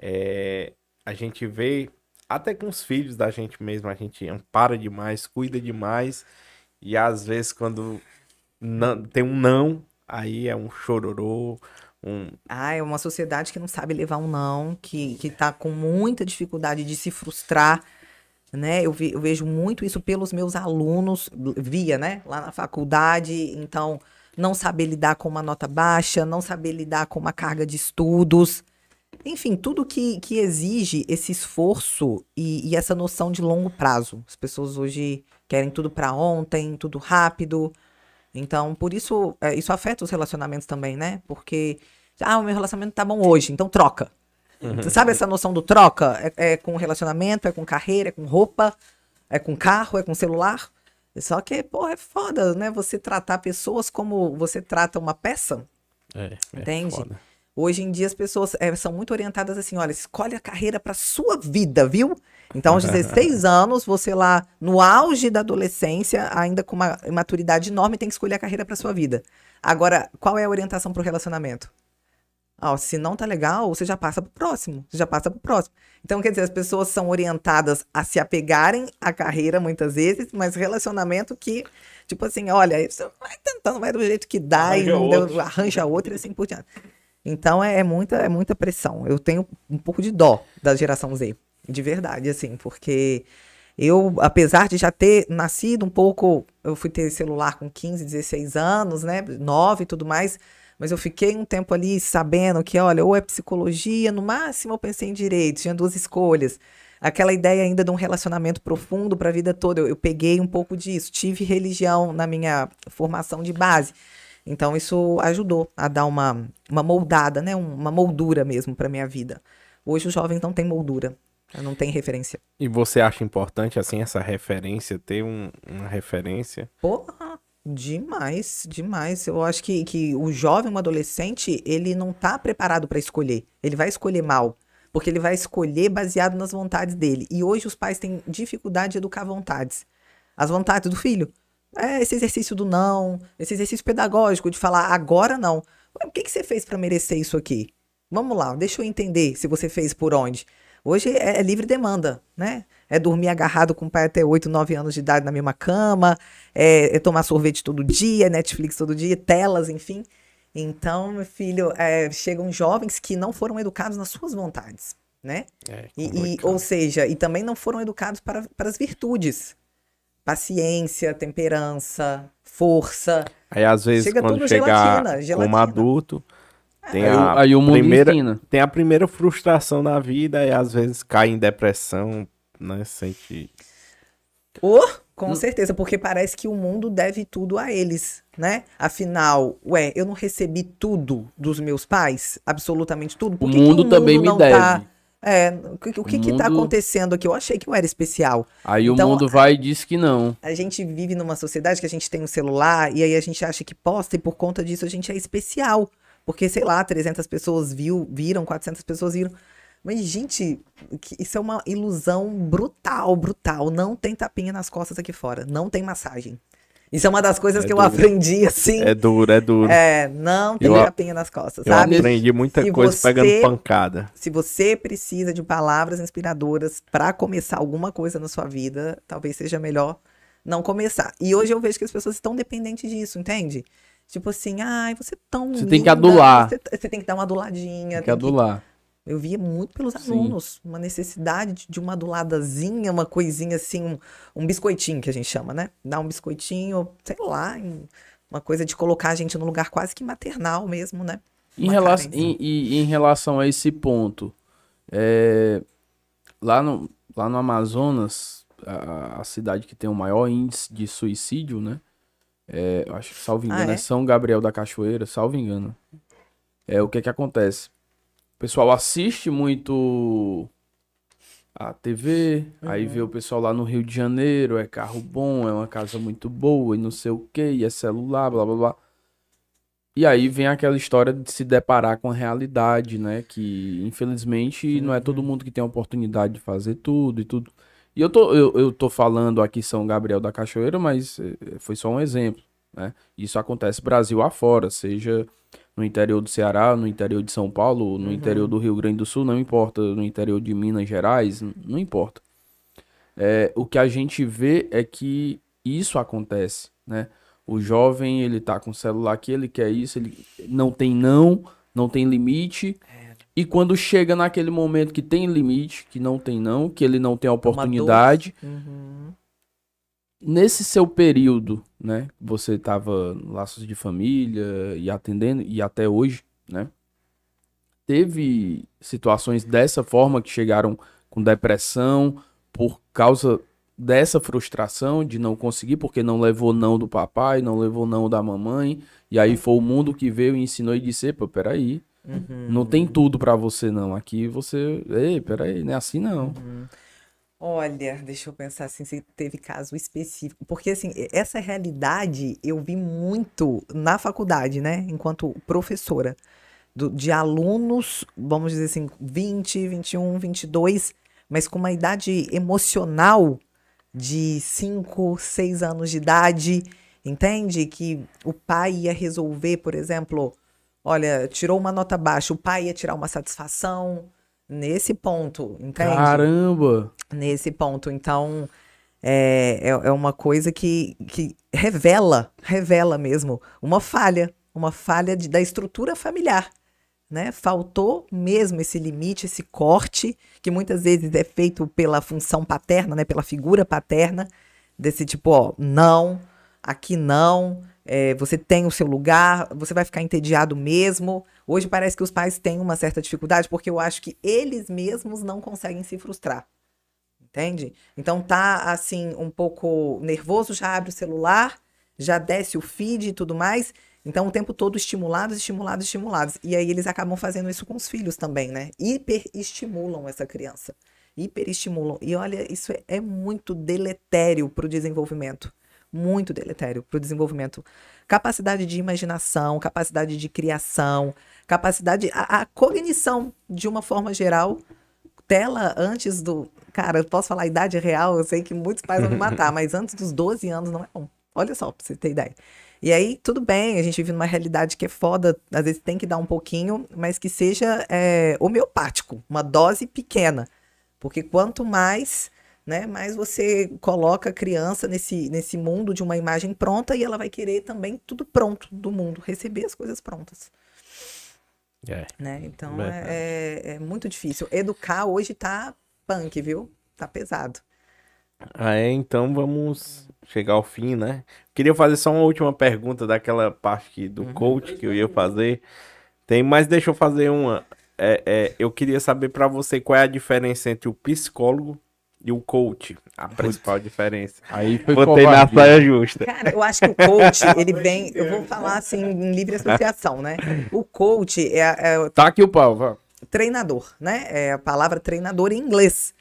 é, a gente vê, até com os filhos da gente mesmo, a gente ampara demais, cuida demais, e às vezes quando não, tem um não, aí é um chororô, um... Ah, é uma sociedade que não sabe levar um não, que, que tá com muita dificuldade de se frustrar, né? Eu, vi, eu vejo muito isso pelos meus alunos, via, né? Lá na faculdade, então não saber lidar com uma nota baixa, não saber lidar com uma carga de estudos, enfim, tudo que, que exige esse esforço e, e essa noção de longo prazo. As pessoas hoje querem tudo para ontem, tudo rápido. Então, por isso, é, isso afeta os relacionamentos também, né? Porque, ah, o meu relacionamento tá bom hoje, então troca. Uhum. Sabe essa noção do troca? É, é, com relacionamento, é com carreira, é com roupa, é com carro, é com celular. Só que, pô, é foda, né? Você tratar pessoas como você trata uma peça. É, é entende? Foda. Hoje em dia as pessoas é, são muito orientadas assim, olha, escolhe a carreira para sua vida, viu? Então, aos 16 anos, você lá no auge da adolescência, ainda com uma maturidade enorme, tem que escolher a carreira para sua vida. Agora, qual é a orientação para o relacionamento? Ó, se não tá legal, você já passa pro próximo, você já passa pro próximo. Então, quer dizer, as pessoas são orientadas a se apegarem à carreira muitas vezes, mas relacionamento que, tipo assim, olha, você vai tentando, vai do jeito que dá arranja e não deu, arranja outro e assim por diante. Então é, é, muita, é muita pressão. Eu tenho um pouco de dó da geração Z, de verdade, assim, porque eu, apesar de já ter nascido um pouco, eu fui ter celular com 15, 16 anos, né, 9 e tudo mais, mas eu fiquei um tempo ali sabendo que, olha, ou é psicologia, no máximo eu pensei em direito, tinha duas escolhas. Aquela ideia ainda de um relacionamento profundo para a vida toda, eu, eu peguei um pouco disso. Tive religião na minha formação de base. Então isso ajudou a dar uma, uma moldada, né? uma moldura mesmo para minha vida. Hoje os jovens não têm moldura. Não tem referência. E você acha importante, assim, essa referência, ter um- uma referência? Porra, demais, demais. Eu acho que, que o jovem, o adolescente, ele não tá preparado para escolher. Ele vai escolher mal. Porque ele vai escolher baseado nas vontades dele. E hoje os pais têm dificuldade de educar vontades. As vontades do filho. É esse exercício do não, esse exercício pedagógico de falar agora não. O que, que você fez para merecer isso aqui? Vamos lá, deixa eu entender se você fez por onde. Hoje é, é livre demanda, né? É dormir agarrado com o pai até 8, 9 anos de idade na mesma cama, é, é tomar sorvete todo dia, Netflix todo dia, telas, enfim. Então, meu filho, é, chegam jovens que não foram educados nas suas vontades, né? É, E, e- ou seja, e também não foram educados para, para as virtudes. Paciência, temperança, força. Aí, às vezes, Chega quando tudo chegar gelatina, como adulto, tem Aí, o- a, aí o mundo primeira, ensina. tem a primeira frustração na vida e, às vezes, cai em depressão, né? Sente... Oh, com certeza, porque parece que o mundo deve tudo a eles, né? Afinal, ué, eu não recebi tudo dos meus pais, absolutamente tudo. Por O que que mundo também me não deve. Tá, é, o que, o que, O que tá mundo- acontecendo aqui? Eu achei que eu era especial. Aí Então, o mundo vai e diz que não. A gente vive numa sociedade que a gente tem um celular e aí a gente acha que posta e por conta disso a gente é especial. Porque, sei lá, 300 pessoas viu, viram, 400 pessoas viram. Mas, gente, isso é uma ilusão brutal, brutal. Não tem tapinha nas costas aqui fora. Não tem massagem. Isso é uma das coisas É que eu duro. aprendi, assim. É duro, é duro. É, não tem Eu- tapinha nas costas, Eu sabe? aprendi muita Se coisa você- pegando pancada. Se você precisa de palavras inspiradoras para começar alguma coisa na sua vida, talvez seja melhor não começar. E hoje eu vejo que as pessoas estão dependentes disso, entende? Tipo assim, ai, você é tão Você tem que linda, adular. Você, você tem que dar uma aduladinha. Tem tem que- adular. Eu via muito pelos Sim. alunos, uma necessidade de- uma aduladazinha, uma coisinha assim, um, um biscoitinho que a gente chama, né? Dar um biscoitinho, sei lá, uma coisa de colocar a gente num lugar quase que maternal mesmo, né? Em, rela em, em- em relação a esse ponto, é, lá, no, lá no Amazonas, a, a cidade que tem o maior índice de suicídio, né? É, eu acho que, salvo Ah, engano, é? é? São Gabriel da Cachoeira, salvo engano. É o que que acontece? O pessoal assiste muito a TV, aí vê o pessoal lá no Rio de Janeiro, é carro bom, é uma casa muito boa e não sei o que, e é celular, blá blá blá. E aí vem aquela história de se deparar com a realidade, né? Que infelizmente não é todo mundo que tem a oportunidade de fazer tudo e tudo. E eu tô, eu, eu tô falando aqui São Gabriel da Cachoeira, mas eh, foi só um exemplo, né? Isso acontece Brasil afora, seja no interior do Ceará, no interior de São Paulo, no interior do Rio Grande do Sul, não importa, no interior de Minas Gerais, não importa. É, o que a gente vê é que isso acontece, né? O jovem, ele tá com o celular aqui, ele quer isso, ele não tem não, não tem limite. E quando chega naquele momento que tem limite, que não tem não, que ele não tem oportunidade, Uhum. Nesse seu período, né, você tava em laços de família e atendendo, e até hoje, né, teve situações dessa forma que chegaram com depressão por causa dessa frustração de não conseguir, porque não levou não do papai, não levou não da mamãe, e aí foi o mundo que veio e ensinou e disse, pô, peraí, Uhum. não tem tudo pra você não, aqui você, ei, peraí, não é assim não. Olha, deixa eu pensar assim, se teve caso específico. Porque, assim, essa realidade eu vi muito na faculdade, né? Enquanto professora. Do- de alunos, vamos dizer assim, 20, 21, 22, mas com uma idade emocional de 5, 6 anos de idade, entende? Que o pai ia resolver, por exemplo, olha, tirou uma nota baixa, o pai ia tirar uma satisfação nesse ponto, entende? Caramba! Nesse ponto. Então, é, é, é uma coisa que, que revela, revela mesmo, uma falha, uma falha de- da estrutura familiar. Né? Faltou mesmo esse limite, esse corte, que muitas vezes é feito pela função paterna, né? pela figura paterna, desse tipo, ó, não, aqui não, é, você tem o seu lugar, você vai ficar entediado mesmo. Hoje parece que os pais têm uma certa dificuldade, porque eu acho que eles mesmos não conseguem se frustrar. Entende? Então tá assim, um pouco nervoso, já abre o celular, já desce o feed e tudo mais. Então o tempo todo estimulados, estimulados, estimulados. E aí eles acabam fazendo isso com os filhos também, né? Hiperestimulam essa criança. hiperestimulam. E olha, isso é, é muito deletério para o desenvolvimento. Muito deletério para o desenvolvimento. Capacidade de imaginação, capacidade de criação, capacidade. A, a cognição, de uma forma geral, tela antes do. Cara, eu posso falar a idade real, eu sei que muitos pais vão me matar, mas antes dos 12 anos não é bom. Olha só, pra você ter ideia. E aí, tudo bem, a gente vive numa realidade que é foda, às vezes tem que dar um pouquinho, mas que seja é, homeopático, uma dose pequena. Porque quanto mais, né, mais você coloca a criança nesse, nesse mundo de uma imagem pronta e ela vai querer também tudo pronto do mundo, receber as coisas prontas. É. Né? Então é, é, é muito difícil. Educar hoje tá punk, viu? Tá pesado. Ah, é, então vamos chegar ao fim, né? Queria fazer só uma última pergunta daquela parte aqui do coach que eu ia fazer. Tem, mas deixa eu fazer uma. É, é, eu queria saber pra você qual é a diferença entre o psicólogo e o coach. A principal diferença. Aí foi Botei na saia justa. Cara, eu acho que o coach, ele vem. Eu vou falar assim em livre associação, né? O coach é, é Tá aqui o pau, vá. treinador, né? É a palavra treinador em inglês.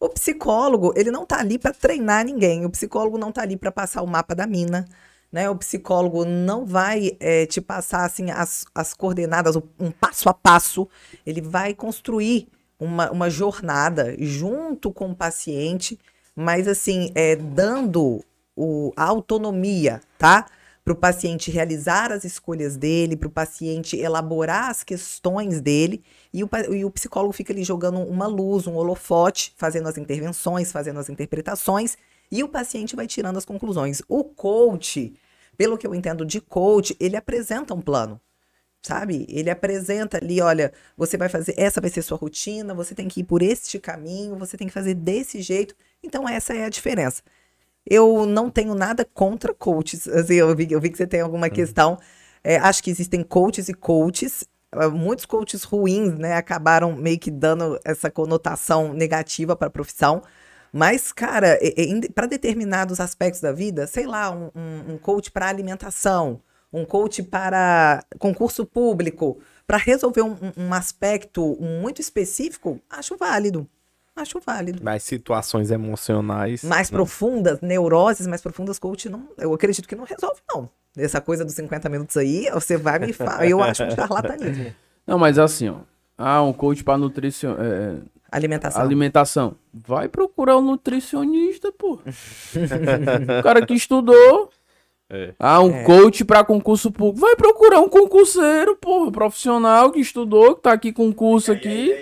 O psicólogo, ele não tá ali para treinar ninguém. O psicólogo não tá ali para passar o mapa da mina, né? O psicólogo não vai é, te passar assim as, as coordenadas, um passo a passo. Ele vai construir uma, uma jornada junto com o paciente, mas assim, é, dando o, a autonomia, tá? Para o paciente realizar as escolhas dele, para o paciente elaborar as questões dele, e o, e o psicólogo fica ali jogando uma luz, um holofote, fazendo as intervenções, fazendo as interpretações, e o paciente vai tirando as conclusões. O coach, pelo que eu entendo de coach, ele apresenta um plano sabe? Ele apresenta ali, olha, você vai fazer, essa vai ser sua rotina, você tem que ir por este caminho, você tem que fazer desse jeito. Então essa é a diferença. Eu não tenho nada contra coaches. Assim, eu, vi, eu vi que você tem alguma questão. É, acho que existem coaches e coaches. Ah, Muitos coaches ruins, né, acabaram meio que dando essa conotação negativa para a profissão. Mas, cara, para determinados aspectos da vida, sei lá, um, um- um coach para alimentação, um coach para concurso público, para resolver um, um- aspecto muito específico, acho válido. Acho válido. Mas situações emocionais. Mais não. profundas, neuroses mais profundas, coach não. Eu acredito que não resolve, não. Essa coisa dos 50 minutos aí, você vai me falar. Eu acho um charlatanismo. Não, mas assim, ó. Ah, um coach pra nutricio... é, Alimentação. alimentação. Vai procurar um nutricionista, pô. o cara que estudou. É. Ah, um É. coach pra concurso público. Vai procurar um concurseiro, pô. Profissional que estudou, que tá aqui com curso aqui.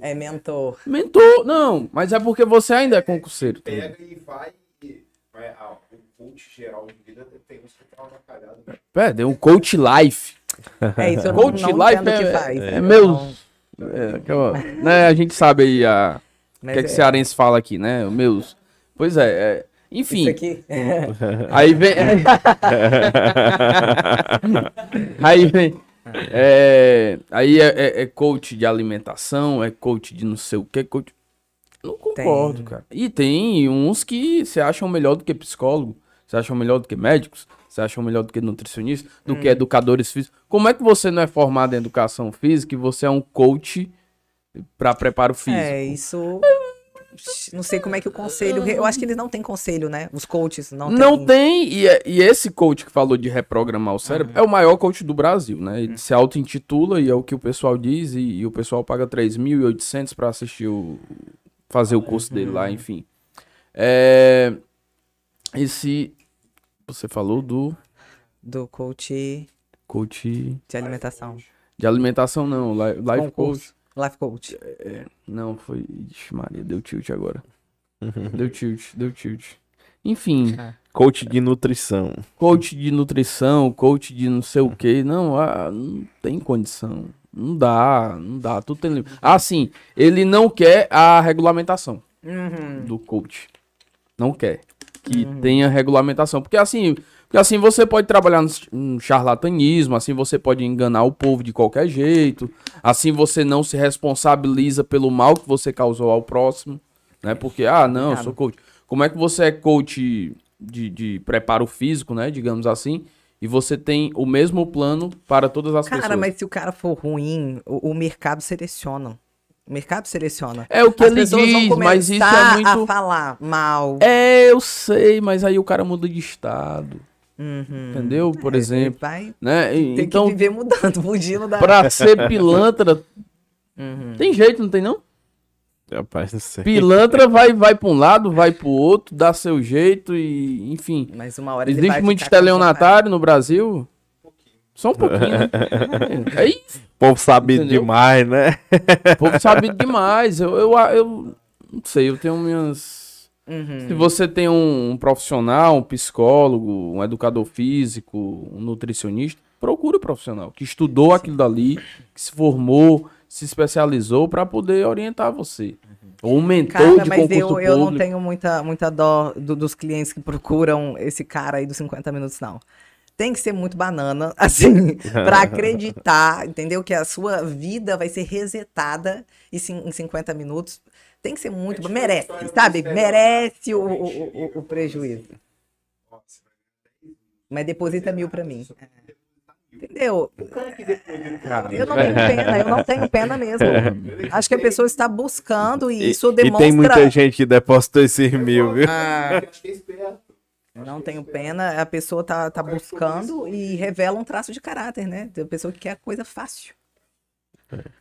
É mentor. Mentor. Não, mas é porque você ainda é concurseiro. tá Pega e vai. e vai ah, o coach geral de vida tem uns que dá uma cagada. É, deu um coach life. É isso, eu Coach não, não life entendo o que é- faz. é meus- É, né, a gente sabe aí a, o que é que é- cearense fala aqui, né? Meus. Pois é, é, enfim. Isso aqui. Aí vem. aí vem. é, aí é, é- é coach de alimentação, é coach de não sei o que, coach. Não concordo, Tem. cara. E tem uns que se acham melhor do que psicólogo, se acham melhor do que médicos, se acham melhor do que nutricionistas, do Hum. que educadores físicos. Como é que você não é formado em educação física e você é um coach para preparo físico? É, isso. Não sei como é que o conselho. Eu acho que eles não têm conselho, né? Os coaches não têm. Não tem, e, é- e esse coach que falou de reprogramar o cérebro é o maior coach do Brasil, né? Ele se auto-intitula e é o que o pessoal diz, e, e o pessoal paga 3.800 para assistir o. fazer o curso dele lá, enfim. É, esse. Você falou do Do coach coach de alimentação. de alimentação, não, li- life coach. Life coach. Não, foi. Ixi, Maria, deu tilt agora. deu tilt, deu tilt. Enfim, Coach de nutrição. coach de nutrição, coach de não sei o que, não, ah, não tem condição. Não dá, não dá, tudo tem limite. Ah, sim, ele não quer a regulamentação Uhum. do coach. Não quer que tenha regulamentação, porque assim, porque assim você pode trabalhar no ch- no charlatanismo, assim você pode enganar o povo de qualquer jeito, assim você não se responsabiliza pelo mal que você causou ao próximo, né? Porque ah, não, eu sou coach. Como é que você é coach de, de preparo físico, né, digamos assim, e você tem o mesmo plano para todas as Cara, pessoas? mas se o cara for ruim, o, o mercado seleciona. O mercado seleciona. É o que As ele pessoas vão diz, mas isso é muito. a falar mal. É, eu sei, mas aí o cara muda de estado. Uhum. Entendeu? Por É, exemplo. Vai Né? E- ter Então, que viver mudando, fugindo da... pra ser pilantra, Uhum. tem jeito, não tem não? Rapaz, não sei. Pilantra vai, vai pra um lado, vai pro outro, dá seu jeito e, enfim. Mas uma hora ele Existe vai muito estelionatário no Brasil? Só um pouquinho, né? É isso. O povo sabido Entendeu? demais, né? O povo sabe demais. Eu, eu, eu não sei, eu tenho minhas. Uhum. Se você tem um, um profissional, um psicólogo, um educador físico, um nutricionista, procure o profissional que estudou aquilo dali, que se formou, se especializou para poder orientar você. Ou um mentor Cara, de mas concurso eu, eu não público. tenho muita, muita dó do- dos clientes que procuram esse cara aí dos 50 minutos, não. Tem que ser muito banana, assim, pra acreditar, entendeu? Que a sua vida vai ser resetada em 50 minutos. Tem que ser muito. merece, sabe? Merece o, o, o- o prejuízo. Mas deposita mil pra mim. Entendeu? Eu não tenho pena, eu não tenho pena mesmo. Acho que a pessoa está buscando e E, isso e demonstra. tem muita gente que depositou esses mil, viu? Ah, não tenho pena, a pessoa tá, tá buscando e revela um traço de caráter, né? Tem pessoa que quer coisa fácil.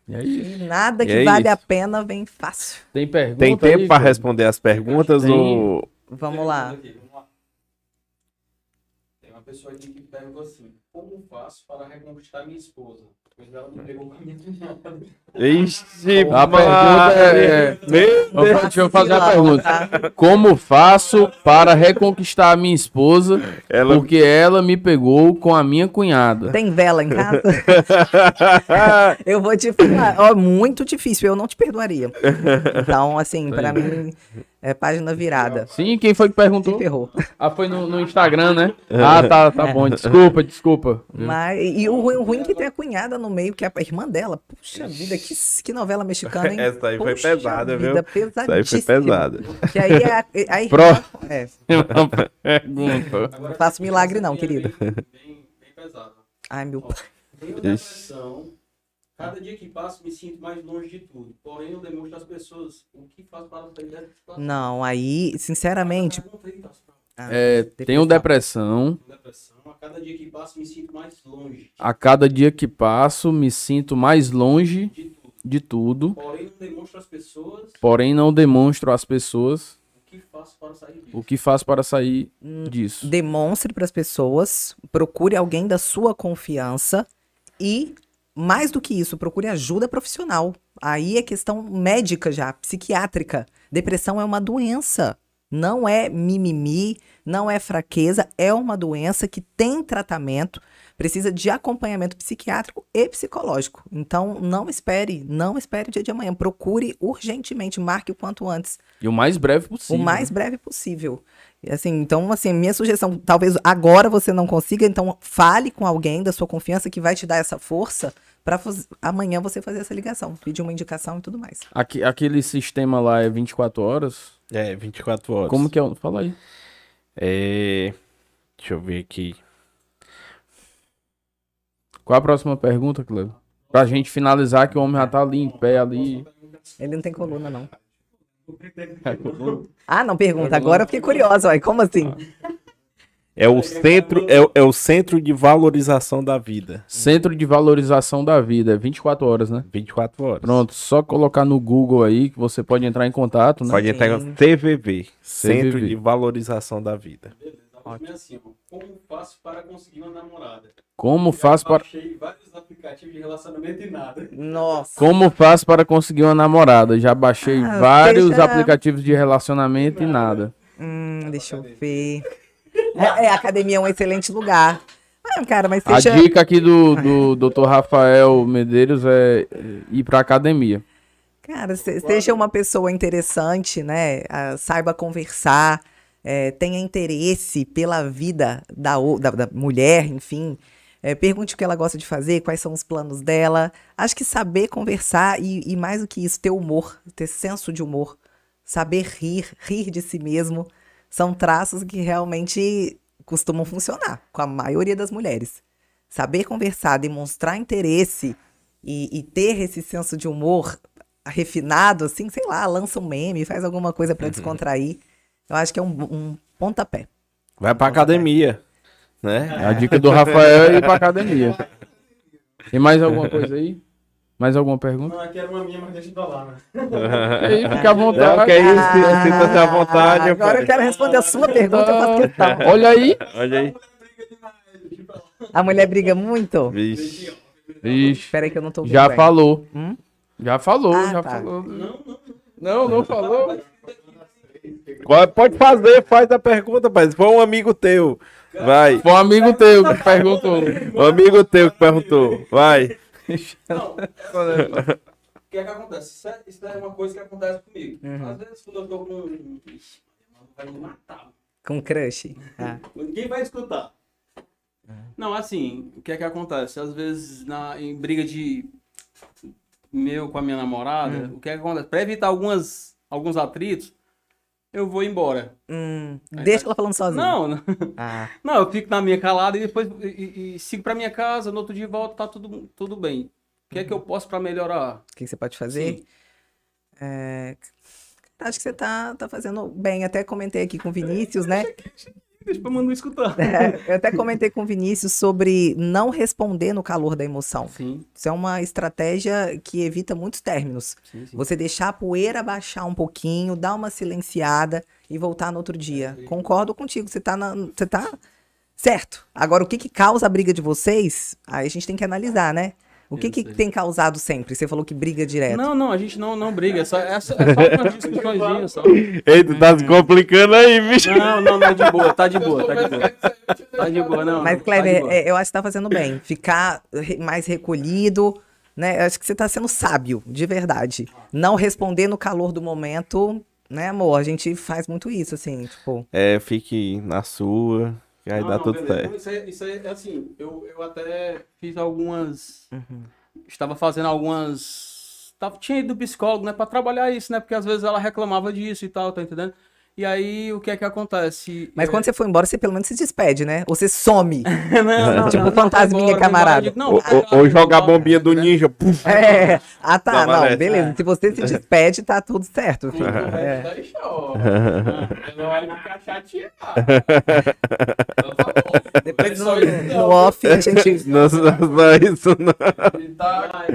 E aí, E nada E que é vale isso. a pena vem fácil. tem pergunta Tem tempo Fred? responder as perguntas Tem. ou. Vamos lá. Tem uma pessoa aqui que perguntou assim: Como faço para reconquistar minha esposa? Ela pegou. Ixi, A pergunta é. Meu é- Deixa eu fazer a pergunta. Como faço para reconquistar a minha esposa? Ela- Porque ela me pegou com a minha cunhada. Tem vela em casa? eu vou te falar, ó, muito difícil, eu não te perdoaria. Então, assim, pra mim, é página virada. Sim, quem foi que Se perguntou? ferrou. Ah, foi no, no Instagram, né? Ah, tá, tá bom. Desculpa, desculpa. Mas, e o ruim, o ruim é que tem a cunhada no meio, que é a irmã dela. Puxa vida, que, que novela mexicana, hein? Essa aí foi pesada, viu? vida, Isso aí foi pesadíssima. pesada. Que aí é a, a irmã, Pro- é, Pergunta. não faço milagre não, querido. Bem, bem pesado. Ai, meu pai. Tenho depressão. Cada dia que passa, me sinto mais longe de tudo. Porém, eu demonstro às pessoas o que faço para sair dessa situação. Não, aí, sinceramente, ah, É, tenho depressão. Depressão. A cada dia que passa, me sinto mais longe A cada dia que passo, me sinto mais longe de tudo. de tudo. Porém, não demonstro às pessoas Porém, não demonstro às pessoas o que faço para sair disso. o que faço para sair disso. demonstre para as pessoas, procure alguém da sua confiança e, mais do que isso, procure ajuda profissional. Aí é questão médica já, psiquiátrica. Depressão é uma doença. Não é mimimi, não é fraqueza, é uma doença que tem tratamento, precisa de acompanhamento psiquiátrico e psicológico. Então, não espere, não espere o dia de amanhã. Procure urgentemente, marque o quanto antes. E o mais breve possível. O mais breve possível. E, Assim, então, assim, minha sugestão, talvez agora você não consiga, então fale com alguém da sua confiança que vai te dar essa força para amanhã você fazer essa ligação, pedir uma indicação e tudo mais. Aque- aquele sistema lá é 24 horas. É, 24 horas. Como que é? o- Fala aí. É. Deixa eu ver aqui. Qual a próxima pergunta, Cleber? Pra gente finalizar que o homem já tá ali em pé ali. Ele não tem coluna, não. Ah, não pergunta. Agora eu fiquei curiosa, uai. Como assim? É o centro, é, o- é o centro de valorização da vida. Centro de Valorização da Vida, é 24 horas, né? 24 horas. Pronto, só colocar no Google aí que você pode entrar em contato, né? Pode entrar no CVV, Centro de Valorização da Vida. A é assim, ó. Como faço para conseguir uma namorada? Como faz para Baixei vários aplicativos de relacionamento e nada. Nossa. Como faz para conseguir uma namorada? Já baixei Ah, vários seja- aplicativos de relacionamento e nada. Hum, deixa eu ver. É, é, a academia é um excelente lugar. Ah, cara, mas A seja... dica aqui do, do Dr. Rafael Medeiros é ir pra academia. Cara, se- seja uma pessoa interessante, né? ah, saiba conversar, eh, tenha interesse pela vida da, da, da mulher, enfim. Eh, pergunte o que ela gosta de fazer, quais são os planos dela. Acho que saber conversar e, e mais do que isso, ter humor, ter senso de humor, saber rir, rir de si mesmo, são traços que realmente costumam funcionar com a maioria das mulheres. Saber conversar, demonstrar interesse e, e ter esse senso de humor refinado, assim, sei lá, lança um meme, faz alguma coisa pra descontrair. Eu acho que é um, um pontapé. Vai pra academia, né? A dica do Rafael é ir pra academia. Tem mais alguma coisa aí? Mais alguma pergunta? Não, aqui era uma minha, mas deixa pra lá, né? Aí, fica à Não, vontade. que é isso, sinta-se à vontade. Ah, Agora eu quero responder a sua pergunta, eu faço questão. Olha aí. Olha aí. A mulher briga muito? Vixe. Ixi, Espera aí que eu não tô ouvindo já bem. falou. Hum? Já falou, Ah, já tá. falou. Não, não falou. Pode fazer, faz a pergunta, pai. Foi um amigo teu. Vai. Foi um amigo teu que perguntou. Um amigo teu que perguntou. Vai. Não, o que é que acontece? Isso, é, isso é uma coisa que acontece comigo. Uhum. Às vezes, quando eu tô com. Ixi, vai me matar. Com crush. Ah. Ninguém vai escutar. Não, assim, o que é que acontece? Às vezes, na, em briga de meu com a minha namorada, o que é que acontece? Pra evitar algumas, alguns atritos, eu vou embora. Hum, deixa ela falando sozinha. Não, não, Ah, não, eu fico na minha calada e depois e, e- sigo pra minha casa, no outro dia volto, tá tudo, tudo bem. O que é que eu posso pra melhorar? o que que você pode fazer? É, Acho que você tá, tá fazendo bem. Até comentei aqui com o Vinícius, né? Deixa pra mano escutar. É, eu até comentei com o Vinícius sobre não responder no calor da emoção. Sim, Isso é uma estratégia que evita muitos términos. sim, sim. Você deixar a poeira baixar um pouquinho, dar uma silenciada e voltar no outro dia. Concordo contigo, você tá, na- você tá certo. Agora, o que que causa a briga de vocês? Aí a gente tem que analisar, né? O que que tem causado sempre? Você falou que briga direto. Não, não, a gente não, não briga, é só, é só, é só umas discussões só. Ei, tu tá se complicando aí, bicho. Não, não, não é de boa, tá de boa, tá de boa. Tá de boa, não. Mas, não, Kleber, tá eu acho que tá fazendo bem. Ficar mais recolhido, né? Eu acho que você tá sendo sábio, de verdade. Não responder no calor do momento, né, amor? A gente faz muito isso, assim, tipo... É, fique na sua, que aí Não, dá não, tudo certo. Isso é, isso é assim, eu, eu até fiz algumas. Uhum. Estava fazendo algumas. Tava, tinha ido do psicólogo, né, pra trabalhar isso, né? Porque às vezes ela reclamava disso e tal, tá entendendo? E aí o que é que acontece? Mas É- quando você for embora, você pelo menos se despede, né? Ou você some. não, não, Tipo não, fantasminha, foi embora, camarada. foi embora, Ou, ou- ou jogar a bombinha do né? ninja. puf. É. Ah, tá. Não, nessa. beleza. Se você se despede, tá tudo certo. Filho. É. chora. Não vai ficar chateado. Tá. Depois Mas no, off a gente. Não, não, não é isso não. Ele tá,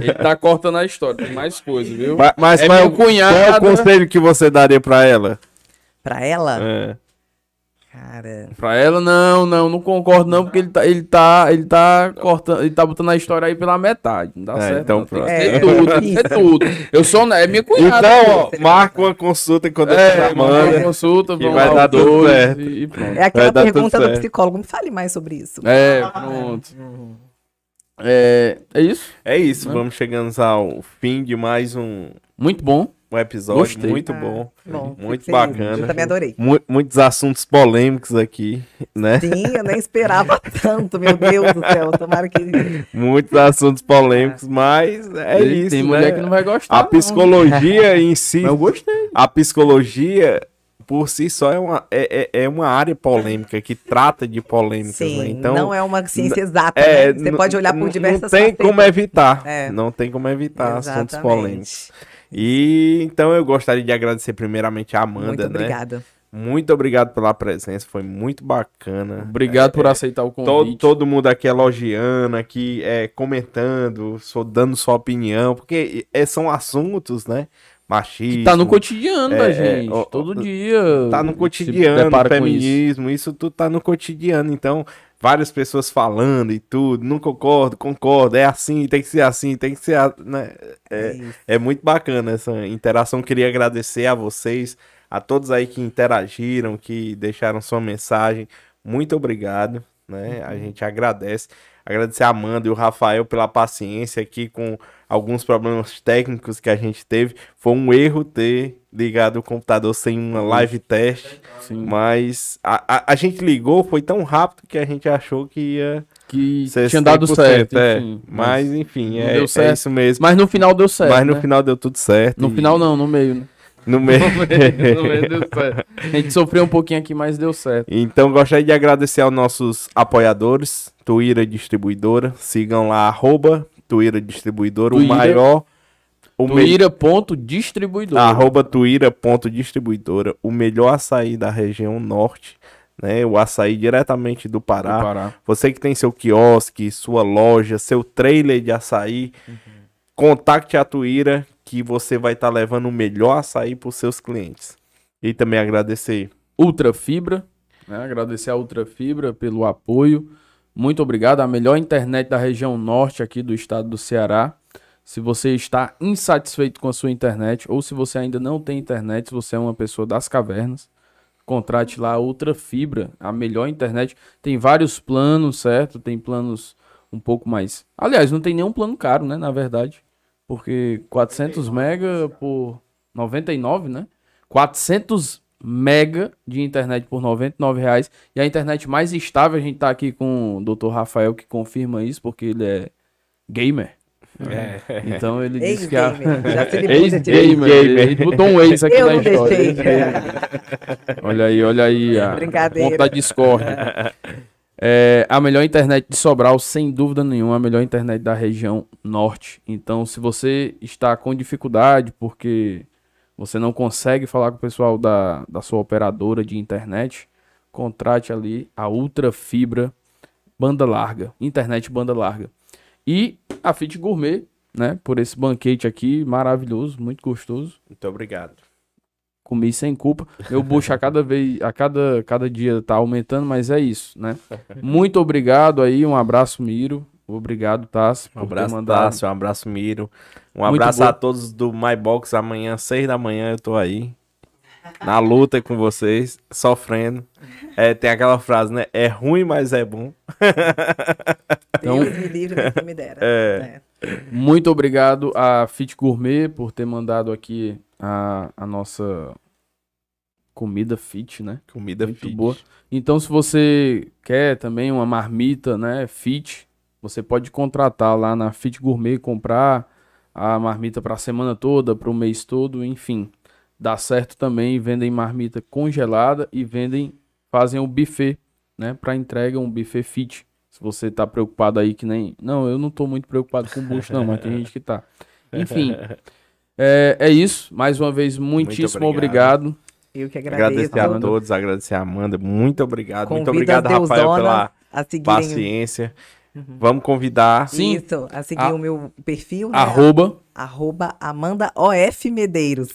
ele tá cortando a história. Tem mais coisa, viu? Mas, mas É qual, é minha o, qual é o conselho que você daria pra ela? Pra ela, É. cara. Pra ela, não, não, não concordo não, porque ele tá, ele tá, ele tá cortando, ele tá botando a história aí pela metade. Não dá É, certo. então não. Ser É, tudo, ser tudo. Eu sou, é minha cunhada. Então, ó, marca uma consulta quando eu é, te manda consulta, que vamos vai lá dar tudo certo. e, e pronto. É aquela pergunta do psicólogo. Me fale mais sobre isso. É, pronto. É, é isso? É isso, Né? vamos chegando ao fim de mais um, Muito bom. Um episódio Gostei. muito Ah, bom. Bom, Muito bacana. Eu também adorei. Mu- muitos assuntos polêmicos aqui, né? Sim, eu nem esperava tanto, meu Deus do céu. Tomara que. Muitos assuntos polêmicos, mas é tem, isso, tem né? mulher que não vai gostar. A não. psicologia em si, Mas eu gostei. a psicologia por si só é uma, é, é é uma área polêmica que trata de polêmicas, Sim, né? Então, não é uma ciência exata. é, né? Você pode olhar por diversas Não tem facetas. como evitar. É. Não tem como evitar assuntos polêmicos. E então eu gostaria de agradecer primeiramente a Amanda, Muito né? obrigada. Muito obrigado pela presença, foi muito bacana. Obrigado por aceitar o Todo, convite. todo mundo aqui elogiando, aqui é, comentando, só dando sua opinião, porque é, são assuntos, né? Machismo. Que tá no cotidiano da É, gente. ó, Todo dia. Tá no cotidiano, feminismo, isso. tudo tá no cotidiano. Então, várias pessoas falando e tudo, não concordo, concordo, é assim, tem que ser assim, tem que ser. Né? É, isso. é muito bacana essa interação. Queria agradecer a vocês, a todos aí que interagiram, que deixaram sua mensagem. Muito obrigado, né? A gente agradece. Agradecer a Amanda e o Rafael pela paciência aqui com alguns problemas técnicos que a gente teve. Foi um erro ter ligado o computador sem uma live teste, Sim. mas a, a, a gente ligou, foi tão rápido que a gente achou que ia Que tinha dado 100%, certo. é. enfim. mas enfim, é, deu é certo. isso mesmo. Mas no final deu certo. Mas no né? final deu tudo certo. No e- final não, no meio. né? No meio. No meio deu certo. A gente sofreu um pouquinho aqui, mas deu certo. Então, gostaria de agradecer aos nossos apoiadores, Tuíra Distribuidora. Sigam lá, arroba Tuíra Distribuidora, o Tuíra. maior, o O me- Tuíra.distribuidora. arroba tuíra.distribuidora, o melhor açaí da região norte, né? O açaí diretamente do do Pará. Pará. Você que tem seu quiosque, sua loja, seu trailer de açaí, contacte a Tuíra que você vai estar levando o melhor açaí para os seus clientes. E também agradecer. Ultra Fibra, né? Agradecer a Ultra Fibra pelo apoio. Muito obrigado. A melhor internet da região norte aqui do estado do Ceará. Se você está insatisfeito com a sua internet, ou se você ainda não tem internet, se você é uma pessoa das cavernas, contrate lá a Ultra Fibra, a melhor internet. Tem vários planos, certo? Tem planos um pouco mais. Aliás, não tem nenhum plano caro, né? Na verdade. Porque 400 mega por 99, né? 400 mega de internet por 99 reais. E a internet mais estável, a gente tá aqui com o Dr. Rafael que confirma isso, porque ele é gamer. Então ele disse que a... Ex-gamer. Ele botou um ex aqui Eu na não história. Olha aí, olha aí. A Brincadeira. ponta da Discord. É a melhor internet de Sobral, sem dúvida nenhuma, a melhor internet da região norte. Então, se você está com dificuldade porque você não consegue falar com o pessoal da, da sua operadora de internet, contrate ali a Ultra Fibra banda larga, internet banda larga. E a Fit Gourmet, né, por esse banquete aqui maravilhoso, muito gostoso Muito obrigado. comi sem culpa. Meu bucho a cada vez, a cada, cada dia tá aumentando, mas é isso, né? Muito obrigado aí, um abraço, Miro. Obrigado, Tassi, Um abraço, mandado. Tássio, um abraço, Miro. Um Muito abraço bom. a todos do MyBox. Amanhã, seis da manhã, eu tô aí. Na luta com vocês, sofrendo. É, tem aquela frase, né? É ruim, mas é bom. Então- Deus me livre, quem me dera. É. É. Muito obrigado a Fit Gourmet por ter mandado aqui a, a nossa comida fit, né? Comida Muito fit. boa. Então, se você quer também uma marmita, né, fit, você pode contratar lá na Fit Gourmet, comprar a marmita para a semana toda, para o mês todo, enfim. Dá certo também, vendem marmita congelada e vendem, fazem o buffet, né, para entrega, um buffet fit. Se você tá preocupado aí que nem, não, eu não tô muito preocupado com o bucho não, mas tem gente que tá. Enfim, é, é isso. Mais uma vez, muitíssimo obrigado. obrigado. Eu que agradeço. Agradecer a todos, agradecer a Amanda. Muito obrigado. Muito Convido obrigado, as Rafael, pela a seguirem paciência. Vamos convidar. Sim. Isso, a seguir A- o meu perfil, né? Arroba arroba Amanda OF Medeiros.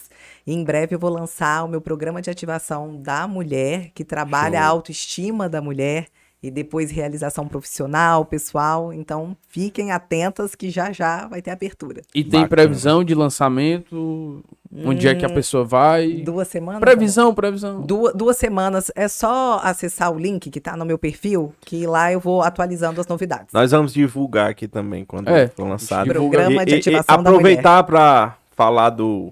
E em breve eu vou lançar o meu programa de ativação da mulher, que trabalha a Show. autoestima da mulher e depois realização profissional, pessoal. Então fiquem atentas que já já vai ter abertura. E tem Bacana. previsão de lançamento? Onde é que a pessoa vai? Duas semanas? Previsão, previsão. Duas, duas semanas. É só acessar o link que tá no meu perfil, que lá eu vou atualizando as novidades. Nós vamos divulgar aqui também quando É. for lançado. Programa de E- e- e ativação aproveitar para falar do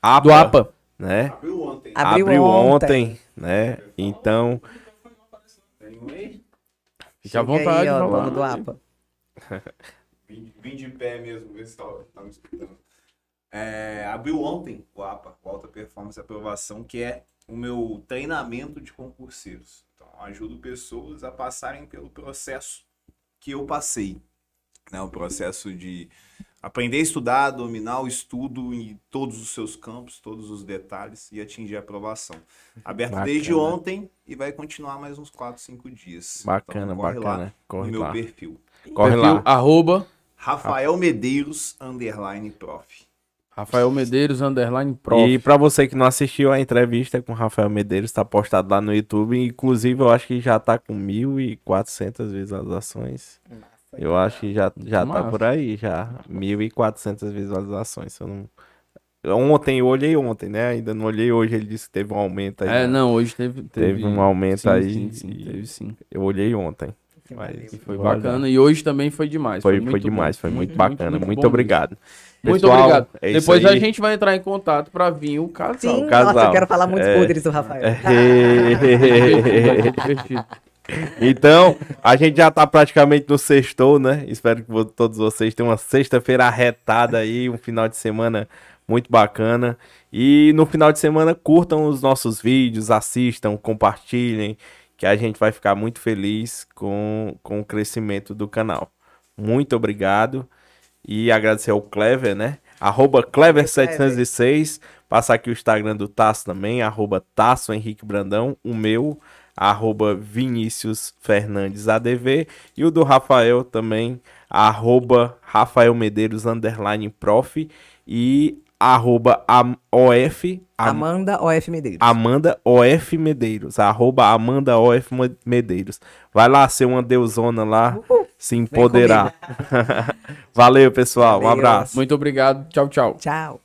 APA, Do APA. né? Abriu ontem. Abriu ontem, né? Então, Fique à Chega aí, vontade. ó, lá. dono do APA. Vim, vim de pé mesmo, ver se tá, tá me escutando. É, abriu ontem o APA, o Alta Performance Aprovação, que é o meu treinamento de concurseiros. Então, ajudo pessoas a passarem pelo processo que eu passei. Né? O processo de aprender a estudar, dominar o estudo em todos os seus campos, todos os detalhes e atingir a aprovação. Aberto Bacana. desde ontem e vai continuar mais uns 4, 5 dias. bacana, Então, corre lá bacana. Corre no meu lá. perfil. Corre Perfil lá. Arroba Rafael Medeiros, underline prof. Rafael Medeiros, underline prof. E pra você que não assistiu a entrevista com o Rafael Medeiros, tá postado lá no YouTube. Inclusive, eu acho que já tá com 1.400 visualizações. Eu acho que já, já tá por aí, já. 1.400 visualizações. se eu não... Ontem, eu olhei ontem, né? Ainda não olhei hoje, ele disse que teve um aumento aí. É, não, hoje teve... Teve um aumento sim, aí Sim, sim, teve sim. Eu olhei ontem. E foi Olha. bacana. E hoje também foi demais. Foi, muito foi bom. demais, foi muito, Muito, bacana. muito Muito, bom obrigado. Muito Pessoal, obrigado. é Depois a gente vai entrar em contato pra vir o casal. Sim, casal. nossa, eu quero falar muitos É. podres do Rafael. Vai ser divertido. Então, a gente já tá praticamente no sextou, né? Espero que todos vocês tenham uma sexta-feira arretada aí, um final de semana muito bacana. E no final de semana curtam os nossos vídeos, assistam, compartilhem, que a gente vai ficar muito feliz com, com o crescimento do canal. Muito obrigado. E agradecer ao Clever, né? arroba Clever706. Passar aqui o Instagram do Tasso também, arroba Tasso Henrique Brandão. O meu, arroba Vinícius Fernandes ADV. E o do Rafael também, arroba Rafael Medeiros underline prof. E arroba am- OF, am- Amanda OF Medeiros. Amanda OF Medeiros, arroba Amanda OF Medeiros. Vai lá ser uma deusona lá, se empoderar. Valeu, pessoal. Um Valeu. abraço. Muito obrigado. Tchau, tchau. Tchau.